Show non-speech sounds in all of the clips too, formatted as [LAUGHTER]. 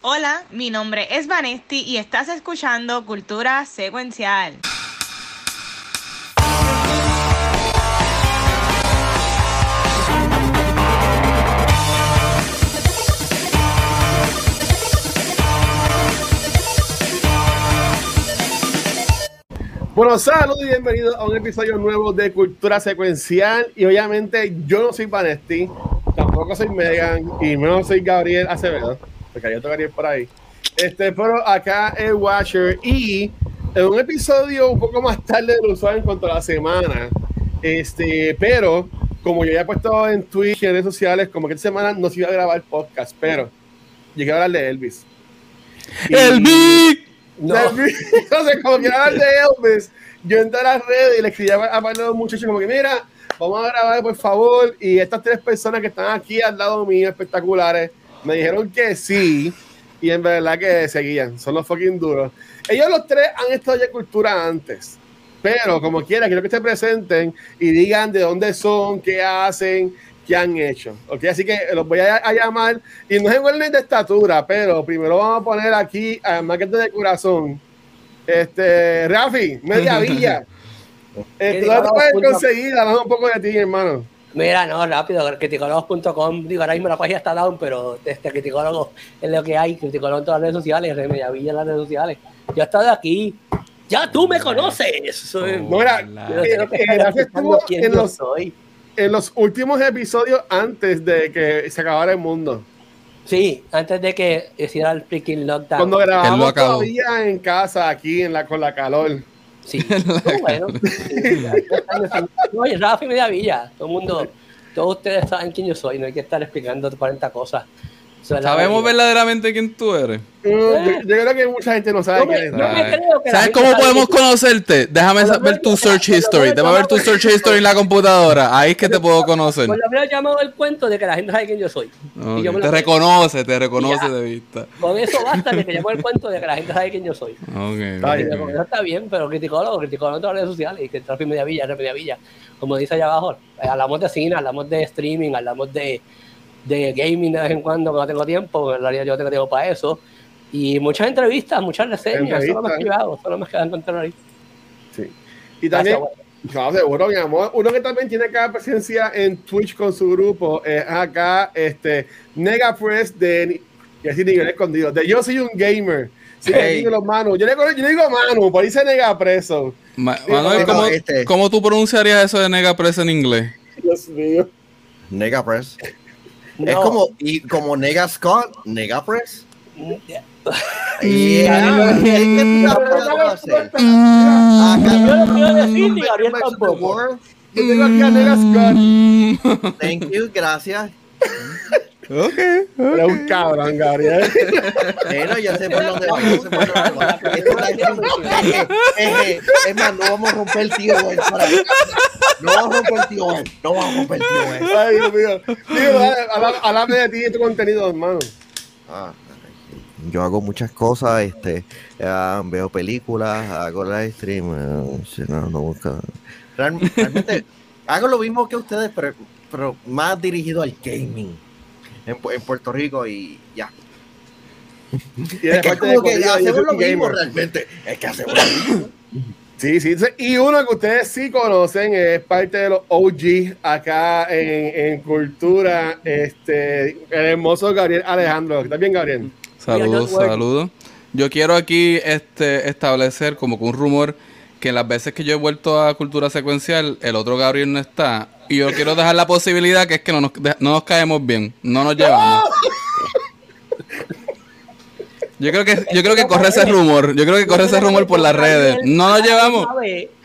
Hola, mi nombre es Vanesti y estás escuchando Cultura Secuencial. Bueno, saludos y bienvenidos a un episodio nuevo de Cultura Secuencial. Y obviamente yo no soy Vanesti, tampoco soy Megan y menos soy Gabriel Acevedo, porque otro Gabriel por ahí. Este, pero acá es Watcher y en un episodio un poco más tarde de lo usual en cuanto a la semana. Este, pero como yo ya he puesto en Twitch y en redes sociales, como que esta semana no se iba a grabar podcast, pero llegué a hablar de Elvis. Y- ¡Elvis! no. Entonces, [LAUGHS] como quiero hablar de Elvis, yo entré a las redes y le escribí a varios de los muchachos como que, mira, vamos a grabar, por favor. Y estas tres personas que están aquí al lado mío, espectaculares, me dijeron que sí. Y en verdad que seguían. Son los fucking duros. Ellos los tres han estado ya en cultura antes. Pero como quiera, quiero que se presenten y digan de dónde son, qué hacen, qué han hecho. ¿ok? Así que los voy a, a llamar. Y no es igual de estatura, pero primero vamos a poner aquí a Maquete de Corazón. Este, Rafi, media [LAUGHS] villa. ¿Dónde te puedes conseguir? Hablamos un poco de ti, hermano. Mira, no, rápido, criticólogos.com, digo, ahora mismo la página está down, pero este criticólogo es lo que hay, criticólogo en todas las redes sociales, Remedia Villa en las redes sociales. Yo he estado aquí, ya tú me conoces. Mira, en los, soy. en los últimos episodios antes de que se acabara el mundo. Sí, antes de que hiciera el freaking lockdown. Cuando grabamos todavía en casa, aquí en la, con la calor. Sí, [LAUGHS] no, bueno. [LAUGHS] están definiendo. Oye, Rafi Media Villa, todo el mundo, todos ustedes saben quién yo soy, no hay que estar explicando 40 cosas. ¿Sabemos verdaderamente quién tú eres? Mm, yo, yo creo que mucha gente no sabe me- quién es. me la ¿Sabes cómo podemos tú- conocerte? Déjame ver menos- tu search history. Déjame ver tu search history en la computadora. Ahí es que te puedo conocer. Por lo menos llamado el cuento de que la gente sabe quién yo soy. Ok, Y yo me Te reconoce, te reconoce Ya. de vista. Con eso basta de que llamo el cuento de que la gente sabe quién yo soy. Ok, Está bien. Eso está bien, pero criticólogo, criticólogo en todas las redes sociales y que Trafi Media Villa, Trafi Media Villa, como dice allá abajo. Hablamos de cine, hablamos de streaming, hablamos de, de gaming de vez en cuando, que no tengo tiempo, en realidad yo tengo tiempo para eso. Y muchas entrevistas, muchas reseñas, eso más que yo hago, eso más que encontrar ahí. Sí. Y también, Gracias, no, seguro, mi amor. Uno que también tiene acá presencia en Twitch con su grupo es acá, este, Negapress de, y así nivel escondido, de Yo Soy un Gamer. Sí, Hey. los Manu. Yo le, yo le digo Manu, por ahí se Negapreso. Ma- Sí, Manuel, no, ¿cómo, este. cómo tú pronunciarías eso de Nega Press en inglés? Dios mío. Nega Es como, y como Nega Scott, Nega Press. Yeah. Mm. Thank you, gracias. Ok. Era un cabrón, Gabriel. [LAUGHS] Bueno, ya sé por dónde va. [LAUGHS] es más, no vamos a romper el tío para- No vamos a romper el tío Well, No vamos a romper el tío Well. Ay, Dios mío. Digo, dale, habla- háblame de ti y tu contenido, hermano. Ah, yo hago muchas cosas, este, ah, veo películas, hago live stream, eh, no, no busca- Real- realmente hago lo mismo que ustedes, pero, pero más dirigido al gaming en, Pu- en Puerto Rico y ya. Y [LAUGHS] Es que es como que hacemos lo mismo gamer. realmente, es que hacemos lo mismo. [LAUGHS] Sí, sí, sí. Y uno que ustedes sí conocen es parte de los OG acá en, en cultura, este, el hermoso Gabriel Alejandro. ¿Estás bien, Gabriel? Saludos, saludos. Yo quiero aquí este, establecer como que un rumor que las veces que yo he vuelto a cultura secuencial, el otro Gabriel no está. Y yo quiero dejar la posibilidad que es que no nos, de- no nos caemos bien, no nos llevamos. Yo creo que yo creo que corre ese rumor, yo creo que corre ese rumor por las redes. No nos llevamos.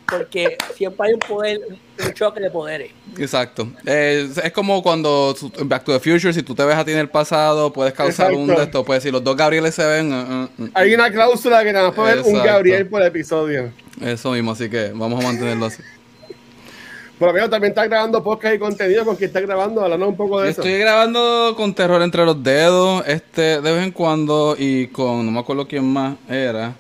Porque siempre hay un poder, un choque de poderes. Exacto. Eh, es como cuando Back to the Future, si tú te ves a ti en el pasado, puedes causar un de estos. Pues si los dos Gabrieles se ven, uh, uh, uh, Hay una cláusula que nada más puede ver un. Gabriel por episodio. eso mismo, así que vamos a mantenerlo así. Por lo menos también está grabando podcast y contenido con quien está grabando, hablando un poco de eso. Estoy grabando con terror entre los dedos, este, de vez en cuando, y con, no me acuerdo quién más era.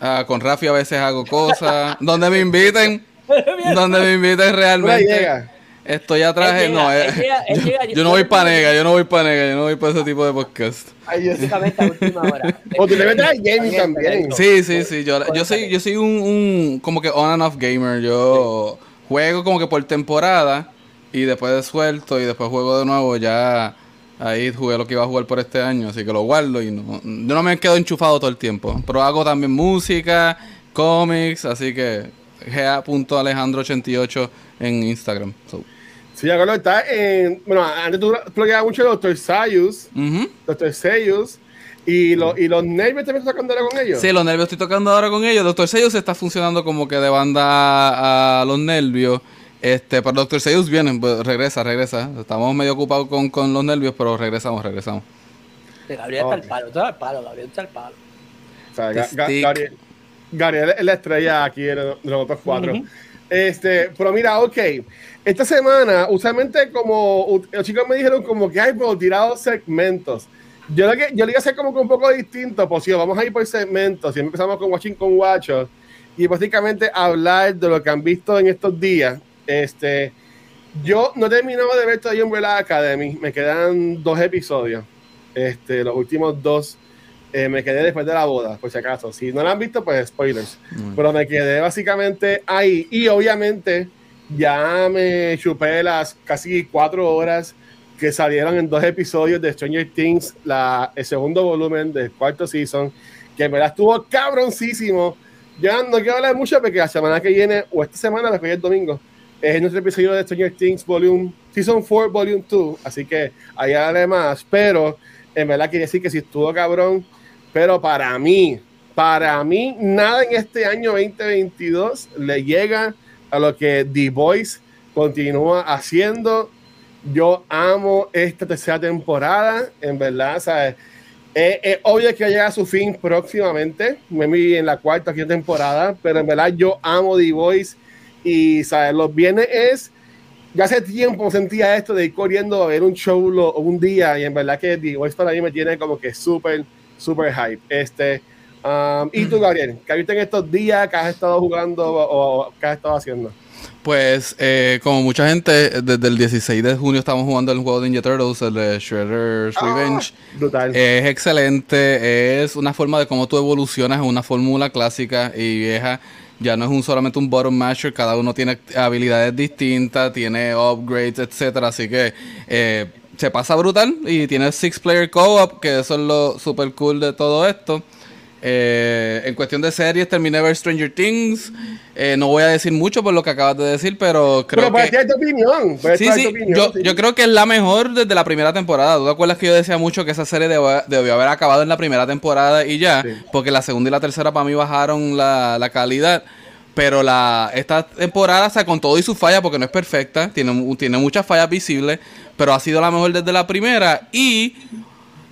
Ah, con Rafi a veces hago cosas. [LAUGHS] donde me inviten, [LAUGHS] donde me inviten realmente. llega. Estoy atrás. Él no, llega, eh, él llega- él llega- yo no voy para nega, yo no voy para nega, yo no voy para ese tipo de podcast. Ay, a última hora. [LAUGHS] O tú le metes a Jamie también. Sí, sí, sí. Yo, yo soy, yo soy un, un como que on and off gamer. Yo juego como que por temporada y después suelto y después juego de nuevo. Ya ahí jugué lo que iba a jugar por este año, así que lo guardo y no, yo no me quedo enchufado todo el tiempo. Pero hago también música, cómics, así que ga.alejandro88 en Instagram. So, Sí, ya está en. Bueno, antes tú bloqueabas mucho a Dr. Sayus, ujú. Dr. Sayus, y, lo, y los nervios también estás tocando ahora con ellos. Sí, los nervios estoy tocando ahora con ellos. Doctor Seuss está funcionando como que de banda a los nervios. Este, pero Doctor Seuss viene, pues, regresa, regresa. Estamos medio ocupados con, con los nervios, pero regresamos, regresamos. Gabriel está al palo, está al palo, Gabriel está al palo. O sea, Ga- Ga- Stick. Gabriel, Gabriel es la estrella aquí de los, de los otros cuatro. Este, pero mira, ok. Esta semana, usualmente como los chicos me dijeron como que hay tirado segmentos. Yo lo que yo le iba a hacer como que un poco distinto, pues sí, vamos a ir por segmentos. Siempre empezamos con Watching con Guachos y básicamente hablar de lo que han visto en estos días. Este, yo no he terminado de ver todavía Umbrella Academy, me quedan dos episodios. Este, los últimos dos eh, me quedé después de la boda, por si acaso. Si no la han visto, pues spoilers. Mm. Pero me quedé básicamente ahí. Y obviamente ya me chupé las casi cuatro horas que salieron en dos episodios de Stranger Things, la, el segundo volumen del cuarto season, que en verdad estuvo cabroncísimo. Ya no quiero hablar mucho porque la semana que viene, o esta semana, después el domingo, es nuestro episodio de Stranger Things Volume, Season 4, Volume 2. Así que ahí hablaré más. Pero en verdad quería decir que sí estuvo cabrón. Pero para mí, para mí, nada en este año 2022 le llega a lo que The Voice continúa haciendo. Yo amo esta tercera temporada, en verdad, ¿sabes? Es, es obvio que va a llegar a su fin próximamente, maybe en la cuarta quinta temporada, pero en verdad yo amo The Voice y, ¿sabes? Los viernes es, ya hace tiempo sentía esto de ir corriendo a ver un show lo- un día y en verdad que The Voice para mí me tiene como que súper, súper hype. Este, um, y tú, Gabriel, ¿qué has visto en estos días? ¿Qué has estado jugando o, o qué has estado haciendo? Pues, eh, como mucha gente, desde el 16 de junio estamos jugando el juego de Ninja Turtles, el de Shredder's Revenge. Brutal. Es excelente, es una forma de cómo tú evolucionas en una fórmula clásica y vieja. Ya no es un solamente un bottom masher, cada uno tiene habilidades distintas, tiene upgrades, etcétera. Así que eh, se pasa brutal y tiene six player co-op, que eso es lo super cool de todo esto. Eh, en cuestión de series, terminé ver Stranger Things. Eh, no voy a decir mucho por lo que acabas de decir, pero creo pero que. dar tu opinión. Sí, sí, tu opinión, yo, sí. yo creo que es la mejor desde la primera temporada. ¿Tú te acuerdas que yo decía mucho que esa serie debió, debió haber acabado en la primera temporada y ya? Sí. Porque la segunda y la tercera para mí bajaron la, la calidad. Pero la esta temporada, o sea, con todo y sus fallas, porque no es perfecta, tiene, tiene muchas fallas visibles, pero ha sido la mejor desde la primera y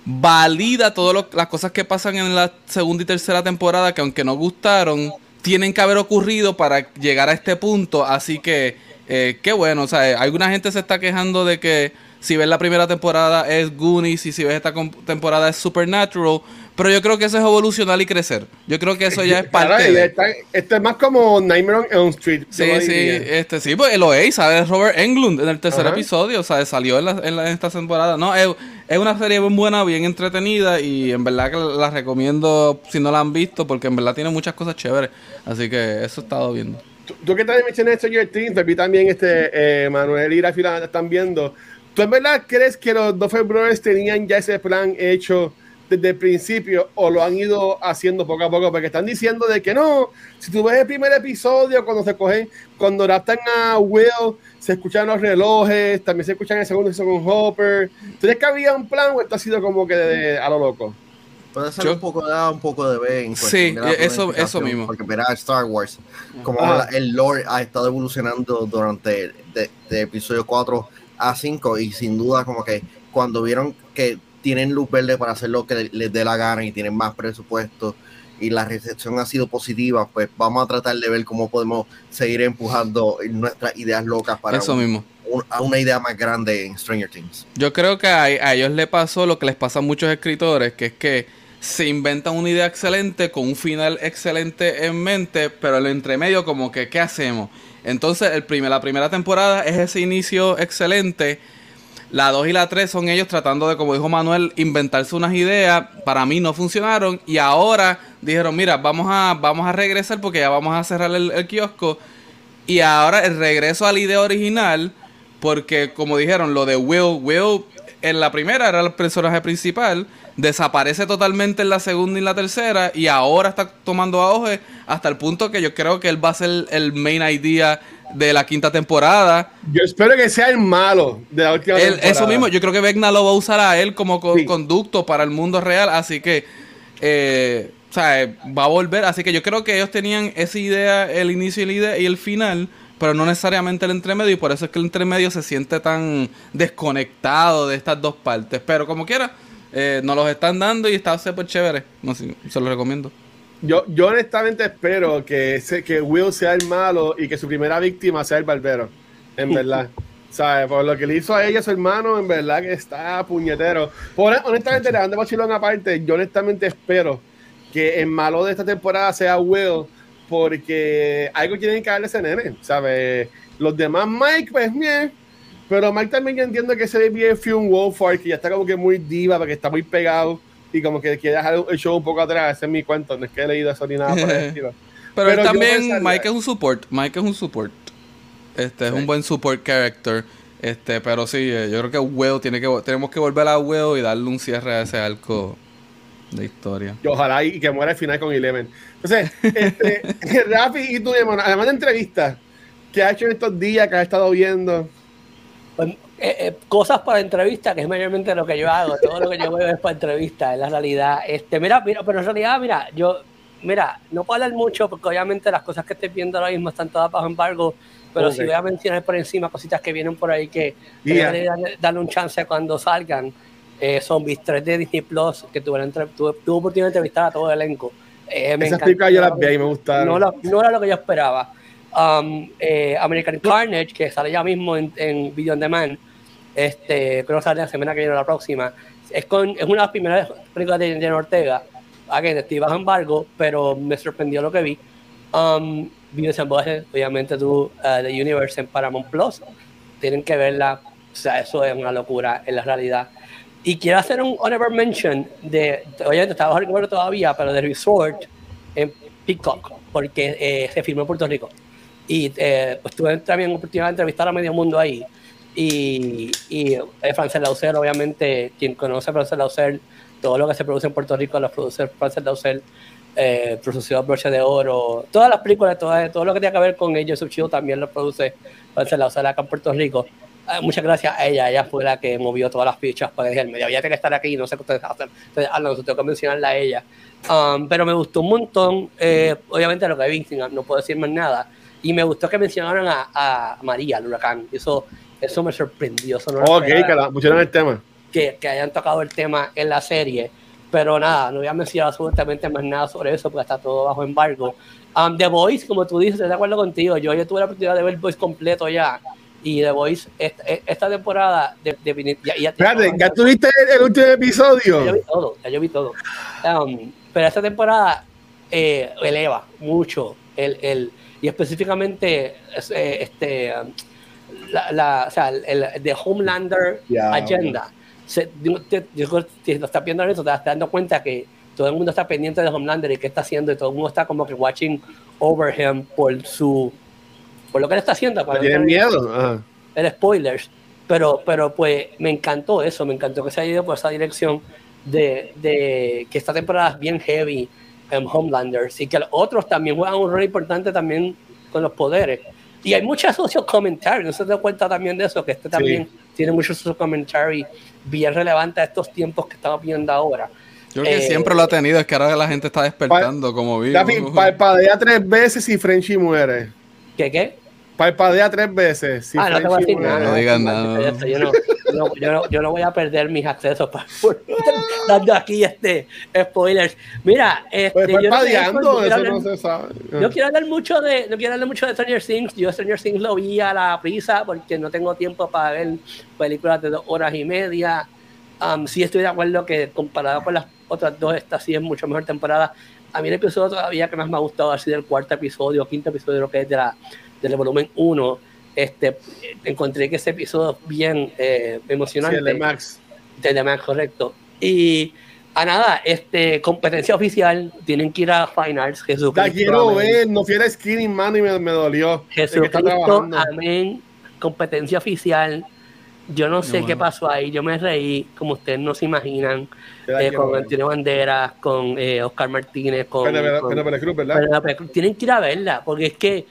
valida todas las cosas que pasan en la segunda y tercera temporada, que aunque no gustaron, tienen que haber ocurrido para llegar a este punto. Así que, eh, qué bueno. O sea, alguna gente se está quejando de que si ves la primera temporada es Goonies y si ves esta temporada es Supernatural. Pero yo creo que eso es evolucionar y crecer. Yo creo que eso ya es [LAUGHS] parte de... está- Esto es más como Nightmare on Elm Street. Sí, sí, este, sí, pues lo es, ¿sabes? Robert Englund en el tercer Ajá. episodio, o sea, salió en, la- en, la- en esta temporada. No, es, es una serie bien buena, bien entretenida y en verdad que la recomiendo si no la han visto porque en verdad tiene muchas cosas chéveres. Así que eso he estado viendo. Tú, tú que también mencionaste Stranger Things, vi también este, eh, Manuel y Rafi la están viendo. ¿Tú en verdad crees que los Duffer Brothers tenían ya ese plan hecho desde el principio o lo han ido haciendo poco a poco? Porque están diciendo de que no, si tú ves el primer episodio, cuando se cogen, cuando raptan a Will, se escuchan los relojes, también se escuchan el segundo episodio con Hopper. ¿Tú crees que había un plan o esto ha sido como que de- a lo loco? Puede ser Yo- un poco de A, un poco de B. En Sí, de eso- eso mismo. Porque verá Star Wars, como la- el lore ha estado evolucionando durante de, de episodio 4 a 5 y sin duda como que cuando vieron que tienen luz verde para hacer lo que les dé la gana y tienen más presupuesto y la recepción ha sido positiva, pues vamos a tratar de ver cómo podemos seguir empujando nuestras ideas locas para eso un- mismo. un- a una idea más grande en Stranger Things. Yo creo que a, a ellos le pasó lo que les pasa a muchos escritores, que es que se inventan una idea excelente con un final excelente en mente, pero el entremedio como que, ¿qué hacemos? Entonces, el primer, la primera temporada es ese inicio excelente. La 2 y la 3 son ellos tratando de, como dijo Manuel, inventarse unas ideas. Para mí no funcionaron. Y ahora dijeron, mira, vamos a, vamos a regresar porque ya vamos a cerrar el, el kiosco. Y ahora el regreso a la idea original. Porque, como dijeron, lo de Will, Will en la primera era el personaje principal desaparece totalmente en la segunda y la tercera y ahora está tomando auge hasta el punto que yo creo que él va a ser el main idea de la quinta temporada. Yo espero que sea el malo de la última Él- temporada. eso mismo, yo creo que Vecna lo va a usar a él como co- Sí. conducto para el mundo real, así que eh, o sea, eh, va a volver, así que yo creo que ellos tenían esa idea, el inicio y la idea y el final, pero no necesariamente el entremedio y por eso es que el entremedio se siente tan desconectado de estas dos partes, pero como quiera, eh, nos los están dando y está súper chévere, no sé, se los recomiendo. Yo, yo honestamente espero que, que Will sea el malo y que su primera víctima sea el barbero. En verdad. [LAUGHS] ¿Sabes? Por lo que le hizo a ella, su hermano, en verdad que está puñetero. Por, honestamente, dejando Bachilón aparte, yo honestamente espero que el malo de esta temporada sea Will, porque algo tienen que darle ese nene, ¿sabes? Los demás, Mike, pues bien. Pero Mike también yo entiendo que se ve bien Fume Wolford, que ya está como que muy diva, porque está muy pegado y como que quiere dejar el show un poco atrás. Ese es mi cuento, no es que he leído eso ni nada por el [LAUGHS] estilo. Pero, él Pero también, pensaría- Mike es un support. Mike es un support. Este es Sí. un buen support character. Este, pero sí, eh, yo creo que Will tiene que tenemos que volver a Will y darle un cierre a ese arco de historia. Y ojalá y que muera al final con Eleven. Entonces, este, [LAUGHS] Rafi y tú, además de entrevistas, ¿qué has hecho en estos días que has estado viendo? Pues, eh, eh, cosas para entrevista, que es mayormente lo que yo hago, todo lo que yo veo es para entrevista, es la realidad. Este, mira, mira, pero en realidad, mira, yo, mira, no puedo hablar mucho porque obviamente las cosas que estoy viendo ahora mismo están todas bajo embargo, pero Ok. sí voy a mencionar por encima cositas que vienen por ahí que que Yeah. debería darle, darle un chance cuando salgan. Eh, Zombies 3 de Disney Plus, que tuve, tuve, tuve oportunidad de entrevistar a todo el elenco. Eh, me Esas películas yo las vi y me gustaron. No, la- no era lo que yo esperaba. Um, eh, American Carnage, que sale ya mismo en, en Video On Demand, este, creo que sale la semana que viene o la próxima. Es, con, es una de las primeras películas de Jenna Ortega. Again, estoy bajo embargo, pero me sorprendió lo que vi. Um, Video Salvaje, obviamente tú, uh, The Universe en Paramount Plus, tienen que verla. O sea, eso es una locura en la realidad. Y quiero hacer un honorable mention de, obviamente está bajo recuerdo todavía, pero de Resort en Peacock, porque eh, se filmó en Puerto Rico. Y eh, pues tuve también oportunidad de entrevistar a medio mundo ahí. Y, y eh, Frances Lauser, obviamente, quien conoce a Frances Lauser, todo lo que se produce en Puerto Rico lo produce Frances Lauser, eh, producido Broche de Oro, todas las películas, todas- todo lo que tiene que ver con ellos, Chido también lo produce Frances Lauser acá en Puerto Rico. Eh, muchas gracias a ella, ella fue la que movió todas las fichas para decir, medio había que estar aquí, no sé qué ustedes hacen, entonces hablan, tengo que mencionarla a ella. Um, pero me gustó un montón, eh, obviamente lo que vi, no puedo decir más nada, y me gustó que mencionaran a, a María, el huracán, eso, eso me sorprendió. Eso no lo Ok, que la pusieron el tema. que, que hayan tocado el tema en la serie. Pero nada, no voy a mencionar absolutamente más nada sobre eso porque está todo bajo embargo. Um, The Voice, como tú dices, estoy de acuerdo contigo. Yo ya tuve la oportunidad de ver The Voice completo ya. Y The Voice, esta, esta temporada, de, de- ya, ya- Espérate, ¿ya tuviste el, el último ya yo episodio? vi todo, ya yo vi todo. Um, pero esta temporada eh, eleva mucho el, el y específicamente es, eh, este um, la, la- o sea, el, de Homelander Ya, Agenda. Se, te- si lo estás viendo en eso, te estás dando cuenta que todo el mundo está pendiente de Homelander y qué está haciendo, y todo el mundo está como que watching over him por su por lo que él está haciendo. para ¿Tienen miedo? Ajá. el spoilers, pero, pero pues me encantó eso, me encantó que se haya ido por esa dirección de, de que esta temporada es bien heavy en Homelander, y que los otros también juegan un rol importante también con los poderes. Y hay muchos social commentary, no se da cuenta también de eso, que este también tiene mucho social commentary bien relevante a estos tiempos que estamos viendo ahora. Yo creo que Eh, siempre lo ha tenido, es que ahora la gente está despertando como vivo. Gafi, parpadea tres veces y Frenchy muere. ¿Qué qué? Parpadea tres veces. Si ah, no te voy a decir nada. No digas es nada. maldito, Yo no, no- yo, no, yo no voy a perder mis accesos para [LAUGHS] dando aquí este spoilers. Mira, este, Pues yo no yo quiero eso hablar- no se sabe. yo quiero hablar mucho de, no quiero hablar mucho de Stranger Things. Yo Stranger Things lo vi a la prisa porque no tengo tiempo para ver películas de dos horas y media. Um, sí estoy de acuerdo que comparado con las otras dos, esta sí es mucho mejor temporada. A mí el episodio todavía que más me ha gustado ha sido el cuarto episodio, quinto episodio lo que es de la, del volumen 1. Este, encontré que ese episodio es bien eh, emocionante. Sí, el de Max. De Max, correcto. Y a nada, este, competencia oficial, tienen que ir a Fine Arts, Jesucristo. La quiero amén. ver, no fui a skinny mano y me, me dolió. Jesucristo, amén, competencia oficial. Yo no sé bueno. qué pasó ahí, yo me reí, como ustedes no se imaginan, eh, con. Antonio Banderas, con eh, Oscar Martínez, con... Cruz, ¿verdad? Tienen que ir a verla, porque es que,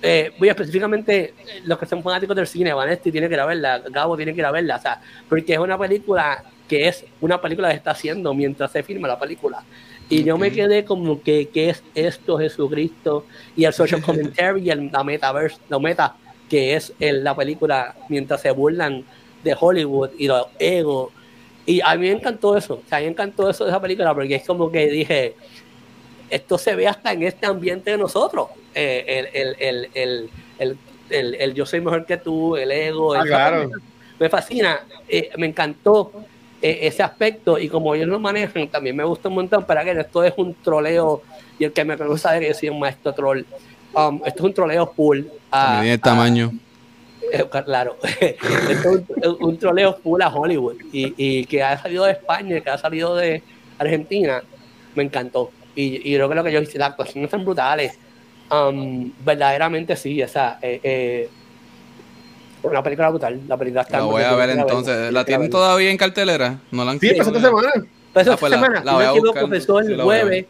eh, voy a específicamente, los que son fanáticos del cine, Vanesti tiene que ir a verla, Gabo tiene que ir a verla, o sea, porque es una película que es una película que está haciendo mientras se filma la película. Y yo me quedé como que, ¿qué es esto, Jesucristo? Y el social [LAUGHS] commentary y el, la metaverse, la meta, que es el- la película mientras se burlan de Hollywood y los egos. Y a mí me encantó eso, o sea, a mí me encantó eso de esa película, porque es como que dije, esto se ve hasta en este ambiente de nosotros. Eh, el, el, el, el, el, el- el yo soy mejor que tú, el ego. Ah, claro. Me fascina, eh, me encantó eh, ese aspecto y como ellos lo manejan, también me gusta un montón. Para que esto es un troleo y el que me conoce sabe que yo soy un maestro troll. Um, esto es un troleo full. a- También tiene a- tamaño. eh, [LAUGHS] claro, [LAUGHS] esto es un, un troleo full a Hollywood y, y que ha salido de España, que ha salido de Argentina, me encantó. Y, y creo que lo que yo hice, las actuaciones son brutales. Um, verdaderamente sí, o sea, eh, eh, una película brutal. La película está La voy a ver entonces. ¿La tienen todavía en cartelera? ¿No la han Sí, empezó esta semana. Pues Ah, esta pues la- semana, la si no me equivoco, empezó el.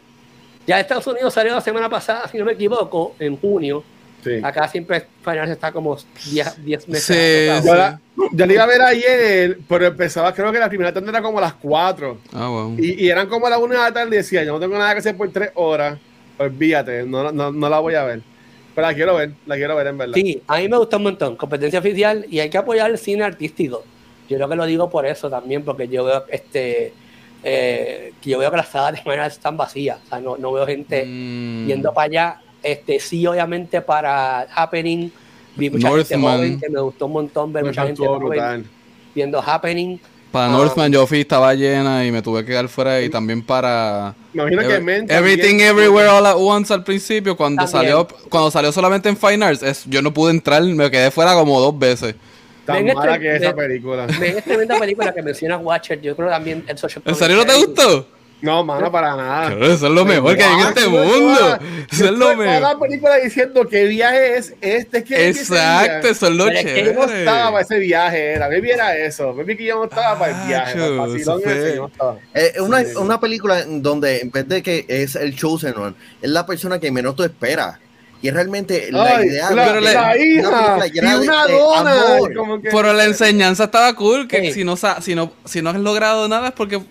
Ya Estados Unidos salió la semana pasada, si no me equivoco, en junio. Sí. Acá siempre Final está como 10 10 meses. Sí, atrasado. Yo la, yo la iba a ver ayer, pero empezaba, creo que la primera tarde era como a las 4. Ah, wow. Y, y eran como a las 1 de la tarde y decía, yo no tengo nada que hacer por 3 horas. Olvídate, no, no, no la voy a ver. Pero la quiero ver, la quiero ver en verdad. Sí, a mí me gusta un montón. Competencia oficial y hay que apoyar el cine artístico. Yo creo que lo digo por eso también, porque yo veo este eh, que yo veo que las salas de manera están vacías. O sea, no, no veo gente Mm. yendo para allá. Este, sí, obviamente para Happening. Vi mucha gente joven que me gustó un montón ver Me mucha gente joven viendo Happening. Para Ah. Northman, yo fui, estaba llena y me tuve que quedar fuera. Y también para imagino que Everything Everywhere All at Once al principio, cuando También. salió cuando salió solamente en Fine Arts, es- yo no pude entrar, me quedé fuera como dos veces. Tan Ven, mala este- que es esa ven- película. Es tremenda película que menciona Watcher. Yo creo también el social ¿En serio no te gustó? No, mano, para nada. Claro, eso es lo mejor que hay en este mundo. Eso es lo toda la mejor. película diciendo qué viaje es este. ¿Qué es Exacto, viaje? eso es lo Pero es que Yo no estaba para chévere. ese viaje, era. Baby era eso. Baby que yo no estaba para el viaje. Acho, para el vacilón eso fue- ese, yo no estaba. Eh, Es una, película en donde en vez de que es el chosen one, es la persona que menos tú esperas. Y es realmente la Ay, idea la, Pero la una hija y una de dona. como que- Pero la enseñanza estaba cool, que Sí. si no, sa- si, no, si no has logrado nada es porque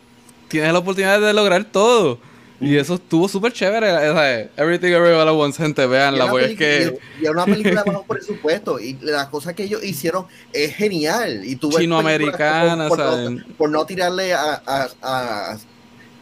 tienes la oportunidad de lograr todo. Y eso estuvo súper chévere. o sea, Everything Everywhere All at Once, gente, una porque es que y- y es una película [LAUGHS] bajo presupuesto y las cosas que ellos hicieron es genial y tú ves Chinoamericana, por, por ¿saben? no, por no tirarle a, a, a,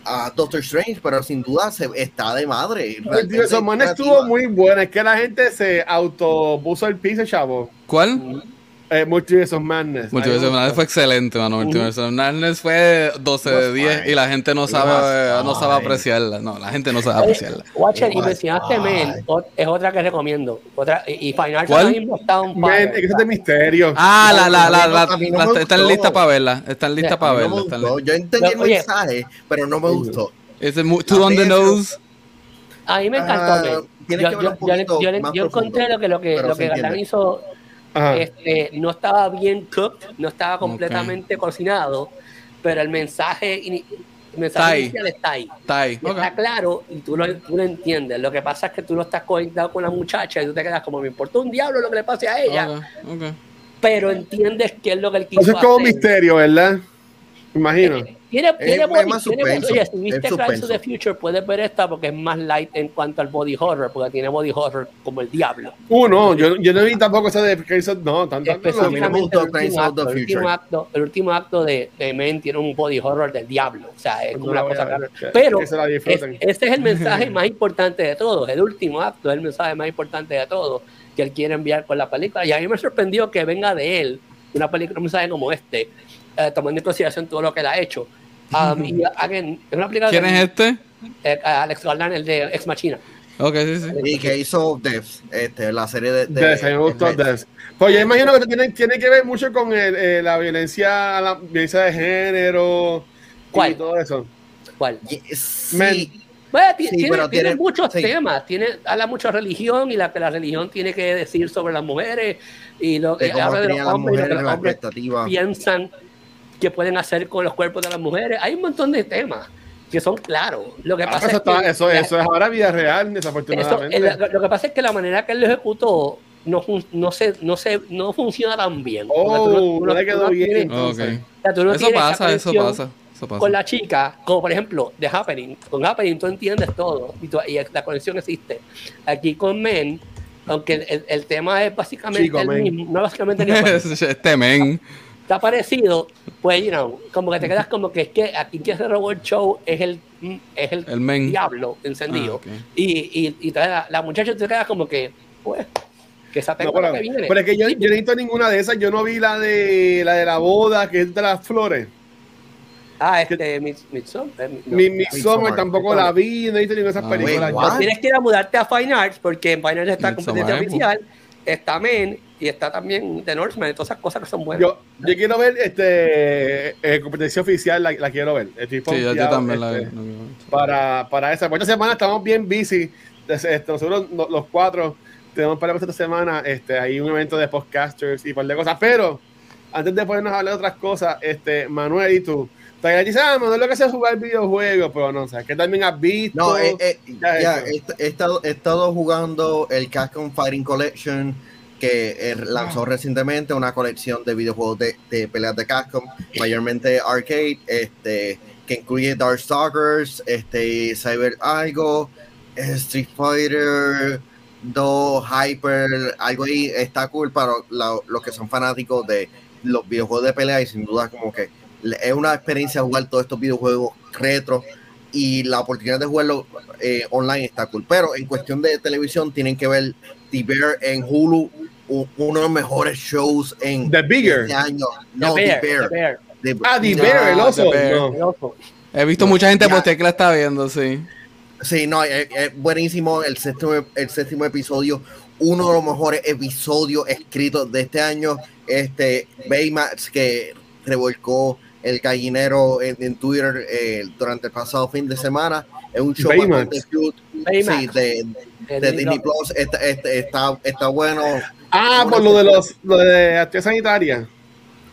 a Doctor Strange pero sin duda se, está de madre esa estuvo muy buena. Es que la gente se autopuso el piso, chavo. ¿Cuál? Eh, Multiverse of Madness. Multiverse of Madness fue excelente, mano. Multiverse of Madness fue 12 de Was 10 fine. y la gente no sabe, no sabe apreciarla. No, la gente no sabe apreciarla. Watcher, y mencionaste Men, es otra que recomiendo. Otra, y, Final está un es que eso es de misterio. Ah, la, la, la, están listas para verla. Están listas para verla. yo entendí el Oye. mensaje pero no me gustó Es too on the nose. A mí me encantó. Ah, yo, yo, encontré profundo, lo que, lo que, lo que Galán hizo. Este, no estaba bien cooked, no estaba completamente cocinado, pero el mensaje, el mensaje Está inicial está ahí. Está ahí. Está claro y tú lo, tú lo entiendes. Lo que pasa es que tú no estás conectado con la muchacha y tú te quedas como me importa un diablo lo que le pase a ella, pero entiendes qué es lo que él quiso Eso es como hacer. misterio, ¿verdad? Imagino. Eh, Tiene, tiene es body, más tiene- suspenso, oye, si viste es Crimes of the Future, puedes ver esta porque es más light en cuanto al body horror, porque tiene body horror como el diablo. Uno, yo, yo no vi tampoco esa de of- No, tanto. no me gustó el, Crimes último of the acto, el, último Future. acto, el último acto de, de Men tiene un body horror del diablo. O sea, es Pues como no una cosa rara. Pero es- ese es el mensaje [LAUGHS] más importante de todos. El último acto es el mensaje más importante de todos que él quiere enviar con la película. Y a mí me sorprendió que venga de él una película, un mensaje como este, eh, tomando en consideración todo lo que él ha hecho. Um, y again, es una película ¿Quién de- es este? eh, Alex Garland, el de Ex Machina. Ok, sí, sí. Y que hizo Devs, este, la serie de. de- Des, a mí me gustó de- Des. Pues yo imagino que tiene, tiene que ver mucho con el, eh, la violencia, la violencia de género y ¿Cuál? todo eso. ¿Cuál? Y- Sí. Bueno, Sí, tiene, pero tiene tiene- muchos sí. temas, tiene, habla mucho de religión y la que la religión tiene que decir sobre las mujeres y lo y cómo habla de los las hombres y lo que los piensan que pueden hacer con los cuerpos de las mujeres. Hay un montón de temas que son claros. Lo que Ah, pasa pues eso, es que está- eso, la- eso es ahora vida real, eso, desafortunadamente. el- lo que pasa es que la manera que él lo ejecutó no, no, se, no, se, no funciona tan bien. Oh, no- le quedó bien. Eso pasa, eso pasa. Eso con la chica, como por ejemplo The Happening. Con Happening tú entiendes todo y, tú- y la conexión existe. Aquí con Men, aunque el, el- tema es básicamente Chico, el Men. mismo, no básicamente [LAUGHS] el mismo, este men. Está parecido, pues, you know, como que te quedas como que es que aquí que se robó el show es el, es el, El men. diablo encendido. Ah. Y, y, y te- la, la muchacha te queda como que, pues, que esa No, pero, lo que viene. pero es que yo, yo no he visto ninguna de esas. Yo no vi la de la de la boda, que es de las flores. ah, este, Miss- Midsommar, no. Mi, mi tampoco la vi, no he visto ninguna de esas Ah, películas. Pues tienes que ir a mudarte a Fine Arts porque en Fine Arts está Midsommar, competencia eh, oficial, está Men y está también The Northman, todas esas cosas que son buenas. Yo, yo quiero ver este eh, competencia oficial, la, la quiero ver. Estoy Sí, yo, también la vi. este, para, para esa. Pues esta semana estamos bien busy. Este, este, nosotros no- los cuatro tenemos para esta semana este, hay un evento de podcasters y un par de cosas. Pero antes de ponernos a hablar de otras cosas, este, Manuel y tú, te dices, ah, Manuel lo que es jugar videojuegos, pero no, o sea, que también has visto. No, eh, eh, Ya he, he estado, he estado jugando el Capcom Fighting Collection que eh, lanzó recientemente una colección de videojuegos de, de peleas de Capcom, mayormente arcade, este, que incluye Darkstalkers, este, Cyber algo, Street Fighter 2, Hyper, algo ahí está cool para la- los que son fanáticos de los videojuegos de pelea y sin duda como que es una experiencia jugar todos estos videojuegos retro y la oportunidad de jugarlo eh, online está cool. Pero en cuestión de televisión tienen que ver The Bear en Hulu, uno de los mejores shows en The Bigger. este año. The No, Bear, The Bear. The Bear, The- Ah, The no, Bear, el oso. The Bear. No. el oso. He visto mucha gente Ya. postear que la está viendo, sí. Sí, no, es, es buenísimo el séptimo, el séptimo episodio, uno de los mejores episodios escritos de este año. Este Baymax que revolcó el gallinero en, en Twitter eh, durante el pasado fin de semana. Es un show Baymax. bastante cute. Baymax. Sí, de, de Disney Plus. Está, está, está, está bueno. Ah, por lo de los lo de actividad sanitaria.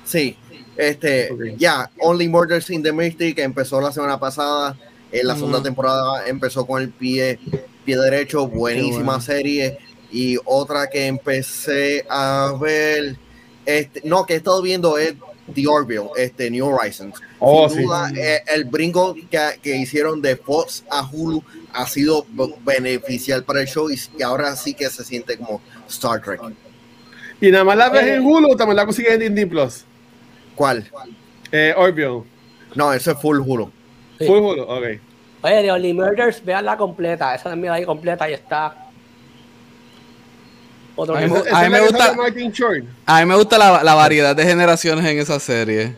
Sí, este, ya, Only Murders in the Mystic empezó la semana pasada. En la segunda Mm. temporada empezó con el pie, pie derecho, buenísima bueno. serie. Y otra que empecé a ver, este, no, que he estado viendo es The Orville, este, New Horizons. Oh, Sin sí. duda, eh, el brinco que, que hicieron de Fox a Hulu ha sido beneficial para el show y, y ahora sí que se siente como Star Trek. Y nada más la ves Eh. en Hulu, también la consigues en Disney Plus. ¿Cuál? Eh, Orville. No, eso es full Hulu. Sí. Full Hulu, ok. Oye, The Only Murders, veanla completa. Esa también ahí completa y está. Otro A mí me- a mí gusta-. A mí me gusta la, la variedad de generaciones en esa serie.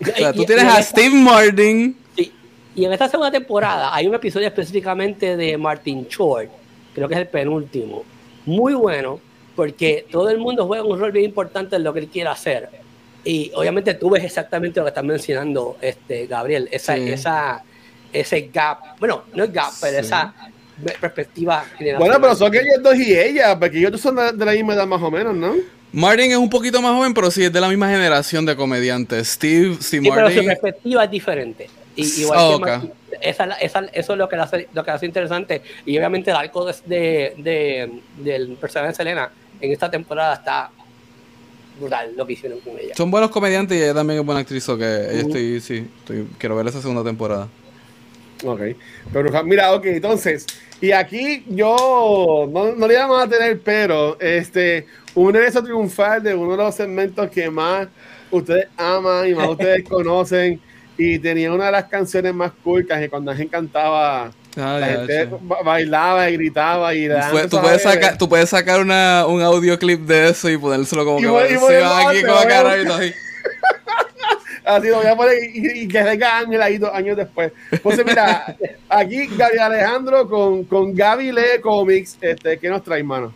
O sea, tú tienes a Steve Martin. sí. Y en esta segunda temporada hay un episodio específicamente de Martin Short, creo que es el penúltimo. Muy bueno, porque todo el mundo juega un rol bien importante en lo que él quiere hacer. Y obviamente tú ves exactamente lo que estás mencionando, este, Gabriel, esa, Sí. esa, ese gap, bueno, no es gap, pero Sí. esa perspectiva. Bueno, pero son que ellos dos y ella, porque ellos dos son de, de la misma edad más o menos, ¿no? Martin es un poquito más joven, pero sí es de la misma generación de comediantes. Steve, Steve Sí, pero su Martin. perspectiva es diferente. Y, igual Oh, que. Martin, esa, esa- eso es lo que, la hace, lo que hace interesante. Y obviamente el arco de, de- de- del personaje de Selena en esta temporada está brutal lo que hicieron con ella. Son buenos comediantes y ella también es buena actriz. o que ella Ujú. estoy, sí, estoy- quiero ver esa segunda temporada. Ok. Pero mira, ok, entonces, y aquí yo no, no le íbamos a tener, pero este, un regreso triunfal de uno de los segmentos que más ustedes aman y más ustedes [LAUGHS] conocen. Y tenía una de las canciones más cultas que cuando la gente cantaba, Ah, la gente bailaba y gritaba y Fue- tú, puedes sacar, tú puedes sacar una, un audioclip de eso y ponérselo como Y que voy- y voy aquí te como voy a cara buscar. y todo ahí. [LAUGHS] Así lo voy a poner y, y que venga Ángel ahí dos años después. Entonces, mira, [LAUGHS] aquí Gaby Alejandro con, con Gaby Lee Comics. Este, ¿Qué nos trae, mano?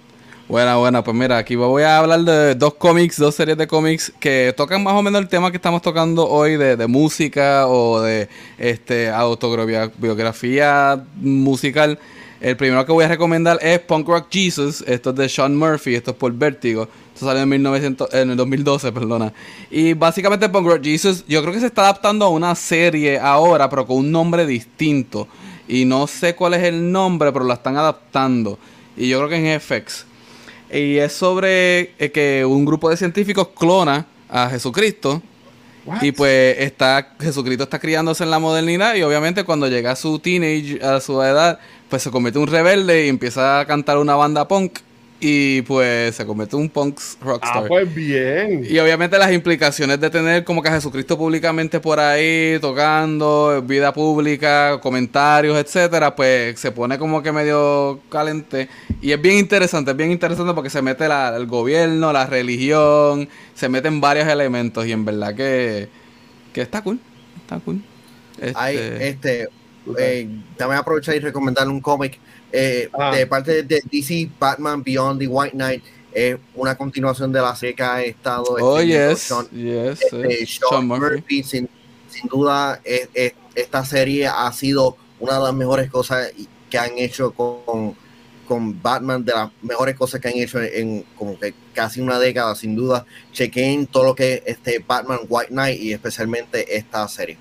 Buena, buena, pues mira, aquí voy a hablar de dos cómics, dos series de cómics que tocan más o menos el tema que estamos tocando hoy de, de música o de este autobiografía musical. El primero que voy a recomendar es Punk Rock Jesus, esto es de Sean Murphy, esto es por Vértigo. Esto salió en, 1900, en el 2012, perdona. Y básicamente Punk Rock Jesus, yo creo que se está adaptando a una serie ahora, pero con un nombre distinto. Y no sé cuál es el nombre, pero la están adaptando. Y yo creo que en FX. Y es sobre eh, que un grupo de científicos clona a Jesucristo. Y pues está Jesucristo está criándose en la modernidad y obviamente cuando llega a su teenage, a su edad, pues se convierte en un rebelde y empieza a cantar una banda punk y pues se convierte en un punk rockstar. Ah, pues bien. Y obviamente las implicaciones de tener como que a Jesucristo públicamente por ahí, tocando, vida pública, comentarios, etcétera, pues se pone como que medio caliente. Y es bien interesante, es bien interesante porque se mete la- el gobierno, la religión, se meten varios elementos y en verdad que, que está cool, está cool. Hay, Este, este, eh, también aprovechar y recomendar un cómic eh, Ah. de parte de DC, Batman Beyond the White Knight. Es una continuación de la serie que ha estado oh, yes, Sean, yes, este, eh, Sean Sean Murphy. Murphy. Sin, sin duda, es- es- esta serie ha sido una de las mejores cosas que han hecho con, con Batman, de las mejores cosas que han hecho en, en como que casi una década, sin duda. Chequen todo lo que es este Batman White Knight y especialmente esta serie.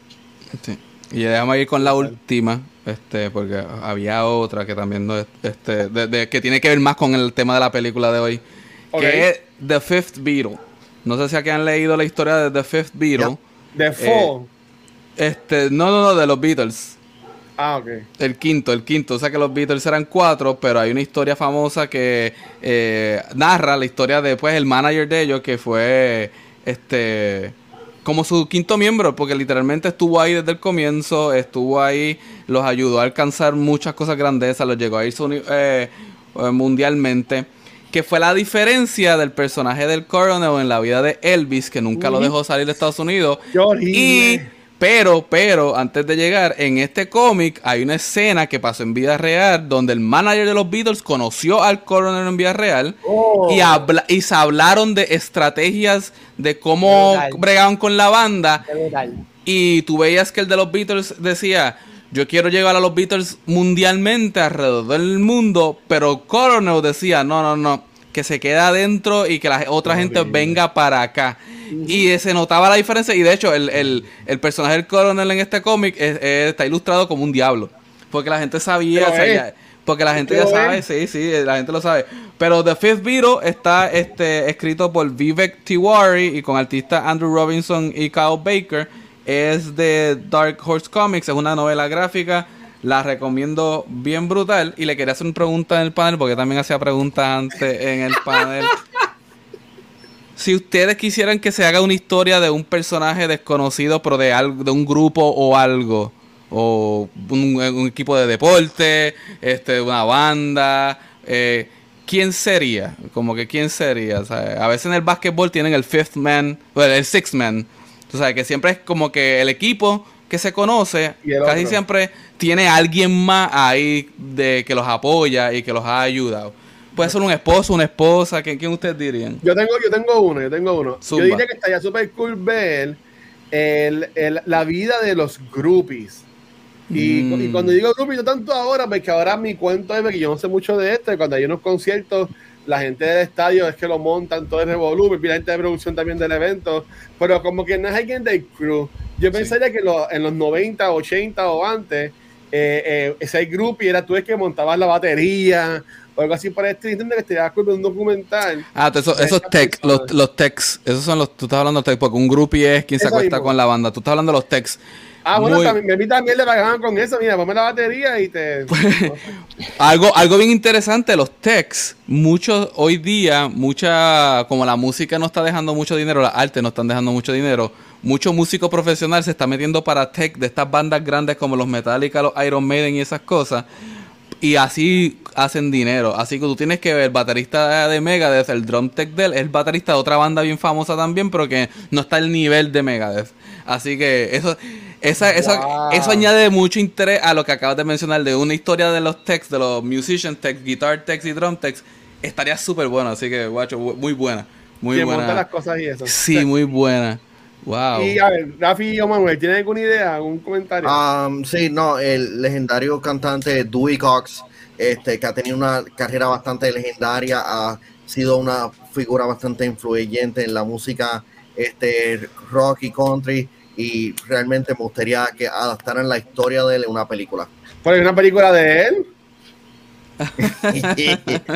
Sí. Y déjame ir con la última, este, porque había otra que también no es, este, de- de- que tiene que ver más con el tema de la película de hoy, que es The Fifth Beatle. No sé si aquí han leído la historia de The Fifth Beatle. De Fall. Este, no, no, no, de los Beatles. Ah, ok. El quinto, el quinto. O sea que los Beatles eran cuatro, pero hay una historia famosa que eh, narra la historia de pues, el manager de ellos, que fue este como su quinto miembro, porque literalmente estuvo ahí desde el comienzo, estuvo ahí, los ayudó a alcanzar muchas cosas grandezas, los llegó a ir suni- eh, eh, mundialmente. Que fue la diferencia del personaje del Coronel en la vida de Elvis, que nunca lo dejó salir de Estados Unidos. Qué horrible. Y, pero, pero, antes de llegar, en este cómic hay una escena que pasó en vida real donde el manager de los Beatles conoció al coronel en vida real Oh. y, habla- y se hablaron de estrategias de cómo bregaban con la banda. Y tú veías que el de los Beatles decía, yo quiero llevar a los Beatles mundialmente alrededor del mundo, pero Coronel decía, no, no, no, que se quede adentro y que la otra gente venga para acá. Y se notaba la diferencia y de hecho el, el- el personaje del Coronel en este cómic es- es- está ilustrado como un diablo. Porque la gente sabía, porque la gente ya sabe, es. sí, sí, la gente lo sabe. Pero The Fifth Beatle está este, escrito por Vivek Tiwari y con artistas Andrew Robinson y Kyle Baker. Es de Dark Horse Comics, es una novela gráfica. La recomiendo bien brutal. Y le quería hacer una pregunta en el panel, porque también hacía preguntas antes en el panel. [LAUGHS] Si ustedes quisieran que se haga una historia de un personaje desconocido, pero de algo, de un grupo o algo, o un, equipo de deporte, este, una banda, eh, ¿quién sería? Como que quién sería, ¿sabes? A veces en el básquetbol tienen el fifth man, bueno, el sixth man. Tú sabes que siempre es como que el equipo que se conoce, casi otro. siempre tiene alguien más ahí de que los apoya y que los ha ayudado. Puede ser un esposo, una esposa, ¿quién, quién ustedes dirían? Yo tengo, yo tengo uno, yo tengo uno. Zumba. Yo diría que estaría súper cool ver el, el- la vida de los groupies. Y, Mm. y cuando digo groupies, no tanto ahora, porque ahora mi cuento es que yo no sé mucho de esto, y cuando hay unos conciertos, la gente del estadio es que lo montan todo el revolú, y la gente de producción también del evento, pero como que no es alguien del crew. Yo pensaría que lo- en los 90, 80 o antes, eh, eh, ese groupie era tú el que montabas la batería, o algo así por el estilo, entiendo que estaría cool ver un documental. Ah, de esos esta tech, los, persona. los techs, esos son los, tú estás hablando de tech, porque un groupie es quien se Eso acuesta mismo. con la banda, tú estás hablando de los techs. Ah, bueno, Muy- también, a mí también le pagaban con eso. Mira, ponme la batería y te. [LAUGHS] Algo, algo bien interesante, los techs, muchos hoy día, mucha, como la música no está dejando mucho dinero, las artes no están dejando mucho dinero, mucho músico profesional se está metiendo para tech de estas bandas grandes como los Metallica, los Iron Maiden y esas cosas. Y así hacen dinero. Así que tú tienes que ver, el baterista de Megadeth, el drum tech de él, es el baterista de otra banda bien famosa también, pero que no está al nivel de Megadeth. Así que eso, esa, eso, Wow. eso añade mucho interés a lo que acabas de mencionar de una historia de los techs, de los musician techs, guitar techs y drum techs. Estaría súper bueno, así que, guacho, muy buena. Muy que monta las buena. cosas y eso. Sí, muy buena. Wow. Y a ver, Rafi o Manuel, ¿tienen alguna idea, algún comentario? Um, sí, no, el legendario cantante Dewey Cox, este, que ha tenido una carrera bastante legendaria, ha sido una figura bastante influyente en la música este, rock y country, y realmente me gustaría que adaptaran la historia de él en una película. Por una película de él. [LAUGHS]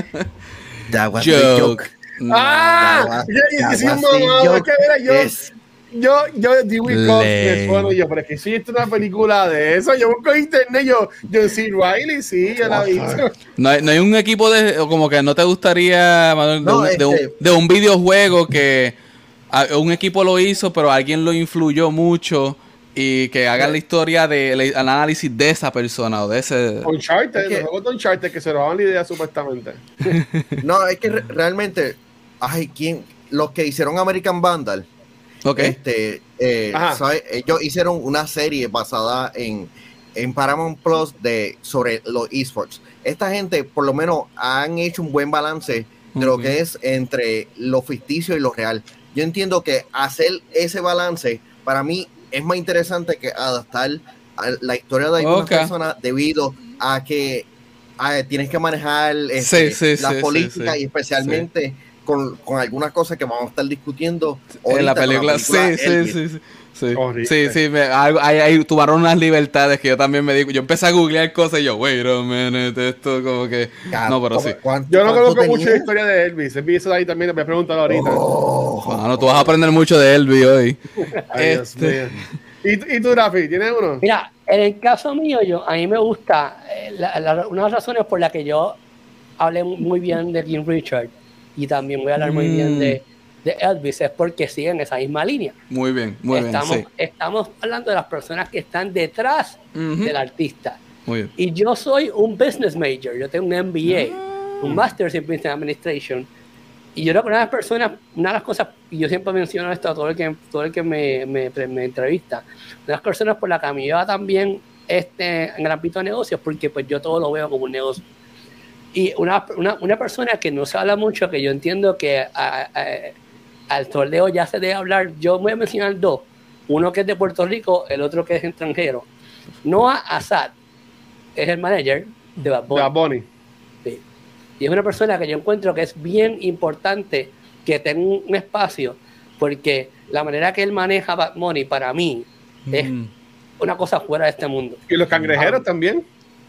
That was Joke. joke. ¡Ah! that Yo, yo, yo, Es- yo, yo, Dewey Cox, Lame. me sueno yo, pero es que si esto es una película de eso, yo busco internet, yo, yo sí, Riley, sí, yo la he visto. No hay, no hay un equipo de. o Como que no te gustaría, Manuel, de, No, un, de un- este- de un videojuego que a- un equipo lo hizo, pero alguien lo influyó mucho y que haga la historia del análisis de esa persona o de ese. Uncharted, Es que- los juegos de Uncharted que se robaban la idea supuestamente. [LAUGHS] No, es que re- realmente, ay, ¿quién? Los que hicieron American Vandal, Ok. este, eh, Ajá. ¿sabe? ellos hicieron una serie basada en, en Paramount Plus de, sobre los esports. Esta gente, por lo menos, han hecho un buen balance de lo que es entre lo ficticio y lo real. Yo entiendo que hacer ese balance, para mí, es más interesante que adaptar a la historia de algunas Ok. personas debido a que tienes que manejar este, Sí, sí, la sí, política y especialmente con, con algunas cosas que vamos a estar discutiendo en la película, sí, sí, Elvis. sí, sí. Sí, sí, sí, me, ahí, ahí tomaron unas libertades que yo también me digo. Yo empecé a googlear cosas y yo, wait a minute, esto como que. No, pero ¿cómo- sí. cuánto- Yo no conozco mucho la historia de Elvis. Elvis eso de ahí también, me he preguntado ahorita. Oh, Mano, tú vas a aprender mucho de Elvis hoy. [LAUGHS] Ay, Este-. ¿Y, tú- ¿Y tú, Rafi, tienes uno? Mira, en el caso mío, yo, a mí me gusta, eh, la- la- una de las razones por las que yo hablé muy bien de King Richard y también voy a hablar muy bien Mm. de, de Elvis es porque siguen esa misma línea. Muy bien, muy estamos, bien. estamos hablando de las personas que están detrás del artista. Muy bien. Y yo soy un business major, yo tengo un MBA, Ah. un Master's in Business Administration. Y yo creo que una de las personas, una de las cosas, y yo siempre menciono esto a todo el que, todo el que me, me, me entrevista, una de las personas por las que me va también este, en el ámbito de negocios, porque pues yo todo lo veo como un negocio. Y una, una, una persona que no se habla mucho, que yo entiendo que a- a- al torneo ya se debe hablar, yo voy a mencionar dos, uno que es de Puerto Rico, el otro que es extranjero. Noah Assad es el manager de Bad Bunny. Bad Bunny. Sí. Y es una persona que yo encuentro que es bien importante que tenga un un espacio, porque la manera que él maneja Bad Bunny para mí es Mm. una cosa fuera de este mundo. Y los cangrejeros Ah. también.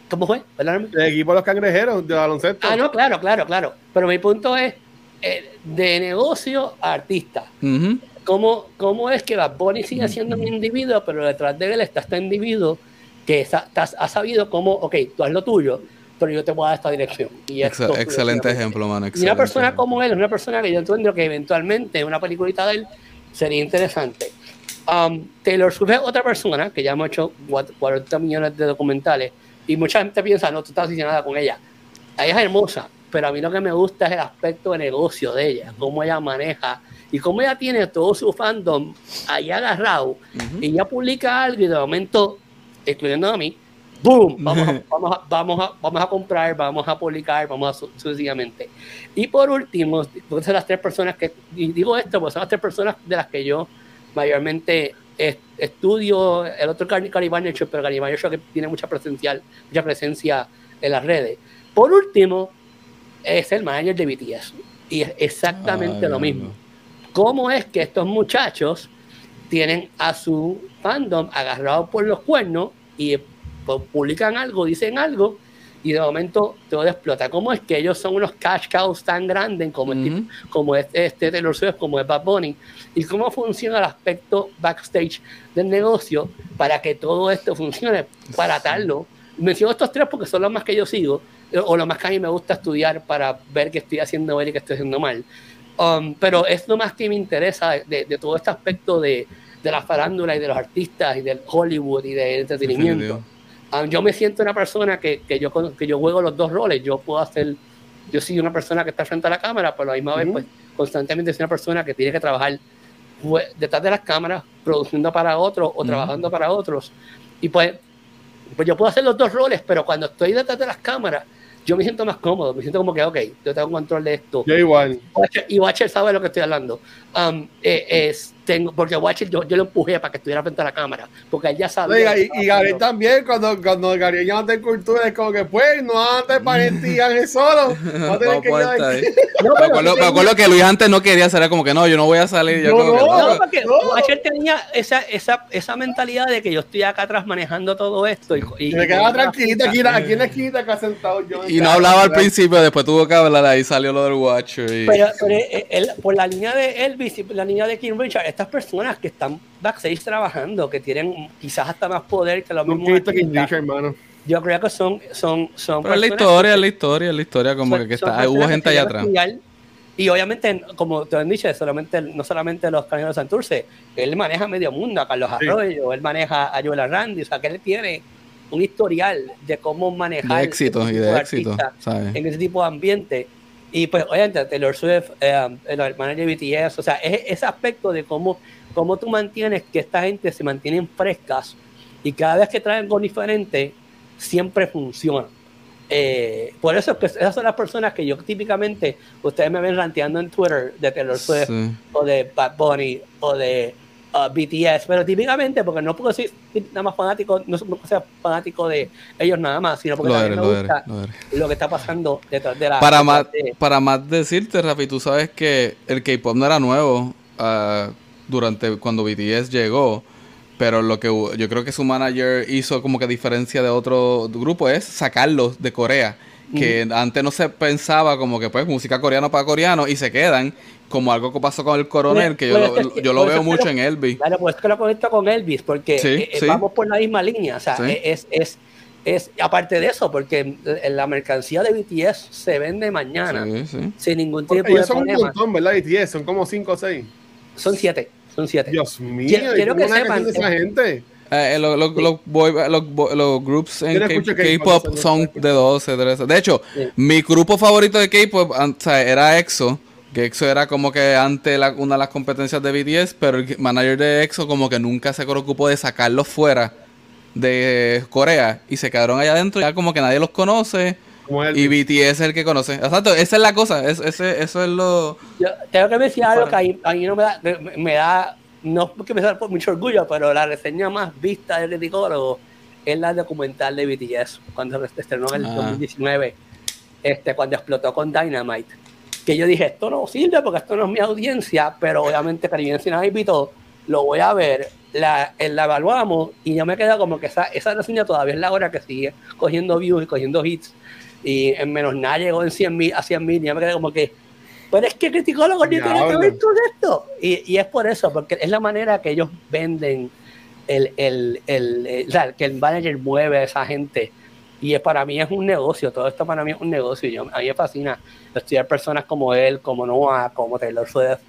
¿Cómo fue? Perdóname. El equipo de los cangrejeros de baloncesto. Ah, no, claro, claro, claro. Pero mi punto es eh, de negocio a artista. Ujú. ¿Cómo, ¿Cómo es que Bad Bunny sigue siendo un individuo, pero detrás de él está este individuo que sa- ha sabido cómo, ok, tú haz lo tuyo, pero yo te voy a dar esta dirección. Y esto- excelente ejemplo, mano. Y una excelente persona como él una persona que yo entiendo que eventualmente una peliculita de él sería interesante. Um, Taylor Swift es otra persona que ya hemos hecho cuat- 40 millones de documentales y mucha gente piensa, no, tú estás diciendo nada con ella. Ella es hermosa, pero a mí lo que me gusta es el aspecto de negocio de ella, cómo ella maneja y cómo ella tiene todo su fandom ahí agarrado y ella publica algo y de momento, excluyendo a mí, ¡boom! Vamos a, [LAUGHS] vamos a, vamos a, vamos a comprar, vamos a publicar, vamos a su- sucesivamente. Y por último, son las tres personas que, y digo esto, porque son las tres personas de las que yo mayormente es- estudio, el otro Gary Vaynerchuk, pero Gary Vaynerchuk que tiene mucha presencia, mucha presencia en las redes. Por último, es el manager de BTS. Y es exactamente Ay, lo mismo. ¿Cómo es que estos muchachos tienen a su fandom agarrado por los cuernos y pues, publican algo, dicen algo y de momento todo explota? ¿Cómo es que ellos son unos cash cows tan grandes como, el tipo- Ujú. como este, este Taylor Swift, como es Bad Bunny? ¿Y cómo funciona el aspecto backstage del negocio para que todo esto funcione, para atarlo? Menciono estos tres porque son los más que yo sigo o los más que a mí me gusta estudiar para ver qué estoy haciendo bien y qué estoy haciendo mal. Um, pero es lo más que me interesa de, de todo este aspecto de, de la farándula y de los artistas y del Hollywood y del entretenimiento. Definitivo. Um, yo me siento una persona que, que yo, que yo juego los dos roles. Yo puedo hacer, yo soy una persona que está frente a la cámara, pero a la misma vez, Ujú. pues, constantemente soy una persona que tiene que trabajar fue- detrás de las cámaras, produciendo para otros o trabajando para otros. Y pues, pues yo puedo hacer los dos roles, pero cuando estoy detrás de las cámaras, yo me siento más cómodo, me siento como que, ok, yo tengo control de esto. Yo igual. y Watcher sabe de lo que estoy hablando. Um, eh, es, tengo, porque Watcher yo, yo lo empujé para que estuviera frente a la cámara, porque él ya sabe. Oiga, y, y Gabriel también, cuando, cuando Gabriel ya no tiene cultura, es como que, pues, no antes para ti, Ángel [LAUGHS] solo. No a [LAUGHS] tener que. [LAUGHS] No, Me acuerdo, sí me acuerdo que Luis antes no quería era como que no, yo no voy a salir. Yo No, como que, no, No, porque No. Watcher tenía esa, esa, esa mentalidad de que yo estoy acá atrás manejando todo esto. Y, y- me quedaba tranquilito aquí, aquí en la esquina acá sentado yo. Y no hablaba al principio, después tuvo que hablar, ahí salió lo del Watcher. Y... Pero, pero él- él- por la línea de Elvis y por la línea de King Richard, estas personas que están backstage trabajando, que tienen quizás hasta más poder que los mismos hermano. yo creo que son son son Pero es la historia, es la historia, es la historia, como son- que, está, hubo gente allá atrás. Y obviamente, como te han dicho, solamente, no solamente los cañones de Santurce, él maneja medio mundo, a Carlos Sí. Arroyo, él maneja a Joel Randy, o sea, que él tiene un historial de cómo manejar De éxito y de éxito, ¿sabes? en ese tipo de ambiente. Y pues, obviamente, Taylor Swift, eh, el manager de BTS, o sea, es ese aspecto de cómo, cómo tú mantienes que esta gente se mantienen frescas y cada vez que traen algo diferente, siempre funciona. Eh, por eso es que esas son las personas que yo típicamente, ustedes me ven ranteando en Twitter de Taylor Swift Sí. o de Bad Bunny o de uh, BTS, pero típicamente porque no puedo ser nada más fanático, no ser fanático de ellos nada más, sino porque Lo también eres, me lo eres, gusta lo eres. lo que está pasando detrás de la Para más, de- para más decirte, Rafi, tú sabes que el K-pop no era nuevo ah, durante cuando BTS llegó, pero lo que yo creo que su manager hizo como que a diferencia de otro grupo es sacarlos de Corea, que antes no se pensaba como que pues música coreana para coreanos y se quedan como algo que pasó con el coronel, que yo Bueno, lo, es que- yo lo veo mucho que en Elvis. Claro, pues es que lo conecto con Elvis, porque Sí, eh, eh, sí. vamos por la misma línea. O sea, Sí. eh, es, es, es, aparte de eso, porque eh, la mercancía de BTS se vende mañana Sí, sí. sin ningún tipo de Ellos son un problema. montón, ¿verdad? BTS, son como 5 o 6. Son siete, son siete. Dios mío, Quiero- ¿y quiero que sepan, de esa eh, gente? Eh, eh, los, los, los boy- los bo- los groups en K-pop, son de 12, 13. De hecho, Sí. mi grupo favorito de K-pop an- o sea, era EXO. Que EXO era como que antes la- una de las competencias de BTS, pero el manager de EXO como que nunca se preocupó de sacarlos fuera de Corea y se quedaron allá adentro. Ya como que nadie los conoce y BTS es el que conoce. Exacto, esa es la cosa. Es, ese, eso es lo. Yo tengo que decir algo que ahí, ahí no me da, me, me da, no porque me da mucho orgullo, pero la reseña más vista del criticólogo es la documental de BTS, cuando se estrenó en el Ah. 2019, este, cuando explotó con Dynamite. Que yo dije, esto no sirve porque esto no es mi audiencia, pero obviamente Caribbean Cinema me invitó, lo voy a ver, la, eh, la evaluamos y yo me quedo como que esa, esa reseña todavía es la hora que sigue cogiendo views y cogiendo hits. Y en menos nada llegó en 100 mil, a 100 mil y yo me quedé como que, pero es que criticólogos ni tiene que ver con esto. Y, y es por eso, porque es la manera que ellos venden el, el, el, el- o sea, que el manager mueve a esa gente. Y es, para mí es un negocio, todo esto para mí es un negocio. y Yo, a mí me fascina estudiar personas como él, como Noah, como Taylor Swift,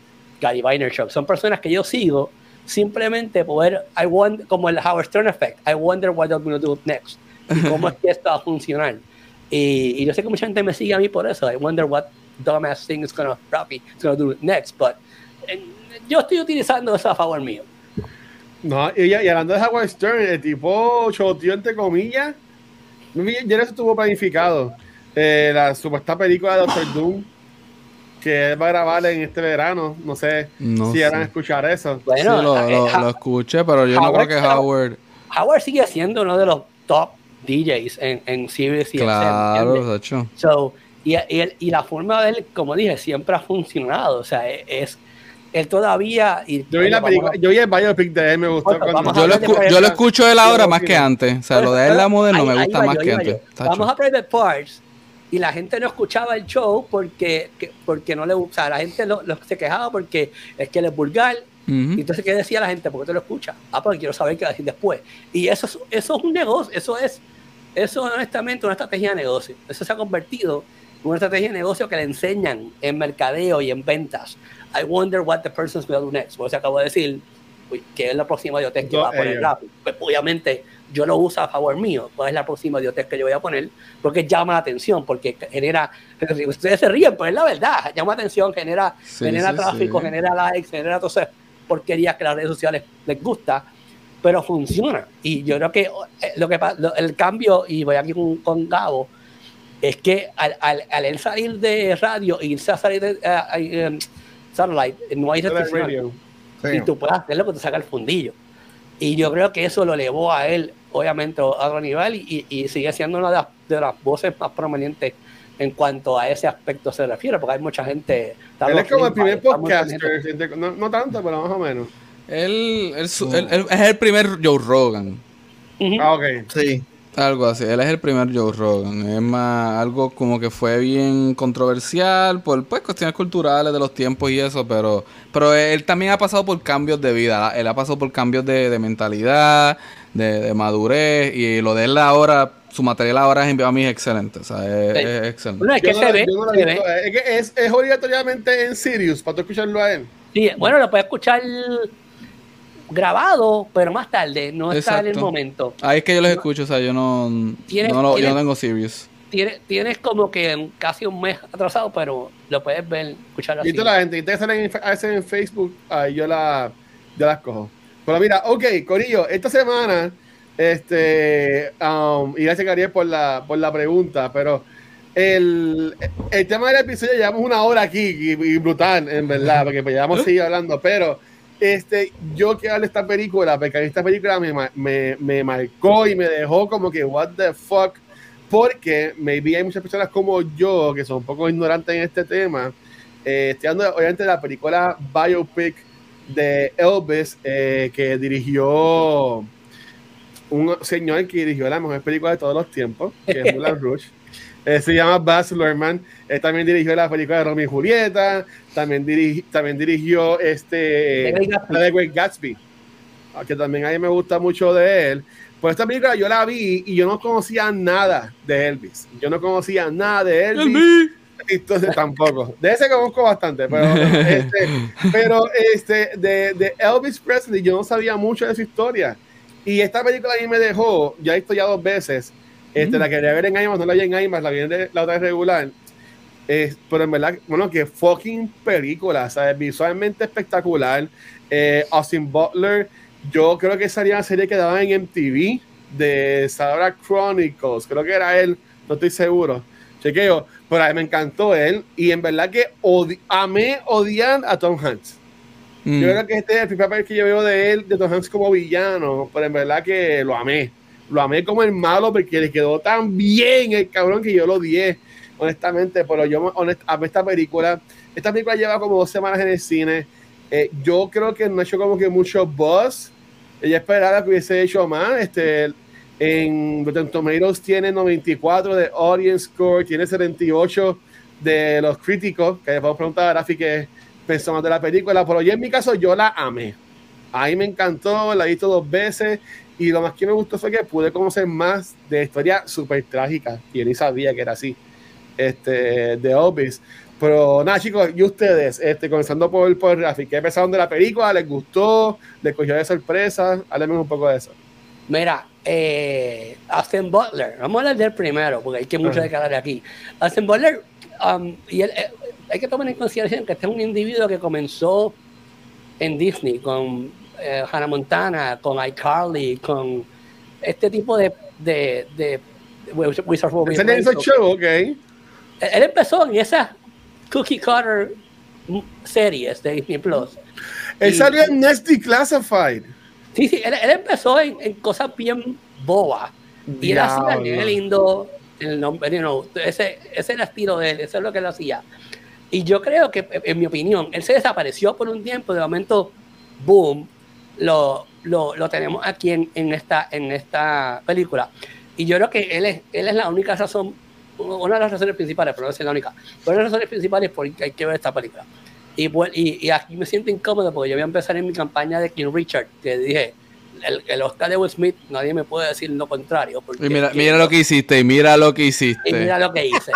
Gary Vaynerchuk. Son personas que yo sigo simplemente poder, I wonder, como el Howard Stern Effect, I wonder what they're going to do next. Y cómo es que esto va a funcionar. Y, y yo sé que mucha gente me sigue a mí por eso. I wonder what dumbass thing is going to Rafi is gonna do next. But yo estoy utilizando eso a favor mío. No, y, y hablando de Howard Stern, el tipo choteó entre comillas. Ya eso estuvo planificado. Eh, la supuesta película de Doctor Doom que él va a grabar en este verano. No sé No si van a sé. escuchar eso. Bueno, sí, lo, eh, lo- escuché, pero yo no creo que Howard. Howard sigue siendo uno de los top DJs en, en Sirius y Claro, de hecho. So, y, y, y la forma de él, como dije, siempre ha funcionado. O sea, e- es, él todavía. Y, Yo vi la película, a- yo vi el biopic de él, me gustó. Bueno, cuando- Yo lo, de yo lo escucho él ahora más que antes. O sea, lo de él la moderno ahí- me gusta va más yo, que antes. Vamos a Private Parts y la gente no escuchaba el show porque, que- porque no le gustaba. La gente lo, lo- se quejaba porque es que él es vulgar. Ujú. Y Entonces, ¿qué decía la gente? ¿Por qué te lo escucha? Ah, porque quiero saber qué va a decir después. Y eso es, eso es un negocio, eso es, eso es honestamente una estrategia de negocio. Eso se ha convertido en una estrategia de negocio que le enseñan en mercadeo y en ventas. I wonder what the person's going to do next. Como se acabo de decir, ¿qué es la próxima idiotez que va a poner ellos. Rappi? Pues obviamente yo lo uso a favor mío. ¿Cuál es la próxima idiotez que yo voy a poner? Porque llama la atención, porque genera, ustedes se ríen, pero es la verdad, llama atención, genera, Sí, genera sí, tráfico, sí. genera likes, genera entonces porquerías que las redes sociales les gusta, pero funciona. Y yo creo que eh, lo que lo- el cambio, y voy aquí con, con Gabo, es que al, al, al él salir de radio y irse a salir de eh, eh, satellite, no hay restricción. Sí. Y tú puedes hacerlo que te saca el fundillo. Y yo creo que eso lo elevó a él, obviamente, a otro nivel y, y- sigue siendo una de las, de las voces más prominentes en cuanto a ese aspecto se refiere, porque hay mucha gente. Él es como el primer gente- podcaster, no, no tanto, pero más o menos. Él, él su- él- él es el primer Joe Rogan. Ujú. Ah, ok. Sí. Algo así, él es el primer Joe Rogan. Es más, algo como que fue bien controversial por pues, cuestiones culturales de los tiempos y eso, pero, pero él también ha pasado por cambios de vida. Él ha pasado por cambios de, de mentalidad, de, de madurez, y lo de él ahora, su material ahora es, a mí es excelente. O sea, es, Sí. es excelente. Bueno, es que Yo se no- se ve. Es que es, es obligatoriamente en Sirius para tú escucharlo a él. Sí, bueno, lo puedes escuchar grabado, pero más tarde, no está en el momento. Ahí es que yo los escucho, o sea, yo no, Tienes- no, lo- yo no tengo Sirius. Tienes, tienes como que casi un mes atrasado, pero lo puedes ver, escucharlo así. Y toda la gente, y te salen en, a veces en Facebook, ahí yo, la, yo las cojo. Pero mira, ok, Corillo, esta semana, este, um, y gracias Gabriel por la, por la pregunta, pero el, el tema del episodio llevamos una hora aquí y, y brutal, en verdad, porque pues llevamos a seguir hablando, pero este, yo quiero esta película, porque esta película me, me, me marcó y me dejó como que, what the fuck, porque maybe hay muchas personas como yo que son un poco ignorantes en este tema. Eh, estoy hablando obviamente de la película biopic de Elvis eh, que dirigió un señor que dirigió la mejor película de todos los tiempos, que es Moulin [LAUGHS] Rouge. Eh, se llama Baz Luhrmann. Él también dirigió la película de Romeo y Julieta. También, dirigi- también dirigió este, la de Great Gatsby, ah, que también a mí me gusta mucho de él. Pues esta película yo la vi y yo no conocía nada de Elvis. Yo no conocía nada de Elvis. Entonces tampoco. De ese conozco bastante, pero, [LAUGHS] este, pero este, de, de Elvis Presley yo no sabía mucho de su historia. Y esta película a mí me dejó, ya he visto ya dos veces, este, la quería ver en IMAX, no la vi en IMAX, la vi en la otra vez regular. Eh, pero en verdad, bueno, que fucking película, ¿sabes? Visualmente espectacular. Eh, Austin Butler, yo creo que sería una serie que daban en MTV de Sarah Chronicles, creo que era él, no estoy seguro. Chequeo, pero a mí me encantó él y en verdad que odi- amé odiar a Tom Hanks. Mm. Yo creo que este es el primer papel que yo veo de él, de Tom Hanks como villano, pero en verdad que lo amé. Lo amé como el malo porque le quedó tan bien el cabrón que yo lo odié, honestamente. Pero yo honest, amé esta película. Esta película lleva como dos semanas en el cine. Eh, yo creo que no ha hecho como que mucho buzz. Ella esperaba que hubiese hecho más. Este, en Rotten Tomatoes tiene 94 de audience score, tiene 78 de los críticos, que le podemos preguntar a Rafi que pensó más de la película, pero yo en mi caso yo la amé. Ahí me encantó, la he visto dos veces y lo más que me gustó fue que pude conocer más de historia súper trágica y yo ni sabía que era así, este, de Elvis. Pero nada, chicos, y ustedes, este, comenzando por, por Rafi, ¿qué pensaron de la película? ¿Les gustó? ¿Les cogió de sorpresa? Háblame un poco de eso. Mira, eh, Austin Butler, vamos a hablar de él primero, porque hay que mucho de hablar de aquí. Austin Butler, um, y él, eh, hay que tomar en consideración que este es un individuo que comenzó en Disney con eh, Hannah Montana, con iCarly, con este tipo de, de, de, de Wizards of Waverly ¿Ese le hizo Place. show? Ok. Él empezó en esas cookie cutter series de Disney Plus. Él Y- salió en Nasty Classified. Sí, sí, él, él empezó en, en cosas bien bobas. Y él hacía nene lindo, el nombre, you know, ese, ese era el estilo de él, eso es lo que él hacía. Y yo creo que, en mi opinión, él se desapareció por un tiempo, de momento, boom, lo, lo, lo tenemos aquí en, en, esta, en esta película. Y yo creo que él es, él es la única razón, una de las razones principales, pero no es la única, pero una de las razones principales por que hay que ver esta película. Y, y, y aquí me siento incómodo porque yo voy a empezar en mi campaña de King Richard, que dije, el, el Oscar de Will Smith, nadie me puede decir lo contrario. Porque Y mira, mira lo que hiciste, y mira lo que y hiciste. mira lo que hice.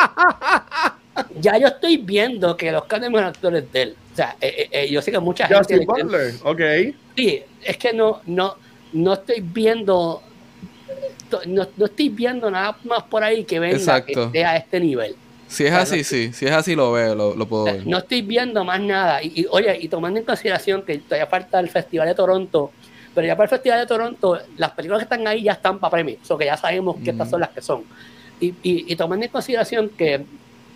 [LAUGHS] ya yo estoy viendo que los Oscar de mejor actor es de él. O sea, eh, eh, eh, yo sé que mucha gente... Justin le- Butler, ok. Sí, es que no, no, no estoy viendo... No, no estoy viendo nada más por ahí que venga que Exacto. esté a este nivel. Si es O sea, así, no- sí. Si es así, lo veo, lo, lo puedo O sea, ver. No estoy viendo más nada. Y, y, oye, y tomando en consideración que todavía falta el Festival de Toronto, pero ya para el Festival de Toronto, las películas que están ahí ya están para premios, o que ya sabemos que estas son las que son. Y, y, y tomando en consideración que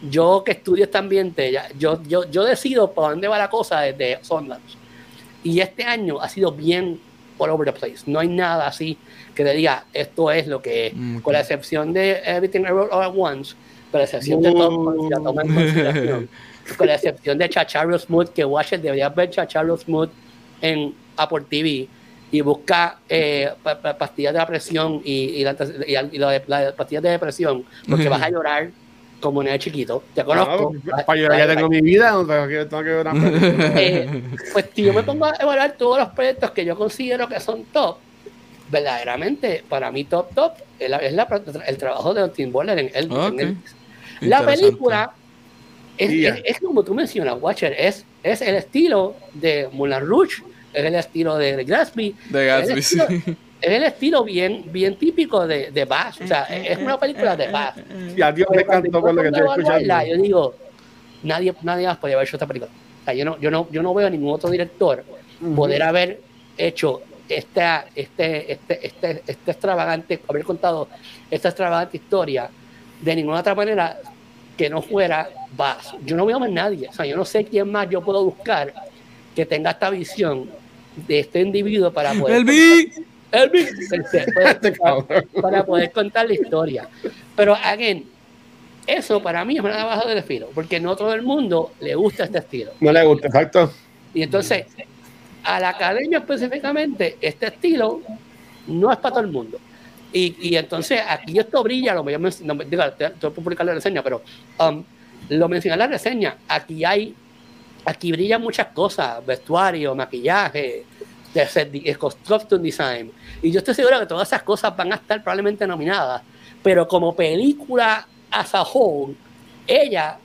yo que estudio este ambiente, ya, yo, yo, yo decido por dónde va la cosa desde Sundance. Y este año ha sido bien all over the place. No hay nada así que te diga esto es lo que es. Mm. Con la excepción de Everything Everywhere All at Once, con la excepción de si la toman en consideración, [LAUGHS] con la excepción de Chacharro Smooth, que Watcher debería ver Chacharro Smooth en Apple TV y busca eh, pa- pa- pastillas de la presión y, y, la, y, de- las pastillas de depresión, porque vas a [LAUGHS] llorar como un chiquito. Te conozco. No, para llorar ya tengo mi vida, no tengo que, tengo que ver. [LAUGHS] Eh, pues si yo me pongo a evaluar todos los proyectos que yo considero que son top, verdaderamente para mí top top es, la- es la- el trabajo de Tim Boller en, el, Ok. en la película es, es- es como tú mencionas Watcher es, es el estilo de Moulin Rouge es el estilo de, de Gatsby De es el Gatsby, sí. estilo- es el estilo bien, bien típico de, de Bass o sea es una película de Bass Y a Dios cuando encantó por lo que yo estoy escuchando. Yo digo, nadie, nadie más podía haber hecho esta película. O sea, yo no, yo no, yo no veo a ningún otro director poder haber hecho esta, este, este, este, este extravagante, haber contado esta extravagante historia de ninguna otra manera que no fuera Bass. Yo no veo más nadie. O sea, yo no sé quién más yo puedo buscar que tenga esta visión de este individuo para poder. ¡Elvi! Elvis, [LAUGHS] este, para poder contar la historia. Pero, again, eso para mí es una navaja del filo, porque no todo el mundo le gusta este estilo. No le gusta, exacto. Y entonces, a la academia específicamente, este estilo no es para todo el mundo. Y, y entonces aquí esto brilla, lo voy a no, la reseña, pero um, lo mencioné en la reseña, aquí hay, aquí brillan muchas cosas, vestuario, maquillaje, construction design, y yo estoy seguro que todas esas cosas van a estar probablemente nominadas, pero como película as a whole, ella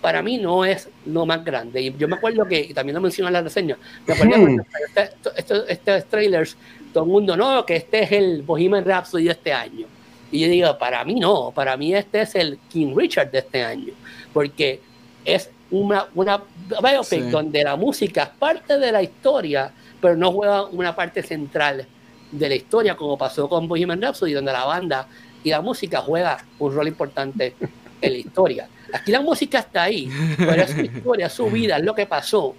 para mí no es lo más grande. Y yo me acuerdo que, y también lo mencioné en la reseña, me acuerdo Hmm. cuando salió este- esto- estos, estos trailers, todo el mundo, no, que este es el Bohemian Rhapsody de este año. Y yo digo, para mí no, para mí este es el King Richard de este año, porque es una, una biopic Sí. donde la música es parte de la historia, pero no juega una parte central de la historia, como pasó con Bohemian Rhapsody, donde la banda y la música juega un rol importante en la historia. Aquí la música está ahí, pero es su [LAUGHS] historia, su vida, lo que pasó,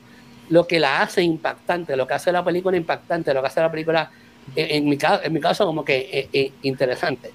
lo que la hace impactante, lo que hace la película impactante, lo que hace la película, en, en mi, caso, en mi caso, como que eh, eh, interesante.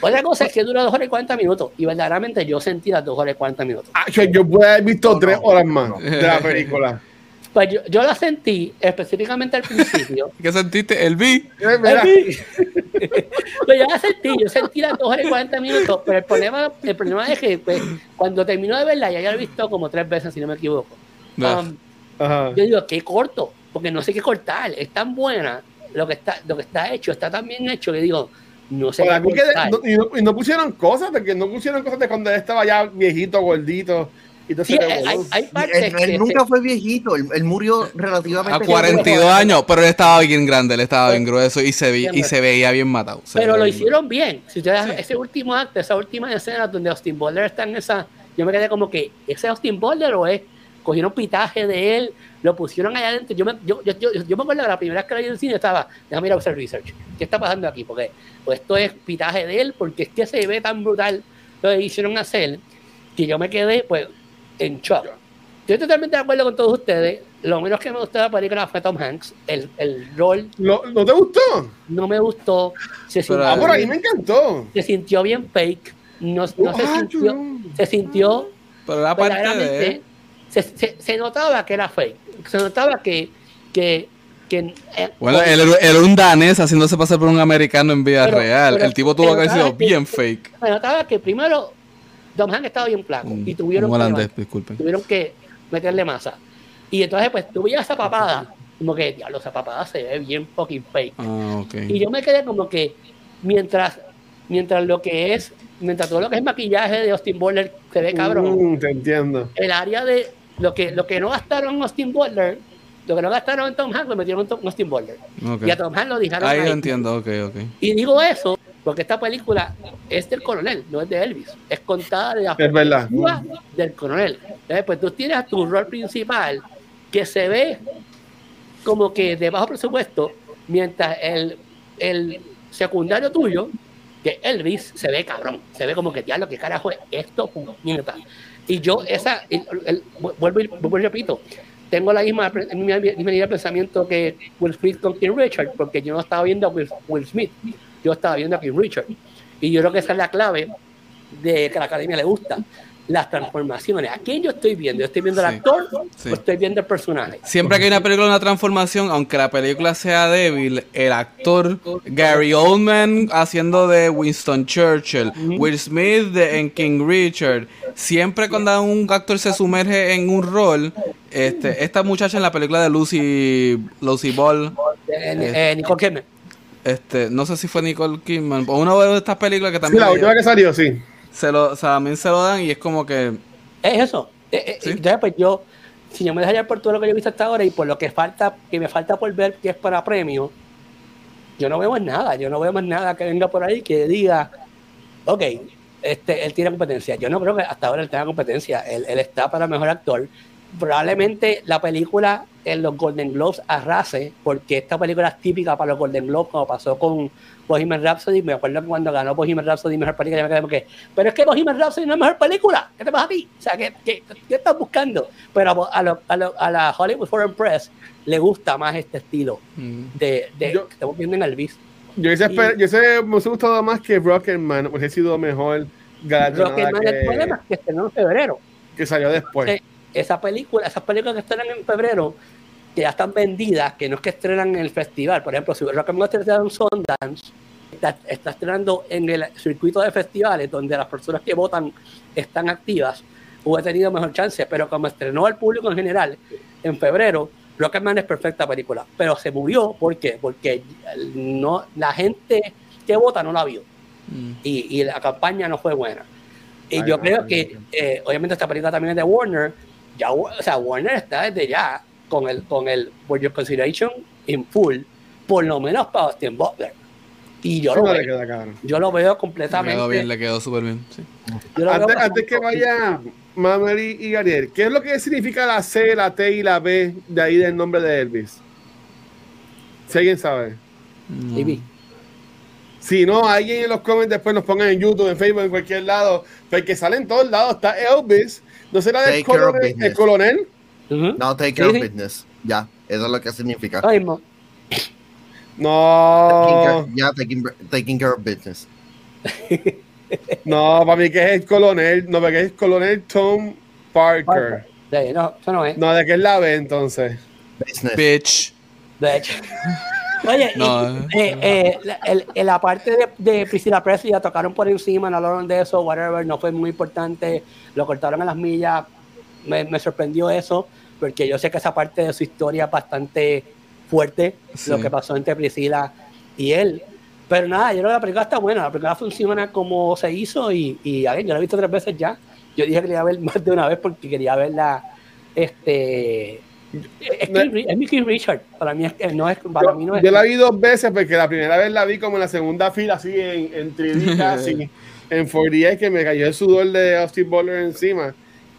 Otra cosa es que dura dos horas y 40 minutos, y verdaderamente yo sentí las dos horas y 40 minutos. Ah, yo, yo pude haber visto No, tres no, horas más no. de la película. [LAUGHS] Pues yo, yo la sentí específicamente al principio. [LAUGHS] ¿Qué sentiste? Elvi. Eh, mira, [LAUGHS] Pues yo la sentí, yo sentí las dos horas y 40 minutos, pero el problema, el problema es que pues, cuando terminó de verla, ya, ya la he visto como tres veces, si no me equivoco. Um, Ajá. yo digo, qué corto, porque no sé qué cortar, es tan buena, lo que está, lo que está hecho, está tan bien hecho que digo, no sé Para qué mí que cortar. de- no- y, no, y no pusieron cosas, de que no pusieron cosas de cuando él estaba ya viejito, gordito. Y todo Sí, hay, hay partes Él, que él se- nunca fue viejito, él, él murió relativamente A 42 años, pero él estaba bien grande, él estaba bien grueso y se, vi- y se veía bien matado. se pero lo bien hicieron bien. Si ustedes ese último acto, esa última escena donde Austin Butler está en esa, yo me quedé como que, ¿ese Austin Butler o es? Cogieron pitaje de él, lo pusieron allá adentro. Yo me, yo, yo, yo, yo me acuerdo que la primera vez que la vi en el cine estaba, déjame ir a hacer research. ¿Qué está pasando aquí? Porque pues, esto es pitaje de él, porque es que se ve tan brutal lo que hicieron hacer, que yo me quedé pues en shock. Yo estoy totalmente de acuerdo con todos ustedes. Lo menos que me gustó de la película fue Tom Hanks. El, el rol ¿No, ¿No te gustó? no me gustó. Se Pero- sintió, Ah, por ahí me encantó. se sintió bien fake. No, no se, Ah, sintió, se sintió Pero era parte de. Se, se, se notaba que era fake. Se notaba que. que, que eh, Bueno, él era- él era un danés haciéndose pasar por un americano en vida Pero- real. pero- el tipo tuvo que haber sido que- bien fake. se notaba que primero Tom Hanks estaba bien flaco Un, y tuvieron un que, holandés, tuvieron que meterle masa. Y entonces, pues, veías esa papada, como que, diablo, esa papada se ve bien fucking fake. Ah, ok. Y yo me quedé como que mientras, mientras lo que es, mientras todo lo que es maquillaje de Austin Butler se ve cabrón, Mm, te entiendo. el área de lo que, lo que no gastaron Austin Butler, lo que no gastaron en Tom Hanks lo metieron en Tom- Austin Butler. Ok. Y a Tom Hanks lo dijeron Ahí ahí. lo entiendo, ok, ok. Y digo eso Porque esta película es del coronel, no es de Elvis. Es contada de la Es perspectiva del coronel. Entonces, pues tú tienes a tu rol principal que se ve como que de bajo presupuesto, mientras el, el secundario tuyo, que Elvis, se ve cabrón. Se ve como que, lo que carajo es esto? puñeta?". Y yo, esa, el- el- vuelvo, y, vuelvo y repito, tengo la misma, misma, misma de pensamiento que Will Smith con King Richard, porque yo no estaba viendo a Will, Will Smith, yo estaba viendo a King Richard. Y yo creo que esa es la clave de que a la academia le gusta, las transformaciones. ¿A quién yo estoy viendo? ¿Yo estoy viendo al Sí. actor Sí. o estoy viendo el personaje? Siempre que hay una película una transformación, aunque la película sea débil, el actor Gary Oldman haciendo de Winston Churchill, Will Smith de- en King Richard, siempre cuando un actor se sumerge en un rol, este, esta muchacha en la película de Lucy, Lucy Ball, Eh, eh, Nicole Kidman. Este, no sé si fue Nicole Kidman, o una de estas películas que Sí, también la última que salió, sí. se lo, o sea, también se lo dan y es como que Es eso. Eh, eh, Sí. Entonces, pues yo, si yo me dejo llevar por todo lo que yo he visto hasta ahora y por lo que falta, que me falta por ver que es para premio, yo no veo más nada. Yo no veo más nada que venga por ahí que diga, ok, este, él tiene competencia. Yo no creo que hasta ahora él tenga competencia. Él, él está para mejor actor. Probablemente la película en los Golden Globes arrase, porque esta película es típica para los Golden Globes, como pasó con Bohemian Rhapsody. Me acuerdo que cuando ganó Bohemian Rhapsody mejor película, yo me quedé como que, pero es que Bohemian Rhapsody no es mejor película. ¿Qué te pasa a ti? O sea, ¿qué, qué, qué estás buscando? Pero a, lo- a, lo- a la Hollywood Foreign Press le gusta más este estilo mm, de, de Yo- que estamos viendo en Elvis. Yo esper- yo hubiese- me hubiese gustado más que Rocketman, hubiese sido mejor Rocketman, el problema que, es que estrenó en febrero. que salió después. Esa película, esas películas que estrenan en febrero, que ya están vendidas, que no es que estrenan en el festival. Por ejemplo, si Rocketman estrena en Sundance, está, está estrenando en el circuito de festivales donde las personas que votan están activas, hubiera tenido mejor chance. Pero como estrenó al público en general en febrero, Rocketman es perfecta película. Pero se murió, ¿por qué? Porque no, la gente que vota no la vio mm. y, y la campaña no fue buena. Y Ay, yo no, creo no, que, eh, obviamente, esta película también es de Warner. Ya, o sea, Warner está desde ya con el, con el For Your Consideration in full, por lo menos para Austin Butler. Y yo Sí, lo, no le veo, queda yo lo veo Le completamente. quedó bien, le quedó súper bien. sí. Antes, que vaya Manuel y, y Gabriel, ¿qué es lo que significa la C, la T y la B de ahí del nombre de Elvis? Si alguien sabe. No. Si no, alguien en los comments después nos pongan en YouTube, en Facebook, en cualquier lado. Porque sale en todos lados. Está Elvis. ¿No será del Take care of coronel, No, take Sí, care of sí. business. Ya, eso es lo que significa. No. care- Ya, taking, taking care of business. [LAUGHS] No, para mí que es el coronel. No, porque es el coronel Tom Parker. Parker. Sí, no, eso no es. No, de que es la B entonces. Business. Bitch. De hecho. [LAUGHS] Oye, y, No, eh, eh, la- el- la parte de, de Priscilla Presley ya tocaron por encima, no hablaron de eso, whatever, no fue muy importante, lo cortaron a las millas, me, me sorprendió eso, porque yo sé que esa parte de su historia es bastante fuerte, Sí. lo que pasó entre Priscila y él. Pero nada, yo creo que la película está buena, la película funciona como se hizo y, y a ver, yo la he visto tres veces ya. Yo dije que la iba a ver [LAUGHS] más de una vez porque quería verla. Este. Es, King- es mi King Richard. Para mí, es, que no es, para mí no Yo, es. yo la vi dos veces porque la primera vez la vi como en la segunda fila, así en, en [LAUGHS] 3D casi, en 4D, que me cayó el sudor de Austin Butler encima.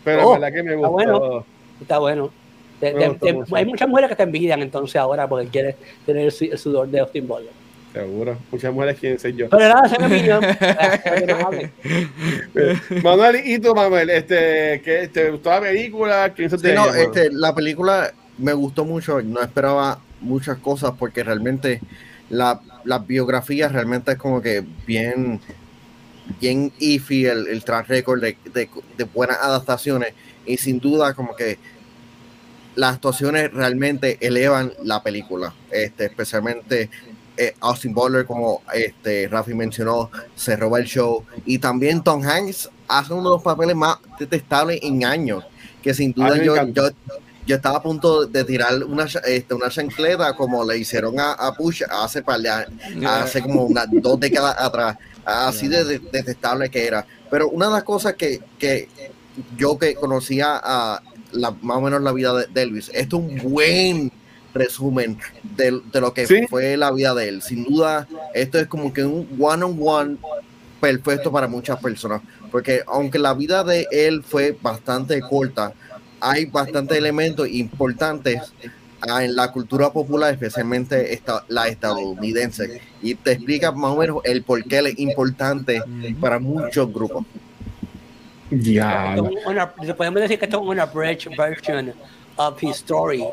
Pero Oh, la verdad que me está gustó. bueno. Está bueno. Te- te- te- hay muchas mujeres que te envidian entonces ahora porque quieres tener el, su- el sudor de Austin Butler. Seguro. Muchas mujeres quieren ser yo. Pero nada, esa es mi opinión. Hablen. [LAUGHS] [LAUGHS] Manuel, ¿y tú, Manuel? Este, ¿qué, ¿Te gustó la película? ¿Quién se te Sí, no, llamó? este, la película me gustó mucho, no esperaba muchas cosas porque realmente la, las biografías realmente es como que bien, bien iffy el, el track record de, de- de buenas adaptaciones y sin duda como que las actuaciones realmente elevan la película, este, especialmente eh, Austin Butler, como este, Rafi mencionó, se roba el show. Y también Tom Hanks hace uno de los papeles más detestables en años, que sin duda yo, yo, yo estaba a punto de tirar una, este, una chancleta como le hicieron a, a Bush hace, par de años, hace como unas dos décadas atrás, así de, de- detestable que era. Pero una de las cosas que, que yo que conocía a la, más o menos la vida de, de Elvis, esto es un buen resumen de, de lo que Sí. fue la vida de él. Sin duda, esto es como que un one on one perfecto para muchas personas, porque aunque la vida de él fue bastante corta, hay bastantes elementos importantes ah, en la cultura popular, especialmente esta, la estadounidense, y te explica más o menos el por qué es importante para muchos grupos. Ya. Una- podemos decir que esto es una bridge version of his story.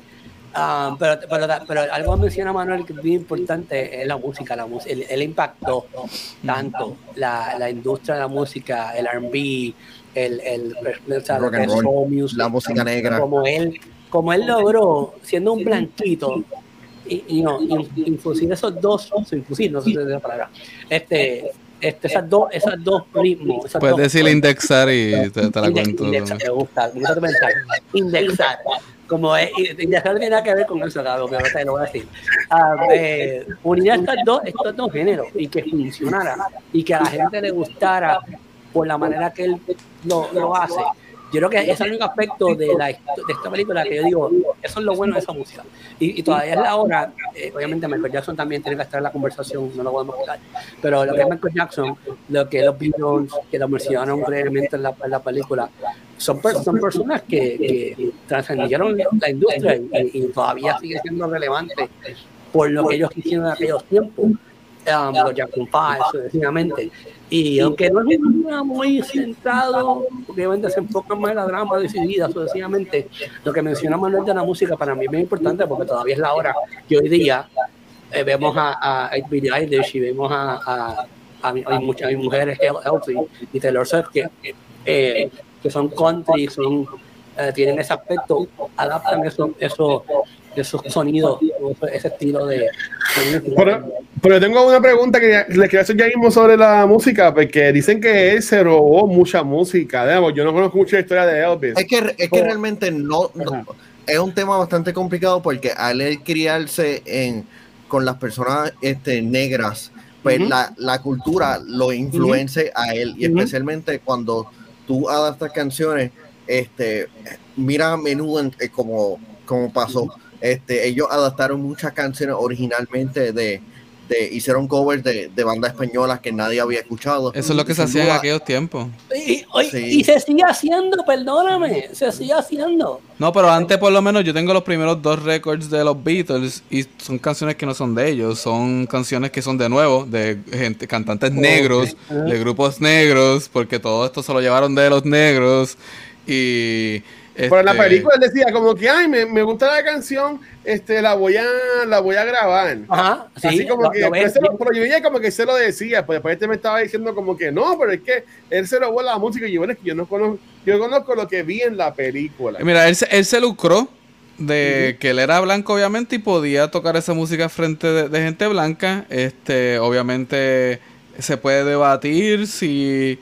Um, pero, pero, pero algo menciona Manuel que es bien importante es la música, la música el, el impacto tanto la, la industria de la música, el R&B, el, el, sea, lo Rock and roll, soul music, la música negra. como él, como él logró siendo un blanquito y, y no, in- infusir esos dos, infusir, no sé si es la palabra, este, este, esas dos, esas dos ritmos, esas Puedes dos decir indexar y te, te la Index- cuento. indexar, me gusta, me gusta tu mensaje. Indexar. Como es, indexar no tiene nada que ver con eso, cabrón, pero ahorita lo voy a decir. Ah, eh, unir estos dos, estos dos géneros y que funcionara y que a la gente le gustara por la manera que él lo, lo hace. Yo creo que ese es el único aspecto de, la, de esta película que yo digo, eso es lo bueno de esa música. Y, y todavía es la hora, eh, obviamente Michael Jackson también tiene que estar en la conversación, no lo podemos quitar, pero lo que es Michael Jackson, lo que los Beatles, que lo mencionaron brevemente en la, en la película, son, per- son personas que, que trascendieron la industria y, y todavía sigue siendo relevante por lo que ellos hicieron en aquellos tiempos. Um, los Jackson Five, sucesivamente. Y aunque no es un drama muy centrado, porque obviamente se enfocan más en la drama decidida, sucesivamente, lo que menciona Manuel de la música para mí es muy importante porque todavía es la hora. Que hoy día eh, vemos a, a, Billie Eilish y vemos a, a, a, a muchas mujeres Healthy y Taylor Swift que, eh, que son country, son, eh, tienen ese aspecto, adaptan eso, eso, esos sonidos, ese estilo de. Pero, pero tengo una pregunta que les quiero hacer ya mismo sobre la música, porque dicen que él se robó mucha música. Digamos, yo no conozco mucha historia de Elvis. Es que, es que Oh. realmente no, es un tema bastante complicado porque al él criarse en, con las personas este, negras, pues la, la cultura lo influencia a él y especialmente cuando tú adaptas canciones, este, mira a menudo en- eh, como, como pasó. Este, ellos adaptaron muchas canciones originalmente de, de hicieron covers de, de bandas españolas que nadie había escuchado. Eso es lo que se hacía en aquellos tiempos. Y, Sí. y se sigue haciendo, perdóname, se sigue haciendo. No, pero antes por lo menos yo tengo los primeros dos récords de los Beatles y son canciones que no son de ellos, son canciones que son de nuevo, de gente, cantantes negros, de grupos negros, porque todo esto se lo llevaron de los negros y... Pero en la este, película él decía como que, ay, me, me gusta la canción, este, la voy a, la voy a grabar. Ajá, sí, Así como lo- que, lo pero, se lo- pero yo veía como que se lo decía, pues después este me estaba diciendo como que no, pero es que él se robó la música y yo, bueno, es que yo no conozco, yo conozco lo que vi en la película. Mira, él, se- él se lucró de que él era blanco, obviamente, y podía tocar esa música frente de, de gente blanca. Este, obviamente, se puede debatir si.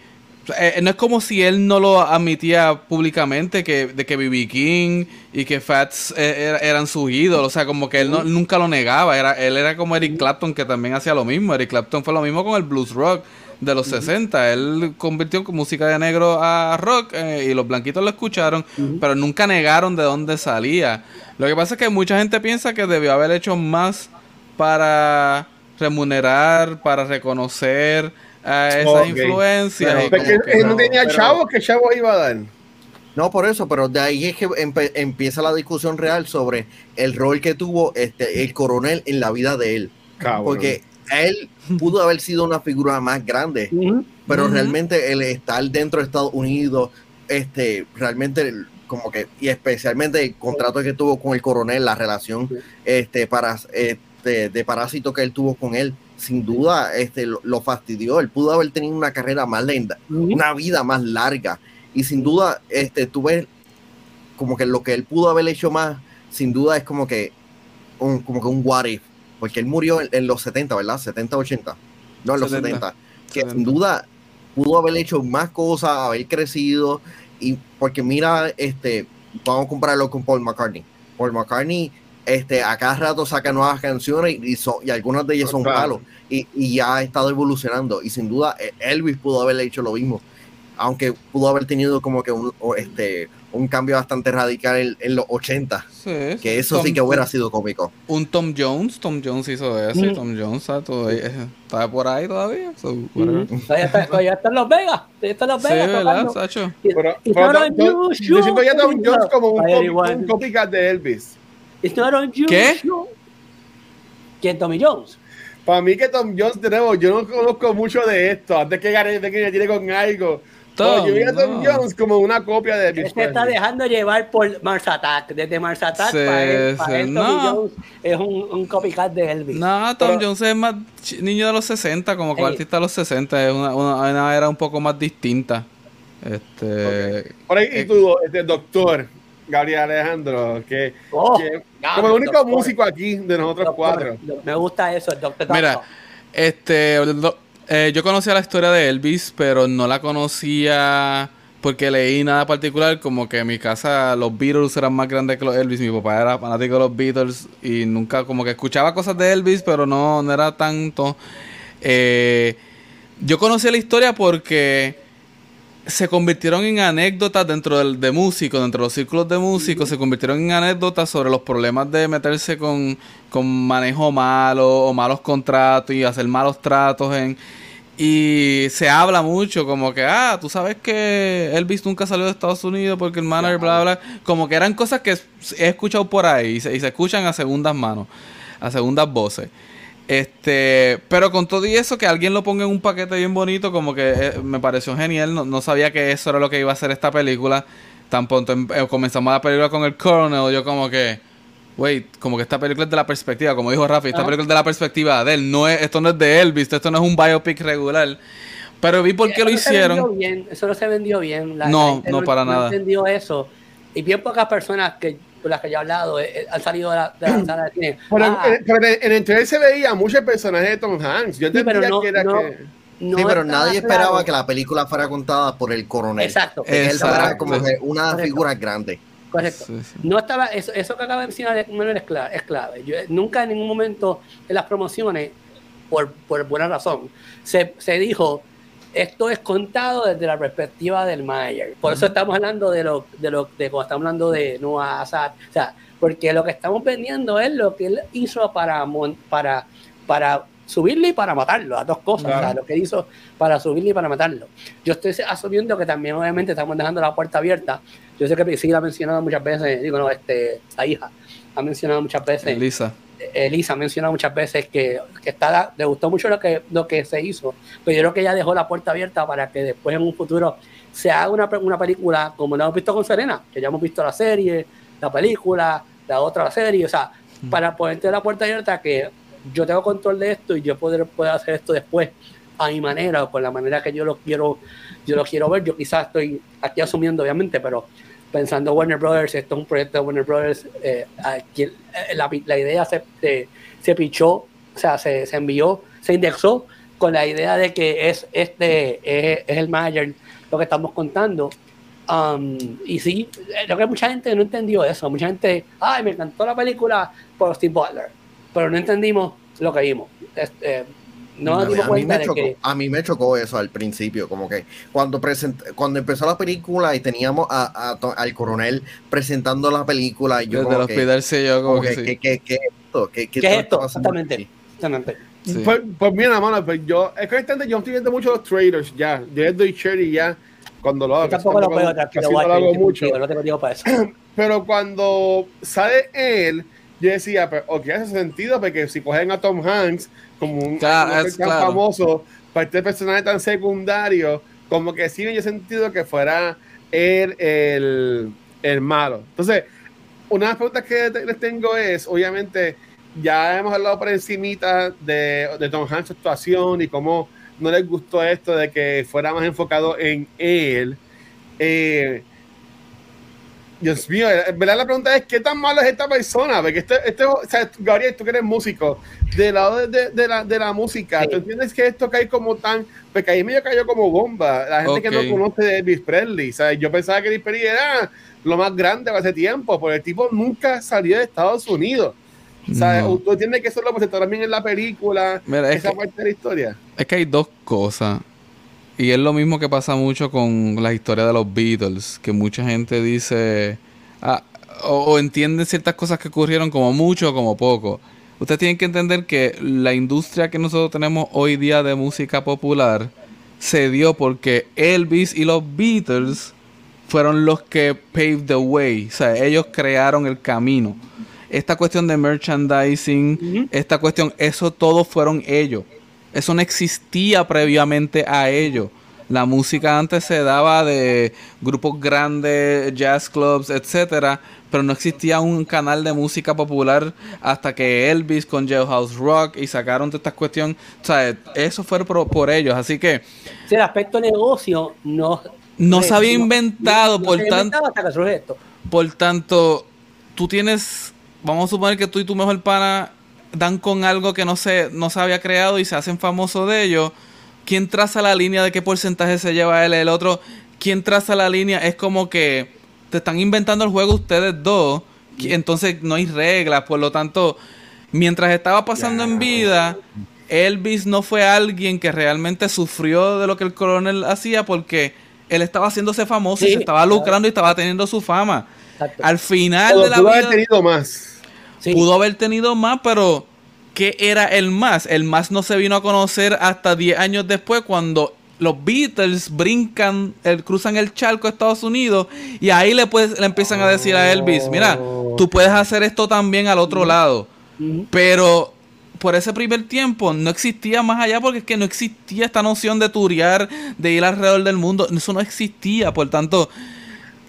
Eh, no es como si él no lo admitía públicamente que, de que B.B. King y que Fats eh, era- eran sus ídolos. O sea, como que él no- nunca lo negaba. Era, él era como Eric Clapton, que también hacía lo mismo. Eric Clapton fue lo mismo con el blues rock de los 60. Él convirtió música de negro a rock eh, y los blanquitos lo escucharon, pero nunca negaron de dónde salía. Lo que pasa es que mucha gente piensa que debió haber hecho más para remunerar, para reconocer a esas Ok. influencias. y Porque que él no no. tenía pero- chavos, ¿qué chavos iba a dar? No, por eso, pero de ahí es que empieza la discusión real sobre el rol que tuvo este, el coronel en la vida de él. Cabrón. Porque él pudo haber sido una figura más grande, pero realmente el estar dentro de Estados Unidos, este, realmente como que, y especialmente el contrato que tuvo con el coronel, la relación este, para, este, de parásito que él tuvo con él, sin duda este, lo, lo fastidió. Él pudo haber tenido una carrera más lenta, una vida más larga. Y sin duda, este, tú ves como que lo que él pudo haber hecho más, sin duda es como que un, como que un what if. Porque él murió en, en los 70, ¿verdad? 70, 80. No, en los 70. 70. Que 70. sin duda pudo haber hecho más cosas, haber crecido. Y porque mira, este, vamos a compararlo con Paul McCartney. Paul McCartney, este, a cada rato saca nuevas canciones y, son- y algunas de ellas son Claro. palos. Y, y ya ha estado evolucionando. Y sin duda, eh, Elvis pudo haber hecho lo mismo. aunque pudo haber tenido como que un, este, un cambio bastante radical en, en los 80, Sí, que eso sí Tom- que hubiera sido cómico. Un Tom Jones, Tom Jones hizo eso, y Mm. Tom Jones ¿sabes? Todo- eh, está por ahí todavía. so, whatever. Todavía está, todavía está en Las Vegas. Todavía está en Las Sí, Vegas. ¿verdad, tocando. Sacho? Y- Pero, pero you, yo siento ya Tom. Jones como un, anyone. un copycat de Elvis. It's not on you, ¿Qué? ¿Quién? Tommy Jones. Para mí que Tom Jones, de nuevo, yo no conozco mucho de esto. Antes que Gary de que me tire con algo. Tom, No, yo vi a Tom no. Jones como una copia de Elvis Él se está dejando llevar por Mars Attack. Desde Mars Attack Sí, para él, para sí, él no. Tommy Jones es un, un copycat de Elvis. No, Tom Pero- Jones es más niño de los 60, como que artista de los 60, es una, una, una era un poco más distinta. Este. Por ahí, y tú, este doctor Gabriel Alejandro, que, Oh, que como el único doctor. músico aquí de nosotros Doctor, cuatro. Me gusta eso, el Doctor Mira, este. lo- eh, yo conocía la historia de Elvis, pero no la conocía porque leí nada particular. Como que en mi casa los Beatles eran más grandes que los Elvis. Mi papá era fanático de los Beatles y nunca, como que escuchaba cosas de Elvis, pero no, no era tanto. Eh, yo conocí la historia porque se convirtieron en anécdotas dentro del, de músicos, dentro de los círculos de músicos, se convirtieron en anécdotas sobre los problemas de meterse con, con manejo malo o malos contratos y hacer malos tratos en... Y se habla mucho como que, ah, tú sabes que Elvis nunca salió de Estados Unidos porque el manager, bla, bla, bla. Como que eran cosas que he escuchado por ahí y se, y se escuchan a segundas manos, a segundas voces. Este, pero con todo y eso, que alguien lo ponga en un paquete bien bonito, como que eh, me pareció genial. No, no sabía que eso era lo que iba a ser esta película. Tan pronto em- eh, comenzamos la película con el Colonel, yo como que, wait, como que esta película es de la perspectiva, como dijo Rafi, esta Ajá. película es de la perspectiva de él. No es, esto no es de Elvis, esto no es un biopic regular. Pero vi por qué Eso lo no hicieron. bien, eso no se vendió bien. La, No, la no para nada. entendió eso. Y bien pocas personas que, con las que yo he hablado eh, eh, han salido de la, de la [CLEARS THROAT] sala de cine. Pero, Ah, en, pero en- el trailer se veía muchos personajes de Tom Hanks. Yo Sí, pero entendía no- que era no- que. no sí, pero nadie claro. esperaba que la película fuera contada por el coronel. Exacto. Él Exacto. fuera como que una Correcto. figura grande. Correcto. Sí, sí. No estaba, eso, eso que acaba de mencionar Manuel, es clave. Es clave. Yo, nunca en ningún momento en las promociones, por, por buena razón, se, se dijo, esto es contado desde la perspectiva del manager. Por eso estamos hablando de lo, de lo de cuando estamos hablando de Noah Assad. O sea, porque lo que estamos vendiendo es lo que él hizo para, para, para subirle y para matarlo, las dos cosas. O sea, Claro. lo que hizo para subirle y para matarlo. Yo estoy asumiendo que también, obviamente, estamos dejando la puerta abierta. Yo sé que sí la ha mencionado muchas veces, digo, no, este, la hija ha mencionado muchas veces, Lisa. Elisa ha mencionado muchas veces que, que está, le gustó mucho lo que, lo que se hizo, pero yo creo que ella dejó la puerta abierta para que después en un futuro se haga una, una película como la hemos visto con Serena, que ya hemos visto la serie, la película, la otra serie, o sea, para ponerte la puerta abierta que yo tengo control de esto y yo poder, poder hacer esto después a mi manera o con la manera que yo lo quiero yo lo quiero ver yo quizás estoy aquí asumiendo obviamente pero pensando Warner Brothers esto es un proyecto de Warner Brothers eh, aquí, eh, la, la idea se, se, pichó o sea se, se envió se indexó con la idea de que es este es, el manager lo que estamos contando Um, y sí, eh, creo que mucha gente no entendió eso. Mucha gente, ay, me encantó la película por Steve Butler, pero no entendimos lo que vimos. Este, no nos a, mí, a mí me de chocó, que. a mí me chocó eso al principio, como que cuando present, cuando empezó la película y teníamos a, a to- al coronel presentando la película, y yo Desde que, Peter y yo como como que que, sí. ¿qué, es esto? ¿Qué, qué ¿Qué es esto? Exactamente. exactamente. Sí. Pues, pues mira, mano, pues yo, es que honestamente yo estoy viendo mucho los trailers ya. Yo les doy cherry ya cuando lo hago. Yo tampoco lo puedo no- tranquilo, no guacho, lo yo hago estoy mucho. contigo, no tengo tiempo para eso. [CLEARS THROAT] Pero cuando sale él, yo decía, pues, ok, hace sentido, porque si cogen a Tom Hanks como un, Claro, un actor es tan claro. famoso, para este personaje tan secundario, como que sí me dio sentido que fuera él el, el malo. Entonces, una de las preguntas que les tengo es, obviamente, ya hemos hablado por encimita de, de Tom Hanks actuación y cómo no les gustó esto de que fuera más enfocado en él. Eh, Dios mío, en verdad la pregunta es, ¿qué tan malo es esta persona? Porque este, este o sea, Gabriel, tú que eres músico, del lado de, de- de la, de la música, Sí. ¿tú entiendes que esto cae como tan, porque ahí medio cayó como bomba, la gente que no conoce de Elvis Presley, ¿sabes? Yo pensaba que Elvis Presley era lo más grande hace tiempo, porque el tipo nunca salió de Estados Unidos. ¿Sabes? No. Tú entiendes que eso lo presentó también en la película, Mira, es esa que- parte de la historia. Es que hay dos cosas. Y es lo mismo que pasa mucho con la historia de los Beatles, que mucha gente dice, ah, o, o entienden ciertas cosas que ocurrieron como mucho o como poco. Ustedes tienen que entender que la industria que nosotros tenemos hoy día de música popular se dio porque Elvis y los Beatles fueron los que paved the way. O sea, ellos crearon el camino. Esta cuestión de merchandising, esta cuestión, eso todo fueron ellos. Eso no existía previamente a ellos. La música antes se daba de grupos grandes, jazz clubs, etcétera, pero no existía un canal de música popular hasta que Elvis con Jailhouse Rock y sacaron toda esta cuestión. O sea, eso fue por, por ellos. Así que Sí, el aspecto negocio no. no se había inventado, no por se tanto, inventado hasta que surge esto. por tanto, tú tienes, vamos a suponer que tú y tu mejor pana dan con algo que no se, no se había creado y se hacen famosos de ello. ¿Quién traza la línea de qué porcentaje se lleva él? El otro, ¿quién traza la línea? Es como que te están inventando el juego ustedes dos. Entonces no hay reglas. Por lo tanto, mientras estaba pasando en vida, Elvis no fue alguien que realmente sufrió de lo que el coronel hacía porque él estaba haciéndose famoso y se estaba lucrando y estaba teniendo su fama. Exacto. Al final Pero de la vida tenido más. Sí. pudo haber tenido más, pero ¿qué era el más? El más no se vino a conocer hasta 10 años después cuando los Beatles brincan, el, cruzan el charco a Estados Unidos y ahí le, pues, le empiezan a decir a Elvis, mira, tú puedes hacer esto también al otro lado. Pero por ese primer tiempo no existía más allá porque es que no existía esta noción de turear, de ir alrededor del mundo. Eso no existía. Por tanto,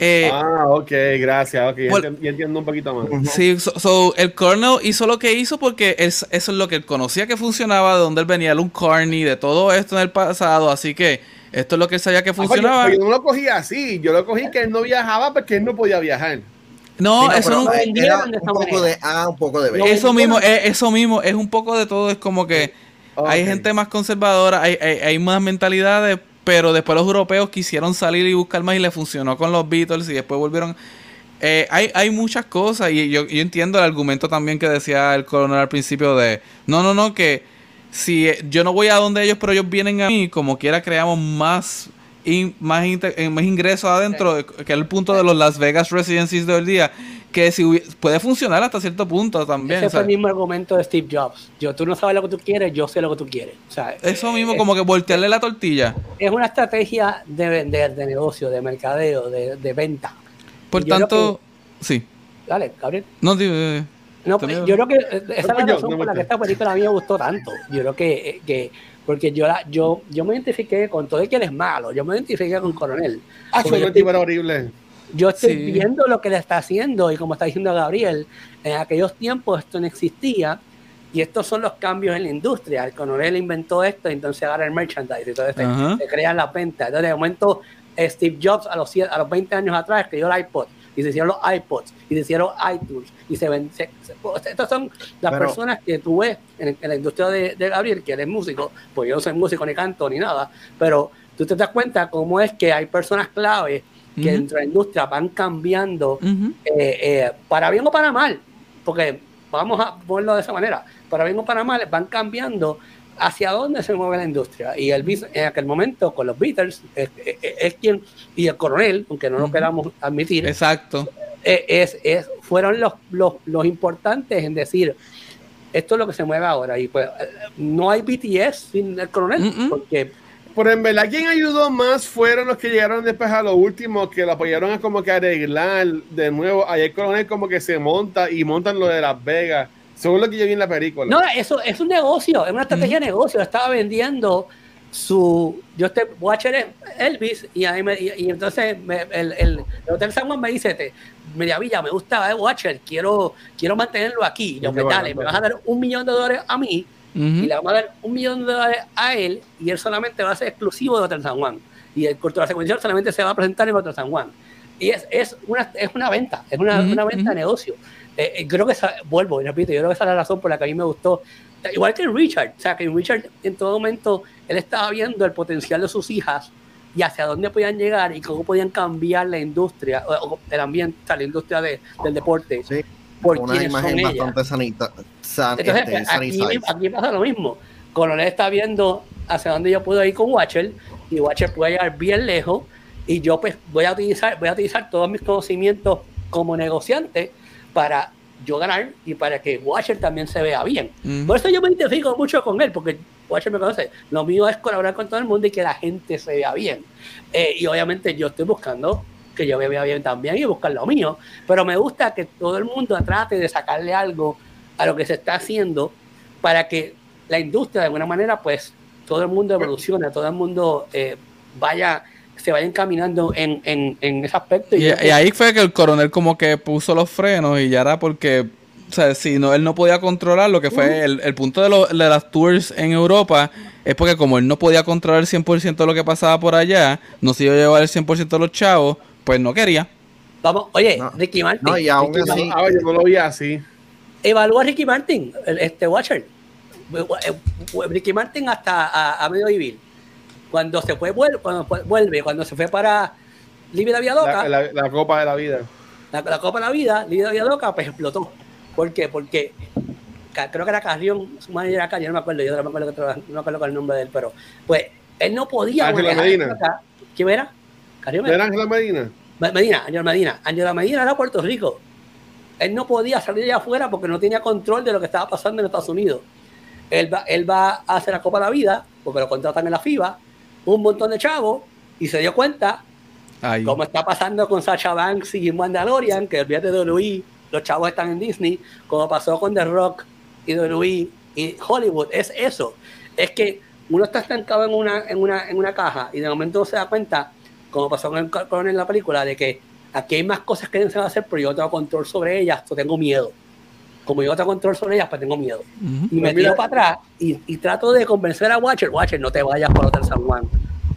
eh, ah, ok, gracias. Ok, ya Por- enti- ya entiendo un poquito más. Sí, so, so, el Colonel hizo lo que hizo porque él- eso es lo que él conocía que funcionaba, de donde él venía, el un Carney, de todo esto en el pasado, así que esto es lo que él sabía que Ah, funcionaba. yo, yo no lo cogí así, yo lo cogí que él no viajaba porque él no podía viajar. No, Sí, no, eso no- era de un poco de A, un poco de B. Eso mismo, es, eso mismo, es un poco de todo, es como que hay gente más conservadora, hay, hay, hay más mentalidades, pero después los europeos quisieron salir y buscar más y le funcionó con los Beatles y después volvieron... Eh, hay, hay muchas cosas y yo, yo entiendo el argumento también que decía el coronel al principio de, no, no, no, que si eh, yo no voy a donde ellos, pero ellos vienen a mí, como quiera creamos más, in- más, eh, más ingresos adentro, que es el punto de los Las Vegas Residencies de hoy día, que si puede funcionar hasta cierto punto también. Ese o fue el mismo argumento de Steve Jobs. Yo, tú no sabes lo que tú quieres, yo sé lo que tú quieres. O sea, eso mismo, eh, como que voltearle la tortilla. es una estrategia de vender, de negocio, de mercadeo, de, de venta. Por tanto, sí. Dale, Gabriel. No, eh, No, pues, yo creo que esa es la yo, razón no por la que esta película a mí me gustó tanto. Yo creo que, eh, que porque yo la, yo, yo me identifiqué con todo el que él es malo, yo me identifiqué con Coronel. Ah, Porque yo fue tipo era horrible. Yo estoy Sí. viendo lo que le está haciendo y como está diciendo Gabriel, en aquellos tiempos esto no existía y estos son los cambios en la industria. El coronel inventó esto, entonces agarra el merchandise, entonces se, crean las ventas. Entonces de momento eh, Steve Jobs a los, a los 20 años atrás escribió el iPod y se hicieron los iPods y se hicieron iTunes y se ven. se- se- pues, estas son las Pero- personas que tú ves en, en la industria de, de Gabriel, que él es músico, pues yo no soy músico ni canto ni nada, pero tú te das cuenta cómo es que hay personas clave que Ujú. dentro de la industria van cambiando ujú. eh, eh, para bien o para mal, porque vamos a ponerlo de esa manera, para bien o para mal, van cambiando hacia dónde se mueve la industria. Y Elvis en aquel momento con los Beatles es, es- es quien, y el coronel, aunque no lo queramos admitir, Exacto. eh, es, es- fueron los, los, los importantes en decir, esto es lo que se mueve ahora. Y pues no hay BTS sin el coronel, porque Pero en verdad, quien ayudó más fueron los que llegaron después a lo último, que lo apoyaron a como que arreglar de nuevo. Ayer Coronel como que se monta y montan lo de Las Vegas, según lo que yo vi en la película. No, eso es un negocio, es una estrategia de negocio. Estaba vendiendo su. Yo este Watcher es Elvis, y, ahí me- y, y entonces me- el, el, el Hotel San Juan me dice: te, Media Villa, me gusta eh, Watcher, quiero, quiero mantenerlo aquí. Y yo, Qué pues, dale, me vas a dar un millón de dólares a mí, Ujú. y le vamos a dar un millón de dólares a él, y él solamente va a ser exclusivo de Hotel San Juan. Y el Cultura Secuencial solamente se va a presentar en Hotel San Juan. Y es, es, una, es una venta, es una, Ujú, una venta de negocio. Eh, eh, creo que esa, vuelvo y repito, yo creo que esa es la razón por la que a mí me gustó. Igual que Richard, o sea, que Richard en todo momento él estaba viendo el potencial de sus hijas y hacia dónde podían llegar y cómo podían cambiar la industria, o, o el ambiente, la industria de- del deporte, Sí, por una quienes son imagen ellas. bastante sanita, san- Entonces, este, aquí, sanitized. aquí pasa lo mismo. Coronel está viendo hacia dónde yo puedo ir con Watcher y Watcher puede llegar bien lejos y yo pues voy a utilizar, voy a utilizar todos mis conocimientos como negociante para yo ganar y para que Watcher también se vea bien. Por eso yo me identifico mucho con él, porque Watcher me conoce. Lo mío es colaborar con todo el mundo y que la gente se vea bien. Eh, y obviamente yo estoy buscando que yo me vea bien también y buscar lo mío. Pero me gusta que todo el mundo trate de sacarle algo a lo que se está haciendo para que la industria de alguna manera, pues todo el mundo evolucione, todo el mundo eh, vaya, se vaya encaminando en, en, en ese aspecto. Y, ahí fue que el coronel como que puso los frenos y ya era porque, o sea, si no, él no podía controlar lo que fue el, el punto de, lo- de las tours en Europa, es porque como él no podía controlar el 100% de lo que pasaba por allá, no se iba a llevar el 100% de los chavos, pues no quería. Vamos, oye, No. Ricky Martin. No, y aún Ricky así- Ah, yo no lo vi así. Evalúa a Ricky Martin, el- este Watcher. Ricky Martin hasta a, a medio vivir. Cuando se fue, vuelve, cuando fue- vuelve, cuando se fue para Libre la Vida Loca, La, la, copa de la vida. la Copa de la Vida, Libre la Vida Loca, pues explotó. ¿Por qué? Porque creo que era Carrión, su manager acá, yo no me acuerdo, yo no me acuerdo, no me acuerdo el nombre de él, pero pues él no podía Ángela Medina. acá. ¿Quién era? Carrión ¿No era Ángela Medina? Me- Medina, Angela Medina. Angela Medina era Puerto Rico. Él no podía salir allá afuera porque no tenía control de lo que estaba pasando en Estados Unidos. Él va, él va a hacer la Copa de la Vida, porque lo contratan en la FIBA, un montón de chavos, y se dio cuenta, Ahí. como está pasando con Sacha Banks y Mandalorian, que olvídate de WWE, los chavos están en Disney, como pasó con The Rock y WWE y Hollywood. Es eso. Es que uno está estancado en una, en una, en una caja y de momento se da cuenta, como pasó con el en la película, de que aquí hay más cosas que se van a hacer, pero yo tengo control sobre ellas, yo tengo miedo. Como yo tengo control sobre ellas, pues tengo miedo. Ujú. Y me Pues tiro para atrás y, y trato de convencer a Watcher, Watcher, no te vayas por Hotel San Juan,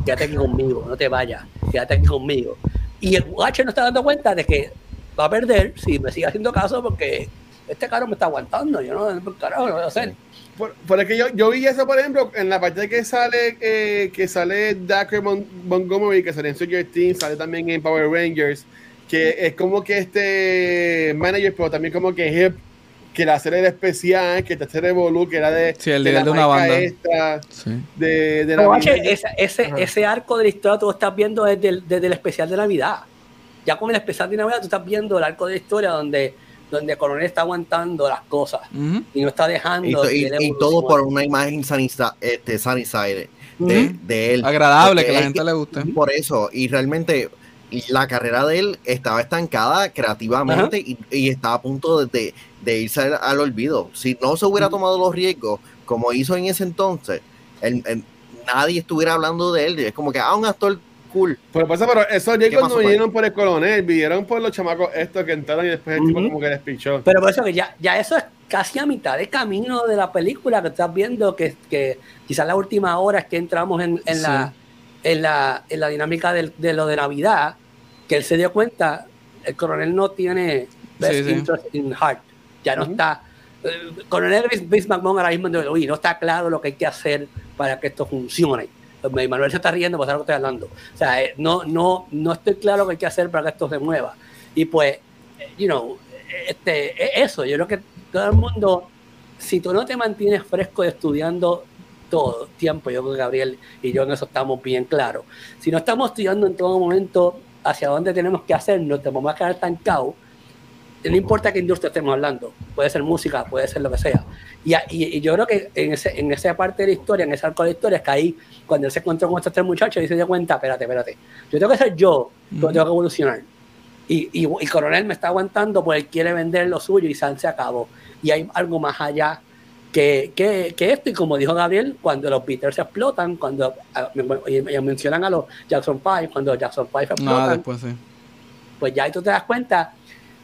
quédate aquí conmigo, no te vayas, quédate aquí conmigo. Y el Watcher no está dando cuenta de que va a perder si me sigue haciendo caso porque este carro me está aguantando, yo no, carajo, lo voy a hacer. Por, por es que yo, yo vi eso, por ejemplo, en la parte que sale eh, que sale Dacre Mon- Montgomery, que sale en Stranger Things, sale también en Power Rangers, que es como que este manager, pero también como que hip, que la serie era especial, que te hace Revolu, que era de, Sí, el de la de una banda. esta, Sí. de, de la vida- ese, ese, arco de la historia tú lo estás viendo desde el, desde el especial de Navidad. Ya con el especial de Navidad tú estás viendo el arco de la historia donde, donde el coronel está aguantando las cosas Ujú. y no está dejando Y, to- y- y todo por una imagen sanisa- este, de, Ujú. de él. Agradable, Porque que la gente le guste. Por eso, y realmente la carrera de él estaba estancada creativamente y, y estaba a punto de, de- de irse al, al olvido. Si no se hubiera tomado los riesgos como hizo en ese entonces, el- el- nadie estuviera hablando de él. Es como que, ah, un actor cool. Pero pasa, pero esos riesgos pasó, no pues? vinieron por el coronel, vinieron por los chamacos estos que entraron y después el tipo Ujú. como que les pichó. Pero por eso que ya, ya eso es casi a mitad de camino de la película que estás viendo, que, que quizás la última hora es que entramos en, en la, en, la, en la dinámica del- de lo de Navidad, que él se dio cuenta, el coronel no tiene best Sí, sí. interest in heart, ya no Ujú. está. eh, coronel Vince McMahon ahora mismo no está claro lo que hay que hacer para que esto funcione. Pues, Manuel se está riendo, pues ahora que estoy hablando. O sea, eh, no, no, no estoy claro lo que hay que hacer para que esto se mueva. Y pues, eh, you know, este, eso, yo creo que todo el mundo, si tú no te mantienes fresco estudiando todo tiempo, yo creo que Gabriel y yo en eso estamos bien claros. Si no estamos estudiando en todo momento hacia dónde tenemos que hacernos, te vamos a quedar estancados. No importa qué industria estemos hablando, puede ser música, puede ser lo que sea. Y, y- y yo creo que en, ese, en esa parte de la historia, en ese arco de la historia, es que ahí, cuando él se encontró con estos tres muchachos, y se dio cuenta, espérate, espérate, yo tengo que ser yo, pero tengo que evolucionar. Y, y, y Coronel me está aguantando porque él quiere vender lo suyo y San se acabó. Y hay algo más allá que, que, que esto. Y como dijo Gabriel, cuando los Beatles explotan, cuando ah, y mencionan a los Jackson 5, cuando Jackson 5 explotan, Nada, después sí. pues ya ahí tú te das cuenta.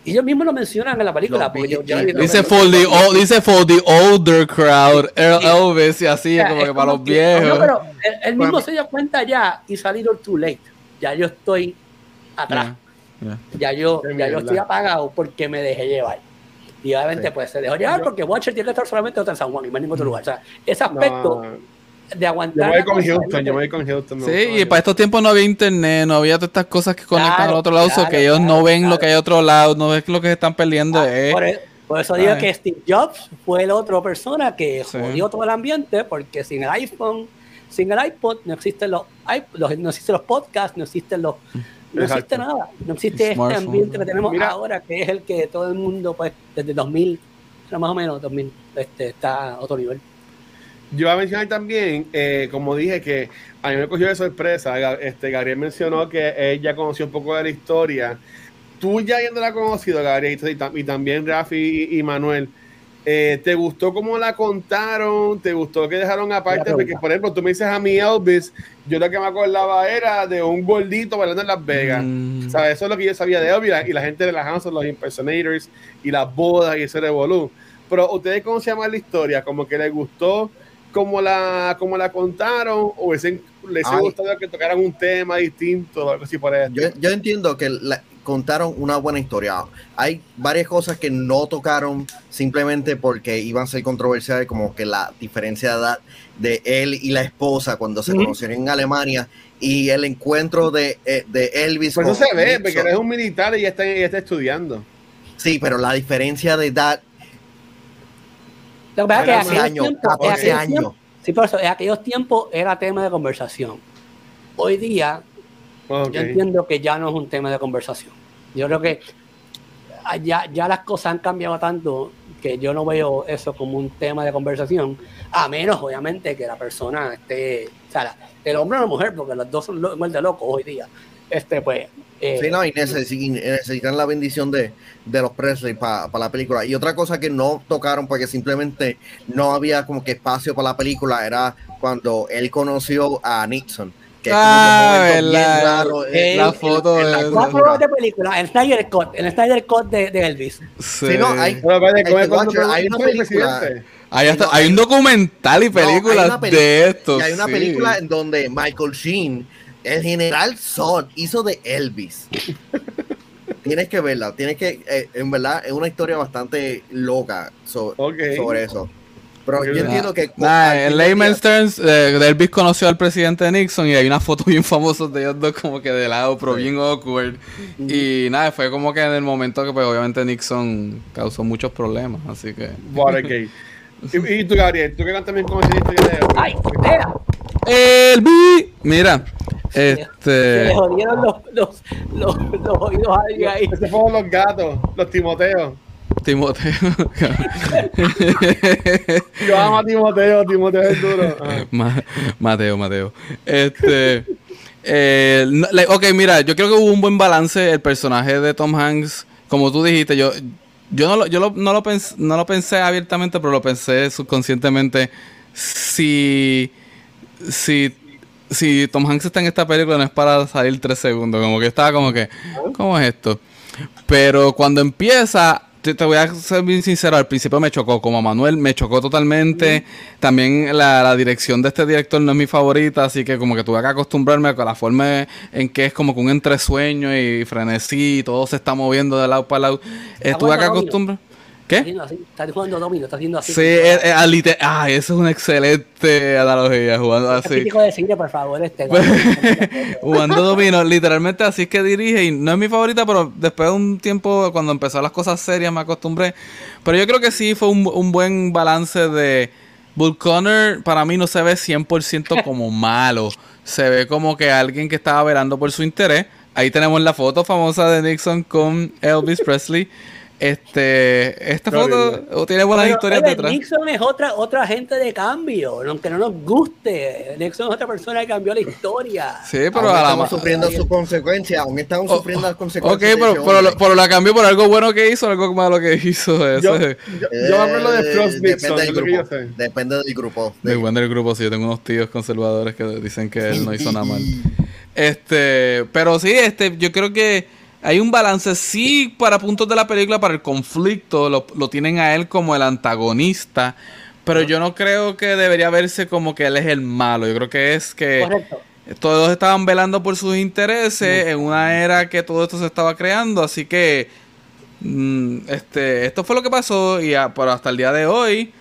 Y ellos mismos lo mencionan en la película. Los porque yo, yo Dice for the, o- dice for the older crowd, El- Elvis y así, O sea, como es que para los que- viejos. No, pero él, él mismo Bueno. se dio cuenta ya y salir too late. Ya yo estoy atrás. Ya, yo, ya yo estoy apagado porque me dejé llevar. Y obviamente, Sí. pues se dejó llevar porque Watcher tiene que estar solamente en San Juan y más en ningún otro lugar. O sea, ese aspecto No, de yo aguantar. me voy con Houston, yo me voy con Houston. Sí, y para estos tiempos no había internet, no había todas estas cosas que conectan Claro, al otro lado, so claro, que ellos no claro, ven lo que hay a otro lado, no ven lo que se están perdiendo. eh. Por, e- por eso digo Ay. que Steve Jobs fue la otra persona que Sí. jodió todo el ambiente porque sin el iPhone, sin el iPod no existen los, iP- los- no existen los podcasts, no existen los no Exacto. existe nada, no existe este ambiente que tenemos Mira. ahora, que es el que todo el mundo, pues, desde 2000, no, más o menos 2000, este, está a otro nivel. Yo iba a mencionar también, eh, como dije, que a mí me cogió de sorpresa. Este, Gabriel mencionó que él ya conoció un poco de la historia. Tú ya habiéndola conocido, Gabriel, y, tam- y también Rafi y, y Manuel, eh, ¿te gustó cómo la contaron? ¿Te gustó que dejaron aparte? Porque, por ejemplo, tú me dices a mí, Elvis, yo lo que me acordaba era de un gordito bailando en Las Vegas. Mm. ¿Sabes? Eso es lo que yo sabía de Elvis y la, y la gente relajando los impersonators y las bodas y ese revolú. Pero ustedes conocían más la historia, como que les gustó como la, como la contaron o les, les gustado que tocaran un tema distinto algo así por. Yo, yo entiendo que la- contaron una buena historia. Hay varias cosas que no tocaron simplemente porque iban a ser controversiales, como que la diferencia de edad de él y la esposa cuando se conocieron en Alemania y el encuentro de, eh, de Elvis. Por eso se ve, Nixon. porque él es un militar y ya está, ya está estudiando. Sí, pero la diferencia de edad Lo que pasa es que años, tiempos- en 14 aquellos años. sí, por eso, en aquellos tiempos era tema de conversación. Hoy día, Yo entiendo que ya no es un tema de conversación. Yo creo que ah, ya, ya las cosas han cambiado tanto que yo no veo eso como un tema de conversación, a menos obviamente que la persona esté, o sea, la- el hombre o la mujer, porque los dos son lo- igual de locos hoy día. Este, pues, eh, Sí, no, y necesi- y necesitan la bendición de, de los Presley para la película. Y otra cosa que no tocaron porque simplemente no había como que espacio para la película era cuando él conoció a Nixon. Que es como Ah, un momento bien verdad. raro, Eh, en- la en- foto en la de- cuatro cultura. horas de película, el Snyder Cut, el Snyder Cut de, de Elvis. Sí. Sí, no, hay- Hay ¿cómo es que cuando watch, hay una película-? Hay, hasta- no, hay un documental y No, hay películas de esto. Y hay una sí. película en donde Michael Sheen, el general Zod, hizo de Elvis. [LAUGHS] tienes que verla, tienes que, eh, en verdad, es una historia bastante loca so- Ok. sobre eso. Pero yo entiendo que. Nah, en Layman's Terms, eh, Elvis conoció al presidente Nixon y hay una foto [LAUGHS] bien famosa de ellos dos como que de lado, pero bien awkward. Y nada, fue como que en el momento que pues obviamente Nixon causó muchos problemas, así que... Watergate. [LAUGHS] y, y tú, Gabriel, tú que también conoces historia de Elvis. ¡Ay, espera! Elvis, mira, Se le este... jodieron los, los, los, los oídos a alguien ahí. Esos fueron los gatos, los Timoteos. Timoteo. [LAUGHS] Yo amo a Timoteo, Timoteo es duro. [LAUGHS] Ma- Mateo, Mateo. Este. eh, ok, mira, yo creo que hubo un buen balance. El personaje de Tom Hanks, como tú dijiste, yo, yo, no, lo, yo lo- no, lo pens- no lo pensé abiertamente, pero lo pensé subconscientemente. Si, si, si Tom Hanks está en esta película, no es para salir tres segundos. Como que estaba como que, ¿cómo es esto? Pero cuando empieza, te, te voy a ser bien sincero, al principio me chocó, como a Manuel, me chocó totalmente. También la, la dirección de este director no es mi favorita, así que como que tuve que acostumbrarme a la forma en que es como que un entresueño y frenesí, y todo se está moviendo de lado para lado. Eh, Ah, tuve que bueno, Está ¿Qué? haciendo así, está jugando domino, está haciendo así. Sí, eh, eh, ah, ah, eso es una excelente analogía, jugando Es así. de cine, por favor, este. [LAUGHS] Jugando domino, literalmente así es que dirige y no es mi favorita, pero después de un tiempo, cuando empezó las cosas serias, me acostumbré. Pero yo creo que sí fue un, un buen balance de... Bull Connor para mí no se ve 100% [LAUGHS] como malo. Se ve como que alguien que estaba velando por su interés. Ahí tenemos la foto famosa de Nixon con Elvis Presley. Este, esta foto tiene buenas Pero, historias oye, detrás. Nixon es otra, otra agente de cambio, aunque no nos guste. Nixon es otra persona que cambió la historia. Sí, pero aún a la estamos sufriendo sus consecuencias, aún estamos Oh, sufriendo las Ok, consecuencias. de pero, pero, hombre. lo- pero la cambió por algo bueno que hizo, algo malo que hizo. Eso Yo, yo, yo me acuerdo de Eh, Frost Nixon, depende del grupo. Depende del grupo. Muy De- bueno del grupo, sí, yo tengo unos tíos conservadores que dicen que él no hizo nada mal. [LAUGHS] Este, pero sí, este, yo creo que hay un balance, sí, para puntos de la película, para el conflicto, lo, lo tienen a él como el antagonista, pero yo no creo que debería verse como que él es el malo, yo creo que es que Correcto. todos estaban velando por sus intereses en una era que todo esto se estaba creando, así que mm, este esto fue lo que pasó y a- pero hasta el día de hoy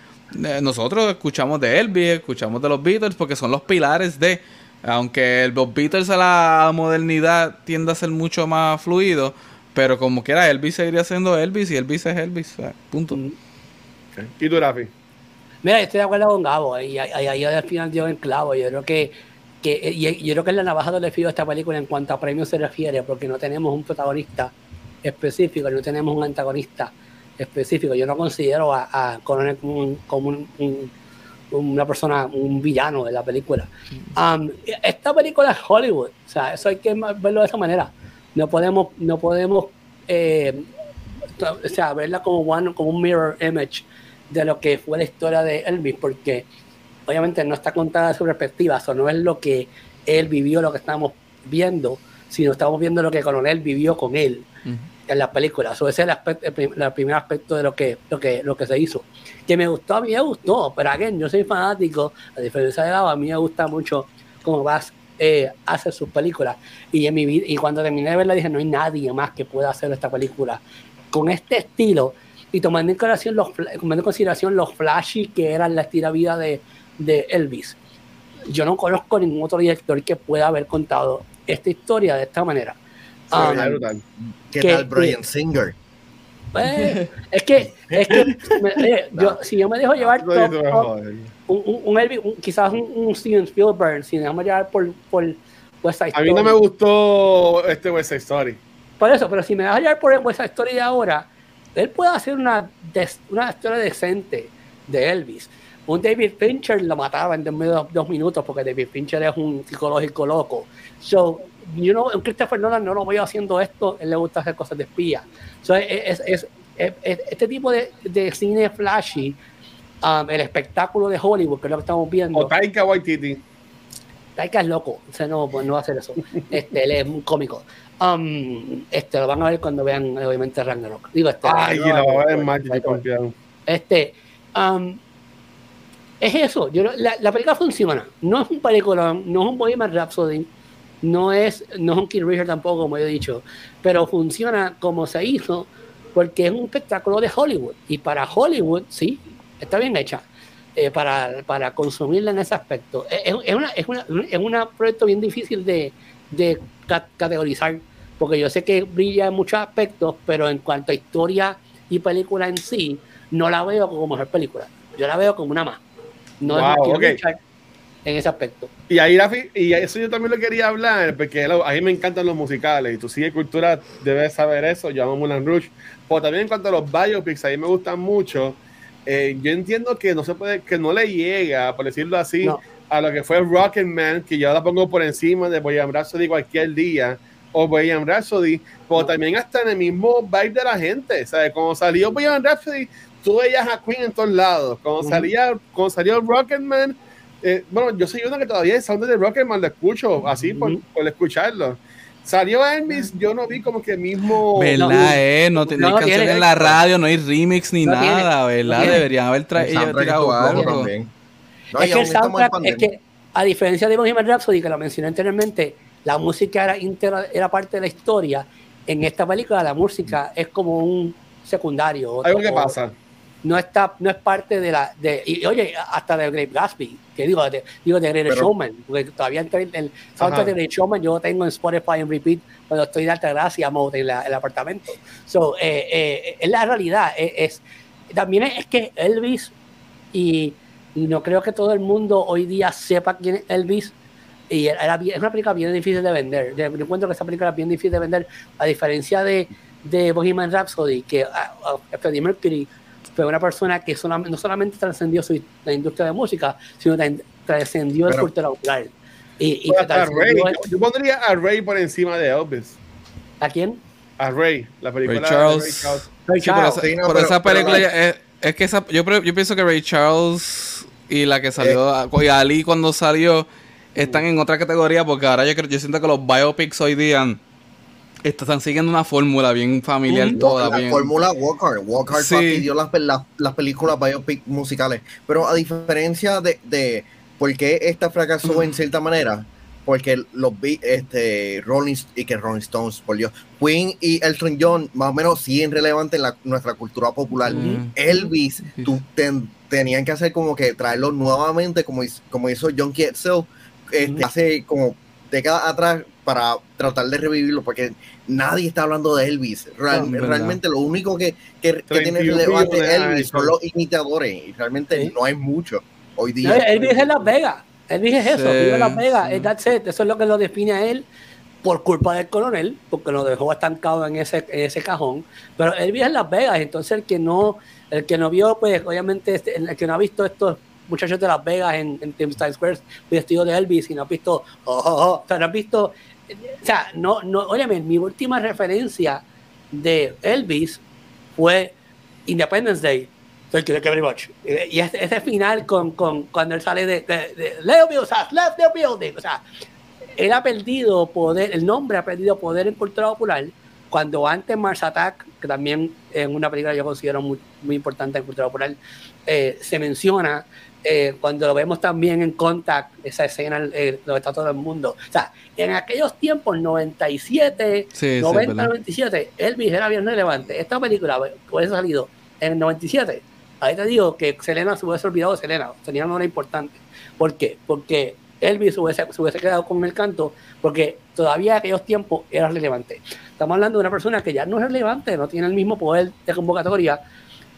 eh, nosotros escuchamos de Elvis, escuchamos de los Beatles porque son los pilares de aunque el, los Beatles a la modernidad tiende a ser mucho más fluido, pero como quiera Elvis seguiría siendo Elvis y Elvis es Elvis, o sea, punto. Mm. ¿Y tú, Rafi? Mira, yo estoy de acuerdo con Gabo, y ahí al final dio en clavo. Yo creo que, que y yo creo que es la navaja de filo de esta película en cuanto a premios se refiere, porque no tenemos un protagonista específico, no tenemos un antagonista específico. Yo no considero a, a Coronel como, un, como un, una persona, un villano de la película. Um, esta película es Hollywood, o sea, eso hay que verlo de esa manera. No podemos, no podemos eh, o sea, verla como, one, como un mirror image de lo que fue la historia de Elvis, porque obviamente no está contada de su perspectiva, eso no es lo que él vivió, lo que estamos viendo, sino estamos viendo lo que Coronel vivió con él en la película. Eso es el, aspecto, el, primer aspecto de lo que, lo, que, lo que se hizo. Que me gustó, a mí me gustó, pero again, yo soy fanático, a diferencia de Gabo, a mí me gusta mucho cómo vas eh, hace sus películas. Y, en mi y cuando terminé de verla dije, no hay nadie más que pueda hacer esta película con este estilo y tomando en consideración los, tomando en consideración los flashy que eran la estira vida de, de Elvis. Yo no conozco ningún otro director que pueda haber contado esta historia de esta manera. Um, ¿Qué tal Brian Singer? Pues, es que, es que eh, yo, [LAUGHS] si yo me dejo llevar un, un, Elvis, quizás un, Steven Spielberg, si me dejo llevar por, por West Side Story. A mí no me gustó este West Side Story. Por eso, pero si me dejo llevar por West Side Story de ahora, él puede hacer una, una historia decente de Elvis. Un David Fincher lo mataba en de dos minutos porque David Fincher es un psicológico loco. So, you know, Christopher Nolan no lo veo haciendo esto, él le gusta hacer cosas de espía. So, es, es, es, este tipo de, de cine flashy, um, el espectáculo de Hollywood, que es lo que estamos viendo. O Taika Waititi. Taika es loco, o sea, no, pues no va a hacer eso. Este, él es un cómico. Um, este, lo van a ver cuando vean, obviamente, Ragnarok. Digo, este, Ay, no, lo va a ver más, Este, um, es eso. Yo, la, la, película funciona. No es un película, no es un Bohemian Rhapsody, no es, no es un King Richard tampoco, como he dicho, pero funciona como se hizo porque es un espectáculo de Hollywood. Y para Hollywood, sí, está bien hecha. Eh, para, para, consumirla en ese aspecto. Es, es, una, es, una, es un proyecto bien difícil de, de categorizar, porque yo sé que brilla en muchos aspectos, pero en cuanto a historia y película en sí, no la veo como mejor película. Yo la veo como una más. No es en ese aspecto. Y ahí y eso yo también lo quería hablar, porque a mí me encantan los musicales y tú sigue cultura, debes saber eso, yo amo Mulan Rouge. Pero también en cuanto a los biopics, ahí me gustan mucho. Eh, yo entiendo que no se puede, que no le llega, por decirlo así, a lo que fue Rocketman, que yo la pongo por encima de Bohemian Rhapsody cualquier día, o Bohemian Rhapsody, pero también hasta en el mismo vibe de la gente, ¿sabes? Cuando salió Bohemian Rhapsody, tú veías a Queen en todos lados. Cuando, salía, cuando salió Rocketman, eh, bueno, yo soy uno que todavía el sound de Rocketman lo escucho, así por, por escucharlo. Salió Elvis, yo no vi como que mismo. ¿Verdad? No, eh? no, no, no hay canciones en la radio, no hay remix ni nada, ¿verdad? Deberían haber traído algo. es, que el soundtrack, es que, a diferencia de Bohemian Rhapsody, que lo mencioné anteriormente, la música era, íntegra, era parte de la historia. En esta película, la música es como un secundario. Algo que pasa no está no es parte de la de y, oye hasta de Great Gatsby que digo de, digo de Great Showman porque todavía el, el soundtrack de Great Showman yo tengo en Spotify en repeat cuando estoy de alta gracia en el apartamento. So eh, eh, es la realidad es, también es, que Elvis y, y, no creo que todo el mundo hoy día sepa quién es Elvis y era, es una película bien difícil de vender. Yo encuentro que esa película es bien difícil de vender a diferencia de de Bohemian Rhapsody que uh, Freddie Mercury fue una persona que no solamente trascendió la industria de música, sino que trascendió el cultura popular. Y, y yo, pondría a Ray por encima de Elvis. ¿A quién? A Ray, la película Ray Charles. Ray Charles. Sí, por esa, película es, es, que esa, yo, yo pienso que Ray Charles y la que salió, eh. y Ali cuando salió, están en otra categoría porque ahora yo, creo, yo siento que los biopics hoy día están siguiendo una fórmula bien familiar toda. La fórmula Walker. Walker sí. dio las, las, películas biopic musicales. Pero a diferencia de, de por qué esta fracasó en cierta manera, porque los este, Rolling y que Rolling Stones, por Dios, Queen y Elton John, más o menos siguen relevantes en la, nuestra cultura popular. Elvis, tú tenían que hacer como que traerlo nuevamente, como, como hizo John Ketzel, este, hace como décadas atrás para tratar de revivirlo, porque nadie está hablando de Elvis. Real- No, realmente lo único que, que, que tiene 31 relevante de Elvis son los imitadores, y realmente Sí. no hay mucho hoy No, día. Elvis es en Las Vegas. Elvis es eso, Sí, vive en Las Vegas. sí. es that's it. Eso es lo que lo define a él por culpa del coronel, porque lo dejó estancado en ese, en ese cajón. Pero Elvis es en Las Vegas, entonces el que no, el que no vio, pues obviamente, este, el que no ha visto estos muchachos de Las Vegas en, en Times Square vestidos de Elvis y no ha visto, oh, oh, oh, o sea, no ha visto, o sea, no, no, óyeme, mi última referencia de Elvis fue Independence Day. Thank you, thank you very much. Y ese, ese final con, con cuando él sale de, de, de Leo Bills has left the building. O sea, él ha perdido poder, el nombre ha perdido poder en cultura popular cuando antes Mars Attack, que también en una película yo considero muy, muy importante en cultura popular, eh, se menciona eh, cuando lo vemos también en Contact, esa escena eh, donde está todo el mundo. O sea, en aquellos tiempos, 97, Sí, sí, 90, verdad. 97, Elvis era bien relevante. Esta película hubiese salido en el 97. Ahí te digo que Selena se hubiese olvidado de Selena, tenía una hora importante. ¿Por qué? Porque Elvis se hubiese, se hubiese quedado con el canto, porque todavía en aquellos tiempos era relevante. Estamos hablando de una persona que ya no es relevante, no tiene el mismo poder de convocatoria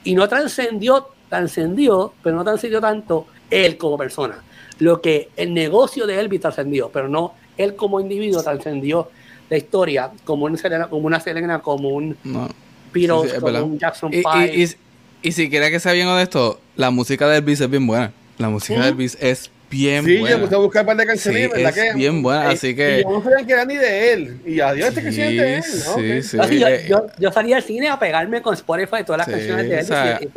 y no trascendió, trascendió, pero no trascendió tanto él como persona. Lo que el negocio de Elvis trascendió, pero no él como individuo trascendió la historia como una Selena, como una Selena, como un No. Beatles, Sí, sí, como un Jackson Y, Five. y, y, y si quiera que sea bien honesto, la música de Elvis es bien buena. La música de Elvis es bien Sí, yo buena. me puse a buscar un par de Sí, canciones, ¿verdad? es que, bien buena, Eh, así Y que... yo no sabía que era ni de él. Y adiós, este canción es de él, ¿no? Sí, Ok. sí, sí, yo, eh, yo, yo salí al cine a pegarme con Spotify y todas las Sí, canciones de Elvis o sea- y,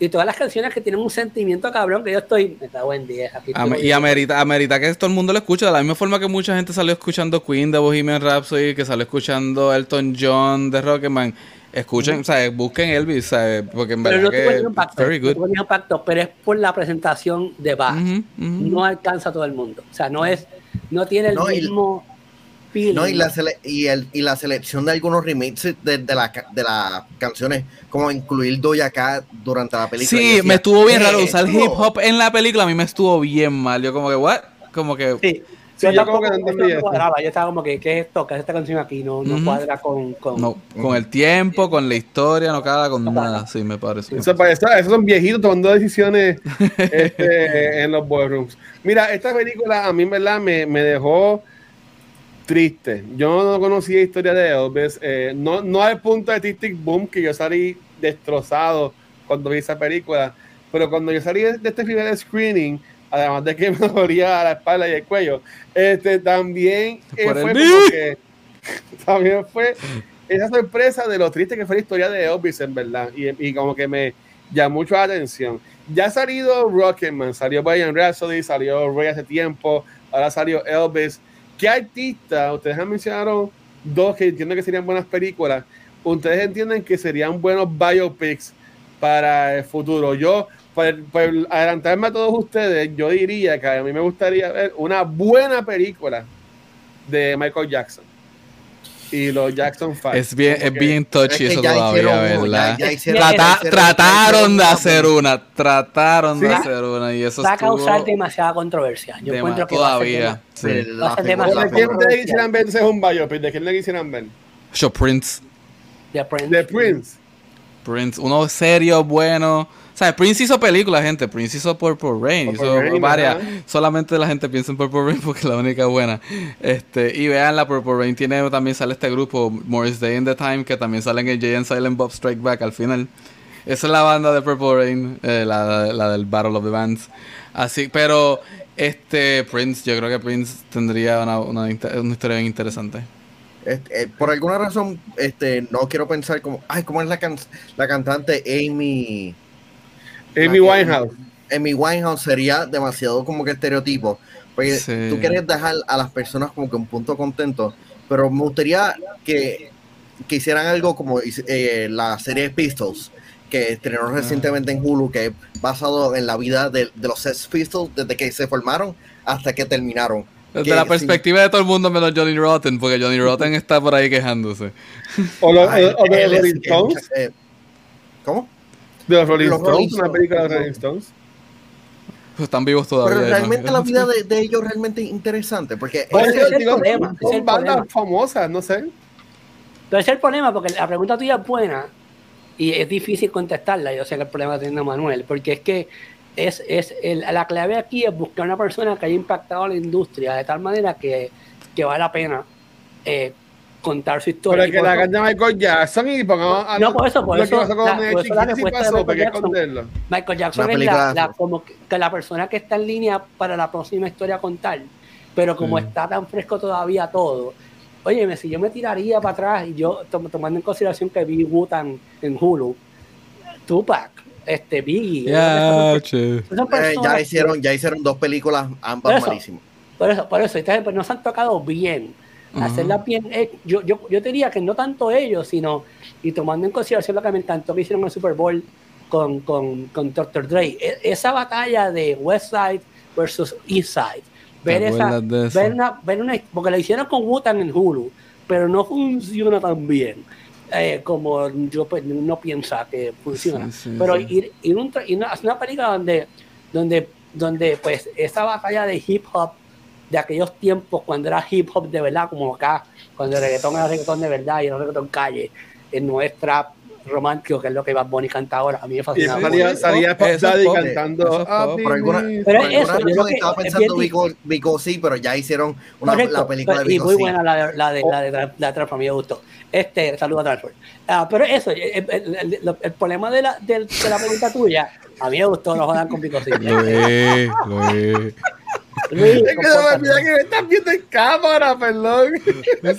y to- y todas las canciones que tienen un sentimiento cabrón que yo estoy, me cago en 10. aquí Am- y amerita, amerita que todo el mundo lo escuche, de la misma forma que mucha gente salió escuchando Queen de Bohemian Rhapsody, que salió escuchando Elton John de Rocketman. Escuchen, o sea, busquen Elvis, ¿sabes? porque en Pero verdad no que impacto, very no good. ningún impacto, pero es por la presentación de Bach. No alcanza a todo el mundo. O sea, no es, no tiene el No, y- mismo feeling. No, y la, sele- y, el, y la selección de algunos remixes de, de, la de las canciones, como incluir Doja Cat durante la película. Sí, decía, me estuvo bien "¿Qué raro usar esto?". hip hop en la película, a mí me estuvo bien mal. Yo como que, ¿what? Como que... Sí. Sí, yo como que no cuadraba. Yo estaba como que, ¿qué es esto? ¿Qué es esta canción aquí? No, no cuadra con... con... No, con el tiempo, con la historia, no cada con nada. Sí, me parece. Eso, esos son viejitos tomando decisiones [LAUGHS] este, en los boardrooms. Mira, esta película a mí verdad me, me dejó triste. Yo no conocía historia de Elvis. eh, no, no al punto de Tic Tic Boom, que yo salí destrozado cuando vi esa película. Pero cuando yo salí de, este primer screening, además de que [LAUGHS] me dolía la espalda y el cuello, este, también eh, fue que [LAUGHS] también fue esa sorpresa de lo triste que fue la historia de Elvis, en verdad. Y, y como que me llamó mucho la atención. Ya ha salido Rocketman, salió Brian Rhapsody, salió Ray hace tiempo, ahora salió Elvis. ¿Qué artista? Ustedes han mencionado dos que entiendo que serían buenas películas. ¿Ustedes entienden que serían buenos biopics para el futuro? Yo, para, para adelantarme a todos ustedes, yo diría que a mí me gustaría ver una buena película de Michael Jackson y los Jackson 5. Es bien, es bien touchy Es que eso todavía, ¿verdad? ya- ya hicieron- Trata- ya hicieron- trataron de hacer una, trataron de Sí. hacer una y eso va a causar demasiada controversia. Yo dema- encuentro que va a ser todavía. sí. Pero Va a ser la demasiado ¿De quién ustedes quisieran ver ese es un biopic? ¿De quién le quisieran ver? Yo, Prince, de Prince. De Prince. Prince, uno serio, bueno. O sea, Prince hizo películas, gente. Prince hizo Purple Rain, Purple hizo Rain, varias. ajá. Solamente la gente piensa en Purple Rain [LAUGHS] porque es la única buena. Este, y vean la Purple Rain tiene también sale este grupo Morris Day in the Time que también sale en Jay and Silent Bob Strike Back al final. Esa es la banda de Purple Rain, eh, la, la del Battle of the Bands. Así, pero este Prince, yo creo que Prince tendría una, una historia bien interesante. Este, eh, por alguna razón, este, no quiero pensar como, ay, ¿cómo es la, can- la cantante Amy? Amy Winehouse. Amy Winehouse sería demasiado como que estereotipo. Porque Sí. tú quieres dejar a las personas como que un punto contento. Pero me gustaría que, que hicieran algo como eh, la serie Pistols, que estrenó recientemente en Hulu, que es basado en la vida de, de los Sex Pistols desde que se formaron hasta que terminaron. Desde Que la sí. perspectiva de todo el mundo menos Johnny Rotten, porque Johnny Rotten está por ahí quejándose. O, los- Ay, o- o de él los es- Rolling Stones. eh, ¿Cómo? De los Rolling Los Stones, Rolling una película de los Stones. Rolling Stones. Pues están vivos todavía. Pero realmente la vida de, de ellos realmente es interesante, porque Pues, ese es el digo, problema, son el bandas problema. famosas, no sé. Pero ese es el problema, porque la pregunta tuya es buena y es difícil contestarla. Yo sé que el problema que tiene Manuel, porque es que es, es el- la clave aquí es buscar una persona que haya impactado a la industria de tal manera que, que vale la pena eh, contar su historia. Pero que por la eso- de Michael Jackson y pongamos a No, por eso, por eso, pasó la- Michael por eso la Jackson, es la, la- como que, la persona que está en línea para la próxima historia a contar. Pero como Mm. está tan fresco todavía todo, oye, si yo me tiraría para atrás y yo tom- tomando en consideración que vi Wutan en Hulu, Tupac, este Biggie, Ya, esas eh, ya hicieron, ya hicieron dos películas, Por ambas eso. malísimas. por eso, por eso, entonces, pues, no se han tocado bien. Ajá. Hacerlas bien, eh, yo, yo, yo te diría que no tanto ellos, sino, y tomando en consideración lo que me encantó que hicieron en el Super Bowl con, con, con Dr. Dre, e- esa batalla de West Side versus East Side, ver ¿Te esa, ver una, ver una, porque la hicieron con Wutan en Hulu, pero no funciona tan bien. eh, como yo pues, no piensa que funciona Sí, sí, pero sí. ir, ir, un ir una, hacer una película donde donde donde pues esa batalla de hip hop de aquellos tiempos cuando era hip hop de verdad como acá cuando el reggaetón era reggaetón de verdad y era reggaetón calle en nuestra romántico que es lo que Bad Bunny canta ahora a mí me Y fascina salía, salía Daddy cantando. pop, eso es "Ah, pop". Por alguna, baby". Pero por eso, alguna razón que estaba es pensando Vico, Vico sí, pero ya hicieron una, Correcto, la película de y Vico muy sí. buena la de la de la de, la de Transform, me gustó. Este, saludo a Transform. Ah, pero eso, el, el- el- problema de la, del- de la pregunta tuya, a mí me gustó, no jodan con Pico Lo es, lo es. Luis, Es que se me compórtate. olvida que me estás viendo en cámara, perdón.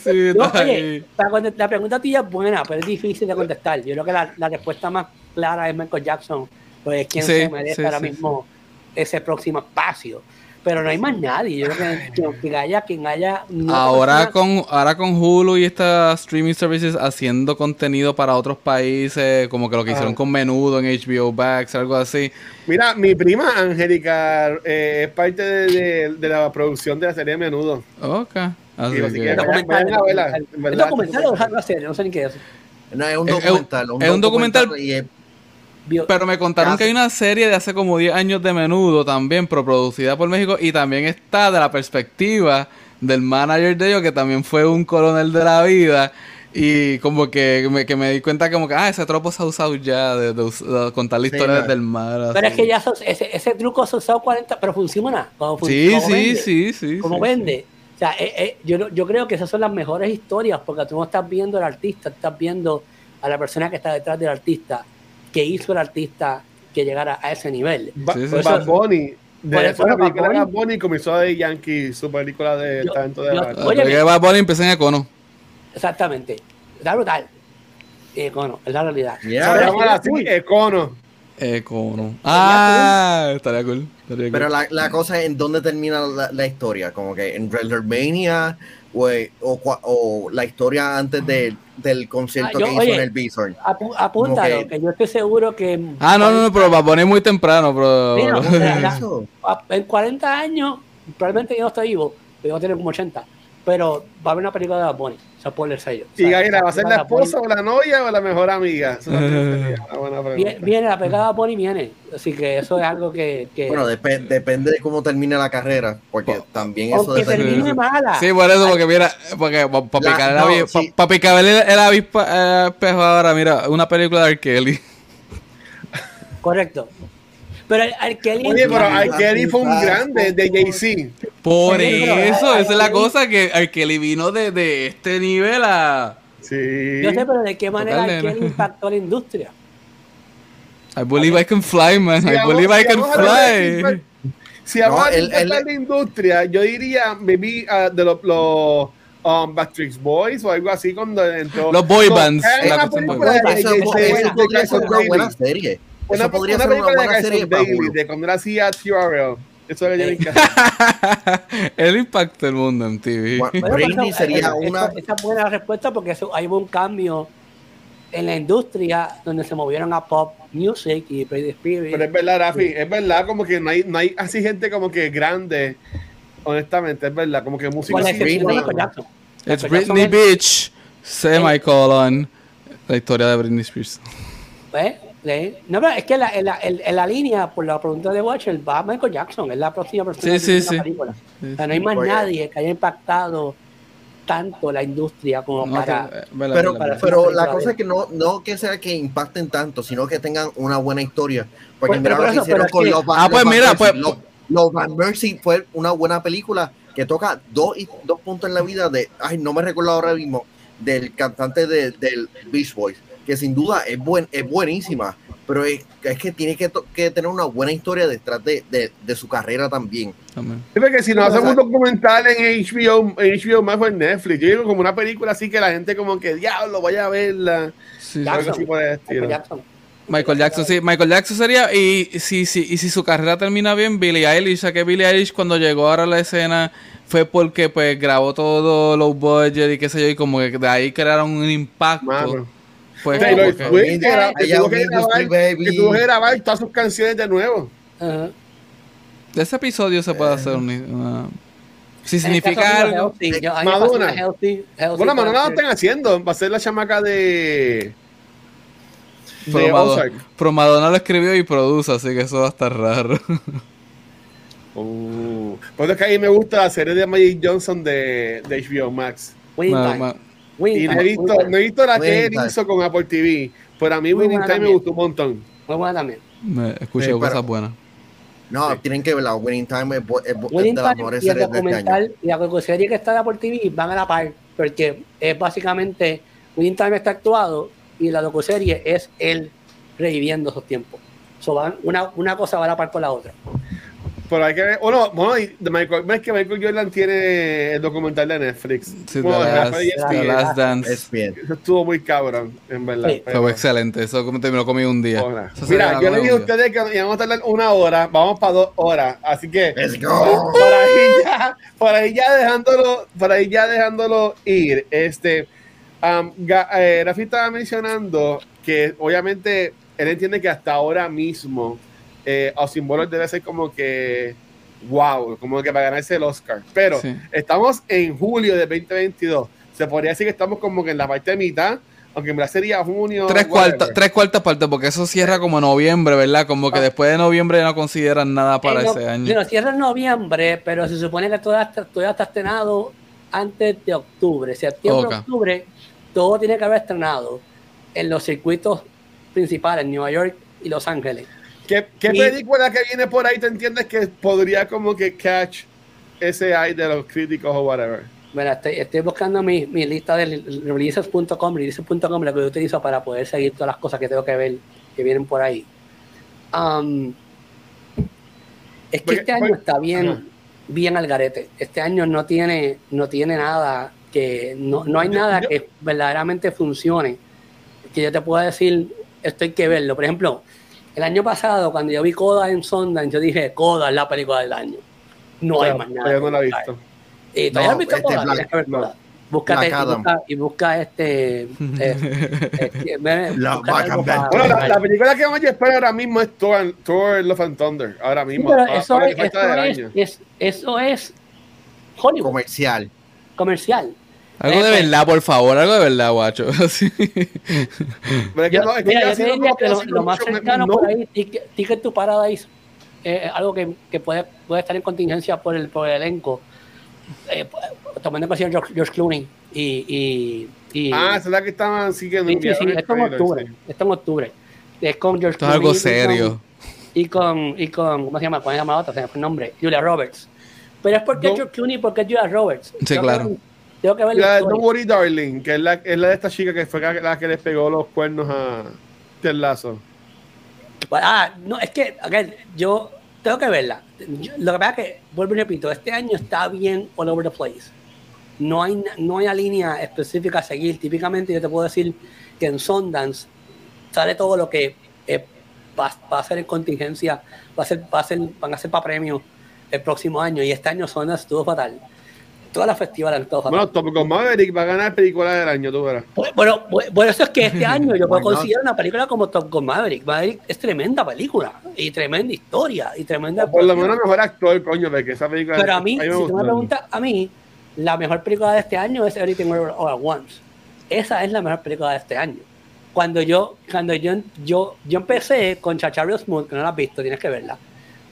Sí, No, oye, la pregunta tuya es buena, pero es difícil de contestar. Yo creo que la, la respuesta más clara es Michael Jackson, pues es quien Sí, se merece sí, ahora sí, mismo ese próximo espacio. Pero no hay más nadie. Yo creo que haya, quien haya. no Ahora con, ahora con Hulu y estas streaming services haciendo contenido para otros países, como que lo que hicieron Ah. con Menudo en HBO Max, algo así. Mira, mi prima Angélica eh, es parte de, de- de la producción de la serie de Menudo. Ok. Así Sí, así que- que- documental. No sé ni qué es. No, es un Es- es un- documental. es un documental- y es- Bio- Pero me contaron que hay una serie de hace como 10 años de menudo también, pero producida por México y también está de la perspectiva del manager de ellos, que también fue un coronel de la vida. Y como que me, que me di cuenta como que, ah, ese tropo se ha usado ya de, de contar la historia del mar. Pero es que ya ese, ese truco se ha usado 40, pero funciona. Como Sí, como sí, vende. sí, sí. como sí, vende. O sea, eh, eh, yo, no- yo creo que esas son las mejores historias porque tú no estás viendo al artista, estás viendo a la persona que está detrás del artista, que hizo el artista que llegara a ese nivel. Ba- Sí, sí. Bad Bunny. Por De eso la Bad película Bunny- Bad Bunny comenzó de Yankee, su película de Yo- talento de yo- Bad sí. Oye, Bad Bunny empieza en Econo. Exactamente. Está brutal. Bueno, es la realidad. Yeah. Así. Econo. Econo. Ah, estaría cool. estaría cool. Pero la, la cosa es en dónde termina la, la historia, como que en WrestleMania o, o, la historia antes de, del concierto Ah, yo- que hizo oye, en el Bison. Apu- apúntalo, que- que yo estoy seguro que. Ah, no, no, no, pero Bad Bunny es muy temprano, pero... [LAUGHS] A- en 40 años, probablemente yo no estoy vivo, yo voy a tener como 80, pero va a haber una película de Bad Bunny, o sea, por el sello. O Y Gaira, ¿va a ser la esposa o la novia o la mejor amiga? Esa también sería una buena Viene, la pegada de Bunny viene, así que eso es algo que... que Bueno, depe- depende de cómo termine la carrera, porque también eso depende. termine mala. Sí, por eso, porque mira, porque para La- picar el, no, avi- sí. pa- el, el avispa- eh, espejo ahora, mira, una película de R. Kelly. Correcto. Pero el, el Kelly... Oye, pero fue un ay, grande de Jay-Z. Por eso, esa es la cosa, que R. Kelly vino de, de este nivel a... Sí. Yo sé, pero de qué manera. Kelly impactó a la industria. I believe I can fly, man. Si I believe I can fly. Si vamos a la industria, yo diría, maybe uh, de los los, um, Backstreet Boys o algo así cuando entró. Los boy bands, la una película de-. Eso, buena serie. Una, Eso podría una ser una película de buena serie Hulu. de cuando él hacía TRL. Eso es me encanta. Él impactó el mundo en TV. Bueno, Britney sería esa- una. Esa, es buena respuesta porque eso, hay un cambio en la industria donde se movieron a pop music y Britney Spears. Pero es verdad, Rafi, es verdad, como que no hay, no hay así gente como que grande, honestamente, es verdad, como que música de Britney. It's Britney es- Bitch, semicolon. La historia de Britney Spears. ¿eh? ¿Sí? No, pero es que en la, en la, en- la línea, por la pregunta de Watcher, va Michael Jackson, es la próxima persona Sí, que sí, la sí. película. Sí, O sea, no hay más Oye. nadie que haya impactado tanto la industria como No, para... que- eh, Pero, pero la cosa es que no, no que sea que impacten tanto, sino que tengan una buena historia. Porque Pues, mira lo que eso, hicieron con que- los, Van- Ah, los pues Van mira, Mercy. pues- Los, los Van Mercy fue una buena película que toca dos, y- dos puntos en la vida de, ay, no me recuerdo ahora mismo, del cantante de, del Beach Boys, que sin duda es, buen, es buenísima, pero es, es que tiene que, que tener una buena historia detrás de, de, de su carrera también. Sí, porque si no hacemos un documental en HBO, en HBO más o en Netflix, yo digo como una película así que la gente como que diablo vaya a verla. Sí, Jackson. Michael Jackson. Michael Jackson, sí, Michael Jackson sería, y si, si, y si su carrera termina bien, Billie Eilish, ya que Billie Eilish cuando llegó ahora a la escena fue porque pues grabó todo low budget y qué sé yo, y como que de ahí crearon un impacto. Mano. Pues Taylor como que- tuvo que grabar- baby. que tuvo que grabar todas sus canciones de nuevo. Ajá. de ese episodio se puede hacer un- una... Si significa algo... Madonna. fascina Healthy, Healthy Bueno, Madonna lo están haciendo. Va a ser la chamaca de. de Pero Madonna, Ozark. pero Madonna lo escribió y produce, así que eso va a estar raro. Uh, [LAUGHS] Por eso es que a mí me gusta la serie de Magic Johnson de, de HBO Max. Winning Y no Time, he visto, no he visto la que él hizo con Apple TV. Pero a mí Winning Time me gustó un montón. Muy buena también. me escuché Sí, pero- cosas buenas. No, Sí. tienen que ver la Winning Time, es, de las mejores series de este año. y la serie que está por TV van a la par, porque es básicamente Winning Time está actuado y la docuserie es él reviviendo esos tiempos. So van, una, una cosa va a la par con la otra. Pero hay que ver. Bueno, bueno y de Michael, ves que Michael Jordan tiene el documental de Netflix. Sí, Bueno, The Last, The. Last Dance. Es bien. Eso estuvo muy cabrón, en verdad. Sí. Pero- Fue excelente, eso como te me lo comí un día. Mira, yo le dije a ustedes que íbamos a tardar una hora, vamos para dos horas, así que Let's go. por ahí ya, por ahí ya dejándolo, por ahí ya dejándolo ir. Este, um, eh, Rafi estaba mencionando que obviamente él entiende que hasta ahora mismo eh, Austin Butler debe ser como que wow, como que para ganarse el Oscar. Pero Sí. estamos en julio de 2022. Se podría decir que estamos como que en la parte de mitad, aunque en verdad sería junio. Tres cuartas, tres cuartas partes, porque eso cierra como noviembre, ¿verdad? Como que Ah. después de noviembre no consideran nada para Eh, no- ese año. Bueno, cierra en noviembre, pero se supone que todo está, todo ya está estrenado antes de octubre. Septiembre, Ok. octubre, todo tiene que haber estrenado en los circuitos principales, Nueva York y Los Ángeles. ¿Qué, qué Y- película que viene por ahí te entiendes que podría como que catch ese eye de los críticos o whatever? Bueno, estoy, estoy buscando mi, mi lista de releases.com, releases.com, la que yo utilizo para poder seguir todas las cosas que tengo que ver que vienen por ahí. Um, es que Porque- este año porque- está bien, bien al garete. Este año no tiene, no tiene nada que, no, no hay Yo- nada yo- que verdaderamente funcione. Que yo te pueda decir, esto hay que verlo. Por ejemplo, el año pasado, cuando yo vi Coda en Sundance, yo dije, Coda es la película del año. No hay más nada. yo no la he visto. Y todavía No, has visto este Coda, Black- tienes que ver no. Coda. Búscate y busca, y busca este. [LAUGHS] eh, este, me- La Bueno, la, película que vamos a esperar ahora mismo es Thor, Thor Love and Thunder. Ahora Sí, mismo. pero eso, ahora es, eso, es- eso es Hollywood, Comercial. comercial. Algo de verdad, por favor, algo de verdad, guacho. [LAUGHS] Así. Pero es que Yo, no, es que mira, yo te diría que lo, lo más cercano no. por ahí, Ticket, Ticket to Paradise, eh, es algo que, que puede, puede estar en contingencia por el, por el elenco. Eh, tomando en consideración George, George Clooney y. y, y Ah, es la que estaban siguiendo. sí, sí, sí, esto en octubre. Esto en octubre. Es con George Esto es algo Clooney con- serio. Y con, y con, ¿cómo se llama? ¿Cómo se llama la otra? Se me fue el nombre. Julia Roberts. Pero es porque No. es George Clooney y porque es Julia Roberts. Sí, claro. Tengo que ver la La. Don't Worry Darling, que es la, es la de esta chica que fue la que les pegó los cuernos a Ted Lazo. Ah, no, es que, again, yo tengo que verla. Yo- lo que pasa es que, vuelvo y repito, este año está bien all over the place. No hay, no hay una línea específica a seguir. Típicamente yo te puedo decir que en Sundance sale todo lo que eh, va, va a ser en contingencia, va a ser, va a ser, van a ser para premios el próximo año. Y este año Sundance estuvo fatal. Todas las festivales estado fatal. Bueno, Top Gun Maverick va a ganar película del año, tú verás. Bueno, bueno, bueno, eso es que este [LAUGHS] año yo puedo considerar una película como Top Gun Maverick. Maverick es tremenda película y tremenda historia y tremenda. Por lo menos mejor actor, coño, porque esa película. Pero a mí, me si tú me preguntas a mí, la mejor película de este año es Everything All at Once. Esa es la mejor película de este año. cuando yo, cuando yo, yo, yo empecé con Chacharro Smooth, que no la has visto, tienes que verla.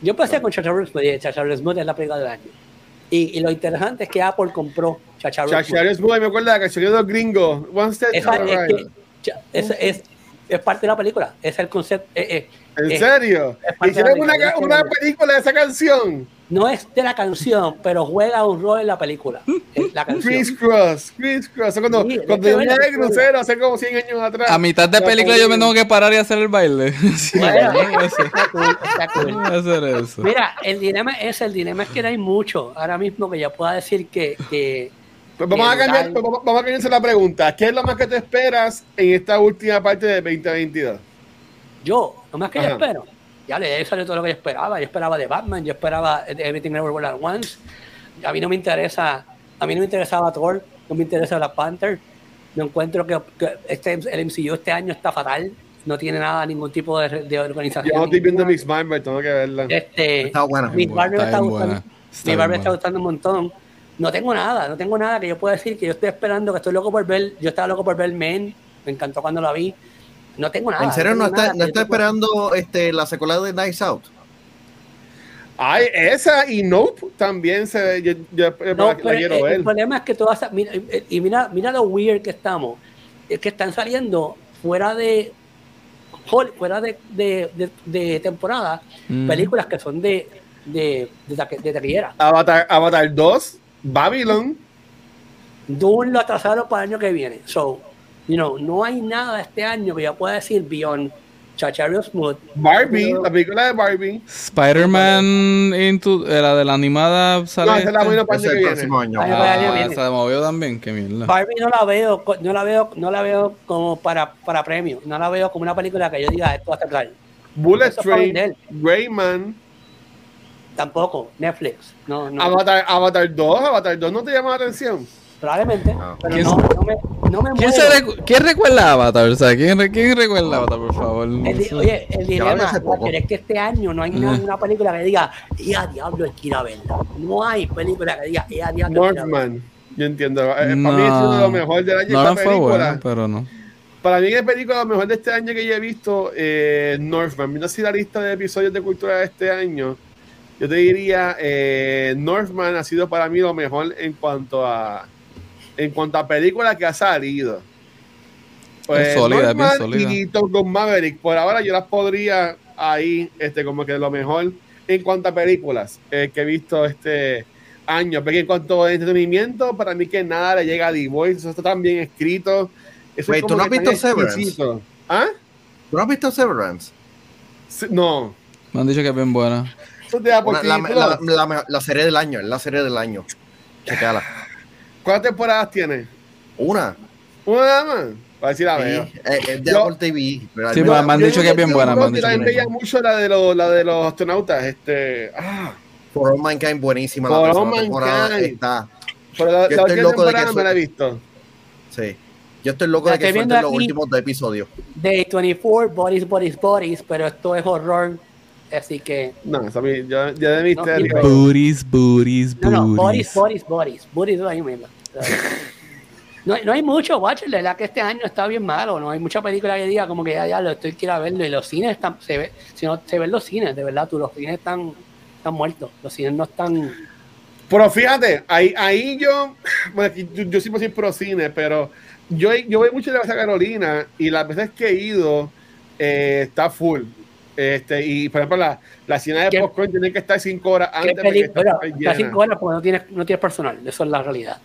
Yo empecé con Chacharro Smooth y Chacharro Smooth es la película del año. Y, y lo interesante es que Apple compró Chacharro Smooth. Chachar es muy, me acuerdo de la canción de los gringos. One step es, right. que- es, es, es parte de la película, es el concepto. eh, eh, ¿En serio? es ¿Hicieron una, es una película de esa canción? No es de la canción, pero juega un rol en la película. La canción. Criss Cross, Criss Cross. Cuando, Sí, cuando yo vine de bueno, crucero hace como 100 años atrás. A mitad de la película yo me tengo que parar y hacer el baile. [LAUGHS] Sí, Bueno, voy a hacer- está cool, está cool. voy a hacer eso. Mira, el dilema es el dilema es que no hay mucho ahora mismo que yo pueda decir que, que Pues vamos, a cambiar, pues vamos vamos a cambiarse la pregunta. ¿Qué es lo más que te esperas en esta última parte de 2022? yo, lo más que yo Ajá. espero, ya le salió todo lo que yo esperaba. Yo esperaba de Batman, yo esperaba de Everything Everywhere at Once. A mí no me interesa, a mí no me interesaba Thor, no me interesa Black Panther. No encuentro que, que este, el MCU este año está fatal, no tiene nada, ningún tipo de, de organización. Yo no estoy viendo. Mix Marvel, tengo que verla. Este, Está buena. mi Barbie me Está está gustando, mi está gustando un montón. No tengo nada, no tengo nada que yo pueda decir que yo estoy esperando, que estoy loco por ver. Yo estaba loco por ver Men, me encantó cuando la vi. No tengo nada. ¿En serio no está, no está esperando este, la secuela de Nice Out? Ay, esa y Nope también se ve. Yo, yo- No, la, quiero el, ver. el problema es que todas esas- mira, y mira, mira lo weird que estamos, es que están saliendo fuera de fuera de, de, de- de temporada Mm. películas que son de de, de, taque- de taquillera. Avatar, Avatar 2, Babylon. Dune lo atrasaron para el año que viene. So, you know, no hay nada este año que yo pueda decir beyond Chachario Smooth. Barbie, Pero- la película de Barbie. Spider-Man into eh, la de la animada sale. No, esa es la este? buena para el próximo año. Ah, se movió también, qué mierda. Barbie no la veo, no la veo, no la veo como para, para premio. No la veo como una película que yo diga esto va a estar Bullet Train. Rayman, Tampoco, Netflix. No, no. Avatar, Avatar 2. Avatar 2 no te llama la atención. Probablemente, No. pero ¿Quién no, no me, no me ¿Quién, muero. se recu- ¿Quién recuerda Avatar? O sea, ¿quién, re- quién recuerda Avatar, por favor? El oye, el dilema es que este año no hay Mm. nada- una película que diga, y a diablo hay que ir a verla. No hay película que diga, y a diablo. Northman. Yo entiendo. Eh, Para No. mí es uno de los mejores del año. No, fue película. bueno, pero no. Para mí, es película lo mejor de este año que yo he visto, eh, Northman. Viendo así la lista de episodios de cultura de este año, yo te diría, eh, Northman ha sido para mí lo mejor en cuanto a en cuanto a película que ha salido. Pues, Es sólida, bien sólida. Y Top Gun Maverick, por ahora yo las podría ahí, este, como que lo mejor en cuanto a películas eh, que he visto este año. Porque en cuanto a entretenimiento, para mí que nada le llega a The Voice, eso está tan bien escrito. Eso Wait, es ¿tú no has visto Severance? exquisito. ¿Ah? ¿Tú no has visto Severance? Sí, No. Me han dicho que es bien buena. Eso te da por Una- la, la- la- la serie del año, la serie del año. Checala. ¿Cuántas temporadas tiene? Una. Una nada más. Para decir la Sí, veo. eh, es de Apple TV. pero Sí, me- han dicho que es bien buena, me han dicho bien veía mucho la de, los, la de los astronautas. Este. Ah. For All Mankind, buenísima. For la All Mankind. está. Pero la, Yo la estoy última loco de que temporada no me la he visto. Sí. Yo estoy loco La de que suelten los últimos dos episodios. Day 24, Bodies, Bodies, Bodies, pero esto es horror. Así que, No, eso a mí, ya, ya de misterio. No, Booties, booties, no, no, Bodies, booties. Bodies, Bodies. Bodies es ahí mismo. No, hay- no hay mucho, watcher, la verdad que este año está bien malo, no hay mucha película que diga como que ya, ya lo estoy quiero verlo y los cines están, se ve, si no, se ven los cines, de verdad, tú, los cines están, están muertos, los cines no están, Pero fíjate, ahí, ahí yo, bueno, yo, yo siempre soy pro cine, pero yo, yo voy mucho de la Carolina y las veces que he ido eh, está full. Este, y por ejemplo, la, la cena de ¿Qué- popcorn tiene que estar cinco horas ¿qué antes Está cinco horas porque no tienes, no tienes personal, eso es la realidad.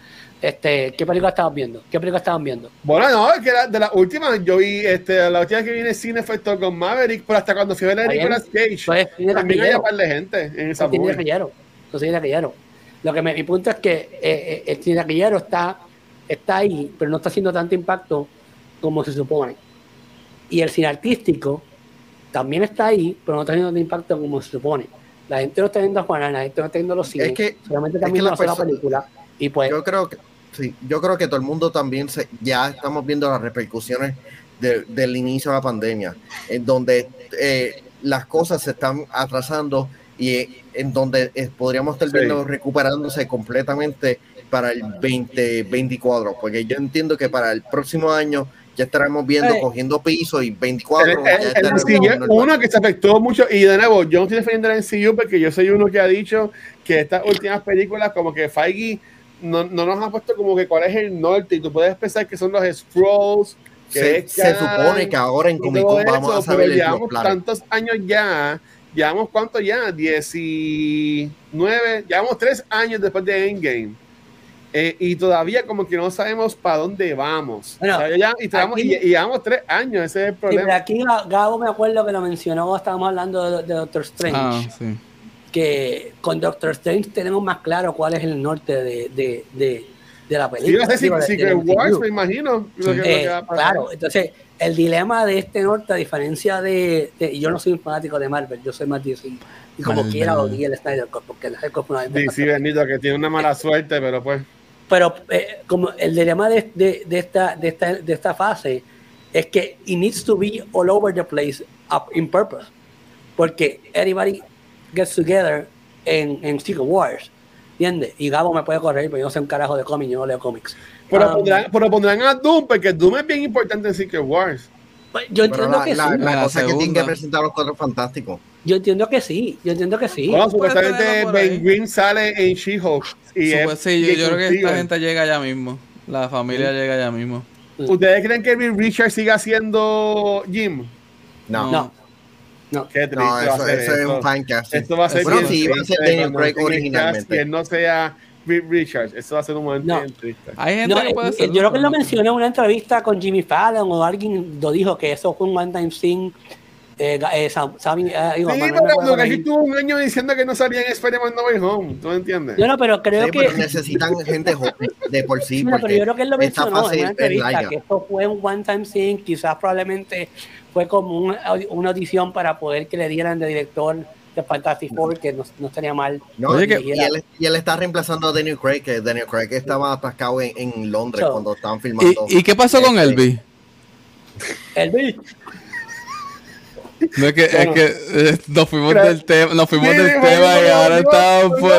Este, ¿qué película estabas viendo? ¿Qué película estaban viendo? Bueno, no, es que la- de las últimas, yo vi, este, la última que viene cine fue con Maverick, pero hasta cuando fui a ver a. Nicolas Cage, es cine también había un par de gente en esa Eso tiene movie. taquillero. Lo que me, mi punto es que eh, eh, el cine taquillero está, está ahí, pero no está haciendo tanto impacto como se supone. Y el cine artístico también está ahí, pero no está haciendo tanto impacto como se supone. La gente no está viendo a Juana, la gente no está viendo los cines, Es que- solamente es está que viendo la una sola perso- película. Y pues, Yo creo que sí, yo creo que todo el mundo también se, ya estamos viendo las repercusiones de- del inicio de la pandemia, en donde eh, las cosas se están atrasando y eh, en donde eh, podríamos estar Sí. viendo recuperándose completamente para el 2024, porque yo entiendo que para el próximo año ya estaremos viendo Eh. cogiendo piso y 24. El- ya el- el uno que se afectó mucho, y de nuevo, yo no estoy defendiendo el MCU porque yo soy uno que ha dicho que estas últimas películas, como que Feige no, no nos ha puesto como que cuál es el norte, y tú puedes pensar que son los Scrolls, que se, supone que ahora en Comic Con vamos eso, a saber pero llevamos tantos años ya, llevamos cuánto ya, 19, llevamos tres años después de Endgame. Eh, y todavía como que no sabemos para dónde vamos. Bueno, O sea, ya- y, llevamos, aquí- y- y llevamos tres años, ese es el Sí, pero problema. aquí Ga- Gabo me acuerdo que lo mencionó estábamos hablando de, de Doctor Strange, Ah, sí. Que con Doctor Strange tenemos más claro cuál es el norte de, de, de, de la Sí, película. ser digo, de- Secret del MCU. Wars, me imagino. lo que- lo que Eh, va a pasar. claro, entonces el dilema de este norte, a diferencia de, de- yo no soy un fanático de Marvel, yo soy más DC, y como Marvel. quiera odié el Snyder Cut, porque el Snyder Cut fue una Sí, vez sí, bendito, que tiene una mala suerte, pero pues. pero eh, como el dilema de, de, de esta, de, esta, de esta fase es que it needs to be all over the place up in purpose porque everybody gets together en, en Secret Wars ¿entiendes? y Gabo me puede correr pero yo no sé un carajo de cómics yo no leo cómics Pero, Um, pondrán, pero pondrán a Doom, porque Doom es bien importante en Secret Wars. pues, yo entiendo la, que la- sí la La cosa es que tienen segunda. que presentar a los cuatro fantásticos. yo entiendo que sí yo entiendo que sí Bueno, supuestamente. Ben Green sale en She-Hulk. y es Supo- sí, yo, yo creo que esta gente llega ya mismo. La familia llega ya mismo. ¿Ustedes creen que Bill Richard siga siendo Jim? No, no, no no Qué triste. va a eso, ser eso es un fancast. Esto va a ser Bueno, sí, va a ser Daniel Craig originalmente. él no sea Richards. Eso va a ser un momento No. bien triste. Hay gente No, que puede eh, ser. yo creo que él lo mencioné en una entrevista con Jimmy Fallon o alguien lo dijo que eso fue un one time thing eh, eh, Sam- Sammy, eh, digo, Sí, Manuel pero lo que estuvo un año diciendo que no salía en Spider-Man No Way Home. ¿Tú me entiendes? Yo no, pero creo Sí, que. pero necesitan [LAUGHS] gente joven de por sí. Mira, pero yo creo que él lo mencionó en una es entrevista, larga. que esto fue un one-time thing, quizás probablemente fue como un- una audición para poder que le dieran de director de Fantastic Four, que no, no estaría mal. No, Oye, y, que- y él, y él está reemplazando a Daniel Craig, que Daniel Craig estaba atascado en, en Londres So- cuando estaban filmando. ¿Y, ¿Y qué pasó con Este, Elvis? El bicho. No es que, Bueno. es que eh, nos fuimos del tema, nos fuimos Sí, del dijo, tema y ahora estamos por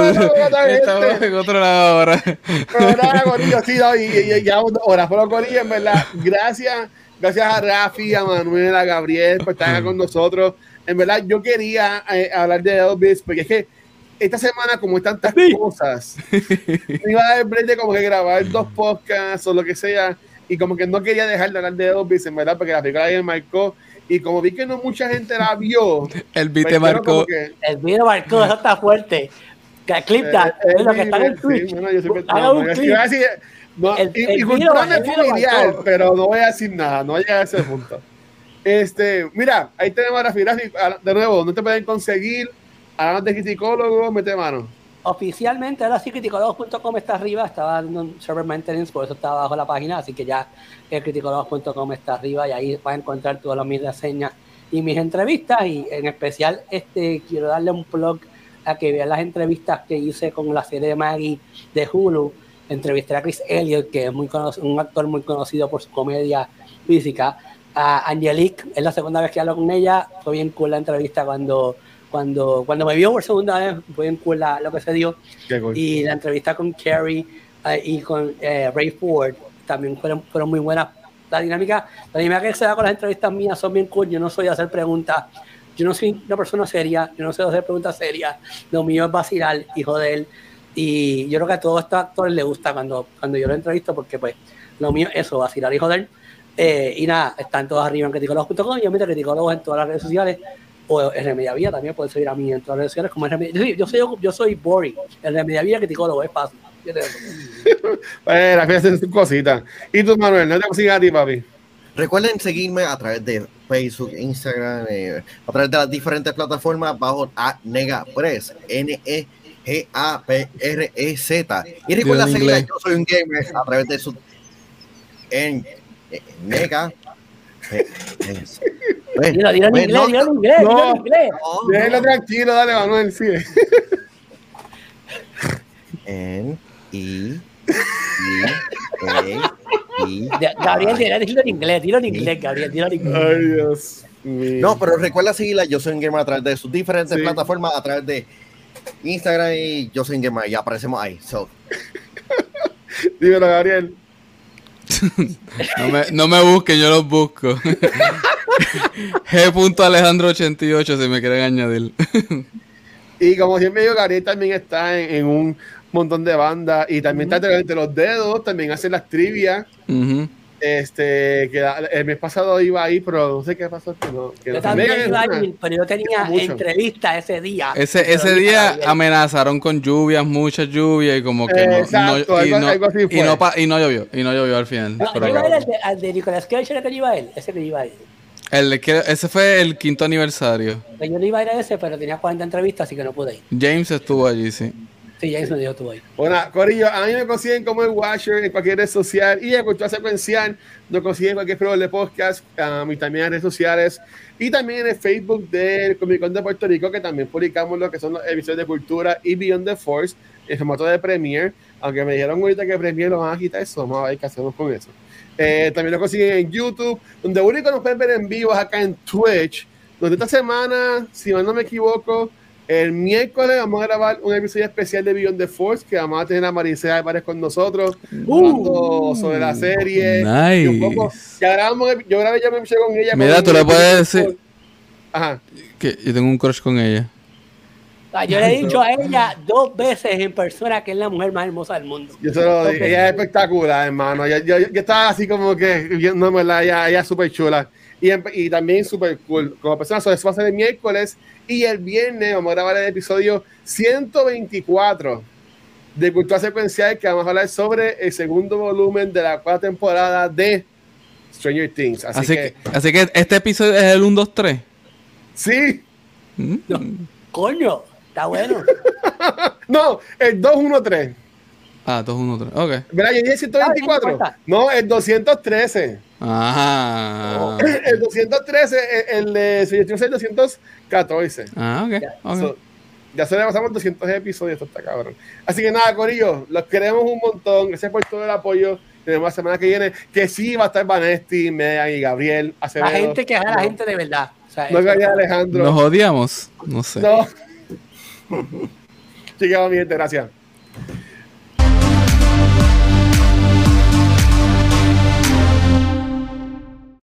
estamos este. en otro lado ahora. Pero nada, Corillo, sí, no, y, y- y llevamos [LAUGHS] dos horas. Pero Corillo, en verdad, gracias, gracias a Rafi, a Manuel, a Gabriel por estar acá con nosotros. En verdad, yo quería eh, hablar de Elvis, porque es que esta semana, como hay tantas Sí. cosas, me iba a dar break de como que grabar dos podcasts o lo que sea, y como que no quería dejar de hablar de Elvis, en verdad, porque la película me marcó, y como vi que no mucha gente la vio, Elvis pues te marcó. que- El video marcó, eso está fuerte. Clip that, Eh, es lo que está en el sí, Twitch. bueno, yo siempre- Haga no, un clip. iba a decir, no, El- y, el y cultura el familiar, marcó. pero no voy a decir nada, no voy a llegar a ese punto. Este, mira, ahí tenemos a Rafi. Rafi, de nuevo, no te pueden conseguir. Hablamos de criticólogo, mete mano. Oficialmente, ahora sí, criticólogos.com está arriba, estaba dando un server maintenance, por eso está abajo la página, así que ya criticólogos.com está arriba y ahí vas a encontrar todas mis reseñas y mis entrevistas y en especial este quiero darle un plug a que vean las entrevistas que hice con la serie de Maggie de Hulu. Entrevisté a Chris Elliott, que es muy conoc- un actor muy conocido por su comedia física. A Angelique, es la segunda vez que hablo con ella. Fue bien cool la entrevista cuando, cuando, cuando me vio por segunda vez. Fue bien cool la- lo que se dio. Cool. Y la entrevista con Kerry eh, y con eh, Ray Ford también fueron, fueron muy buenas. La dinámica, la dinámica que se da con las entrevistas mías son bien cool. Yo no soy de hacer preguntas. Yo no soy una persona seria. Yo no de hacer preguntas serias. Lo mío es vacilar y joder. Y yo creo que a todos estos actores les gusta cuando, cuando yo lo entrevisto porque pues lo mío es eso, vacilar y joder. Eh, y nada, están todos arriba en criticólogos.com y yo meto criticólogos en todas las redes sociales o en Remediavía también pueden seguir a mí en todas las redes sociales como en Remediavía. Yo soy, yo soy Boring, en Remediavía criticólogo, es fácil. Yo te- [LAUGHS] Eh, hace sus cositas. ¿Y tú, Manuel? ¿No te consigues a ti, papi? Recuerden seguirme a través de Facebook, Instagram, eh, a través de las diferentes plataformas bajo a Negapress, N-E-G-A-P-R-E-Z. Y recuerda Dilo seguir. Yo Soy un Gamer a través de su en, eh, eh, eh, Dilo, dilo en eh, inglés, no, dilo en inglés, no. dilo no. tranquilo, dale, Manuel, sigue. N, I, I, E, I. Gabriel, dilo dilo en inglés, dilo en inglés, Gabriel, dilo en inglés. Ay, Dios mío. No, pero recuerda seguirla Yo Soy un Gamer a través de sus diferentes Sí. plataformas, a través de Instagram y Yo Soy Gamer, y aparecemos ahí. So, [LAUGHS] Dímelo, Gabriel. [LAUGHS] No me, no me busquen, yo los busco. [LAUGHS] G.alejandro88 si me quieren añadir. Y como siempre digo, Gabriel también está en, en un montón de bandas y también está entre los dedos, también hace las trivias. Ujú. Este, que la- el mes pasado iba ahí, pero no sé qué pasó. Que no, que Yo no- también iba a una- ir, pero yo tenía entrevista ese día. Ese, ese día amenazaron con lluvias, muchas lluvias y como que no- Exacto, no, y, algo- no, algo así y, no pa- y no llovió, y no llovió al final. No, pero yo iba al de, al de Nicolas Cage, era que iba ir. Ese que iba ir. El que- ese fue el quinto aniversario. Yo no iba a ir a ese, pero tenía 40 entrevistas, así que no pude ir. James estuvo allí, sí. Sí, James me dijo tú ahí. Bueno, Corillo, a mí me consiguen como el Watcher en cualquier red social y en Cultura Secuencial nos consiguen en cualquier programa de podcast um, y también en redes sociales y también en el Facebook del Comic Con de Puerto Rico que también publicamos lo que son los episodios de cultura y Beyond the Force en formato de Premiere, aunque me dijeron ahorita que Premiere lo van a quitar eso, vamos a ver qué hacemos con eso. Eh, también lo consiguen en YouTube, donde único nos pueden ver en vivo es acá en Twitch, donde esta semana, si mal no me equivoco, el miércoles vamos a grabar un episodio especial de Beyond the Force que vamos a tener a Maricela Álvarez con nosotros hablando sobre la serie. y un poco- Nice. ya grabamos, yo grabé ya me puse con ella. Mira, con- tú le puedes decir- Ajá. Que yo tengo un crush con ella. Ah, Yo le he dicho a ella dos veces en persona que es la mujer más hermosa del mundo. Yo se lo digo. Ella es espectacular, hermano. Yo, yo, yo estaba así como que viendo, ¿verdad? Ella, ella es súper chula. Y, y también súper cool. Como persona, so, eso va a ser el miércoles. Y el viernes vamos a grabar el episodio 124 de Cultura Secuencial, que vamos a hablar sobre el segundo volumen de la cuarta temporada de Stranger Things. Así, Así, que, que, así que este episodio es el 1, 2, 3. sí. Mm. Coño, está bueno. [LAUGHS] No, el 213. Ah, 2, 1, 3. Ok. ¿Verdad? Yo dije Ah, 124. no importa. No, el 213. Ajá. [CLEARS THROAT] El 213, el, el de es el 214. Ah, ok. ok. So, ya se le pasamos 200 episodios, esto está cabrón. Así que nada, Corillo, los queremos un montón. Gracias por todo el apoyo. Tenemos la semana que viene, que sí va a estar Vanesti, Megan y Gabriel. La gente que es a la No, gente de verdad. O sea, No Alejandro. Nos odiamos. No sé. No. [LAUGHS] Chicos, mi gente, gracias.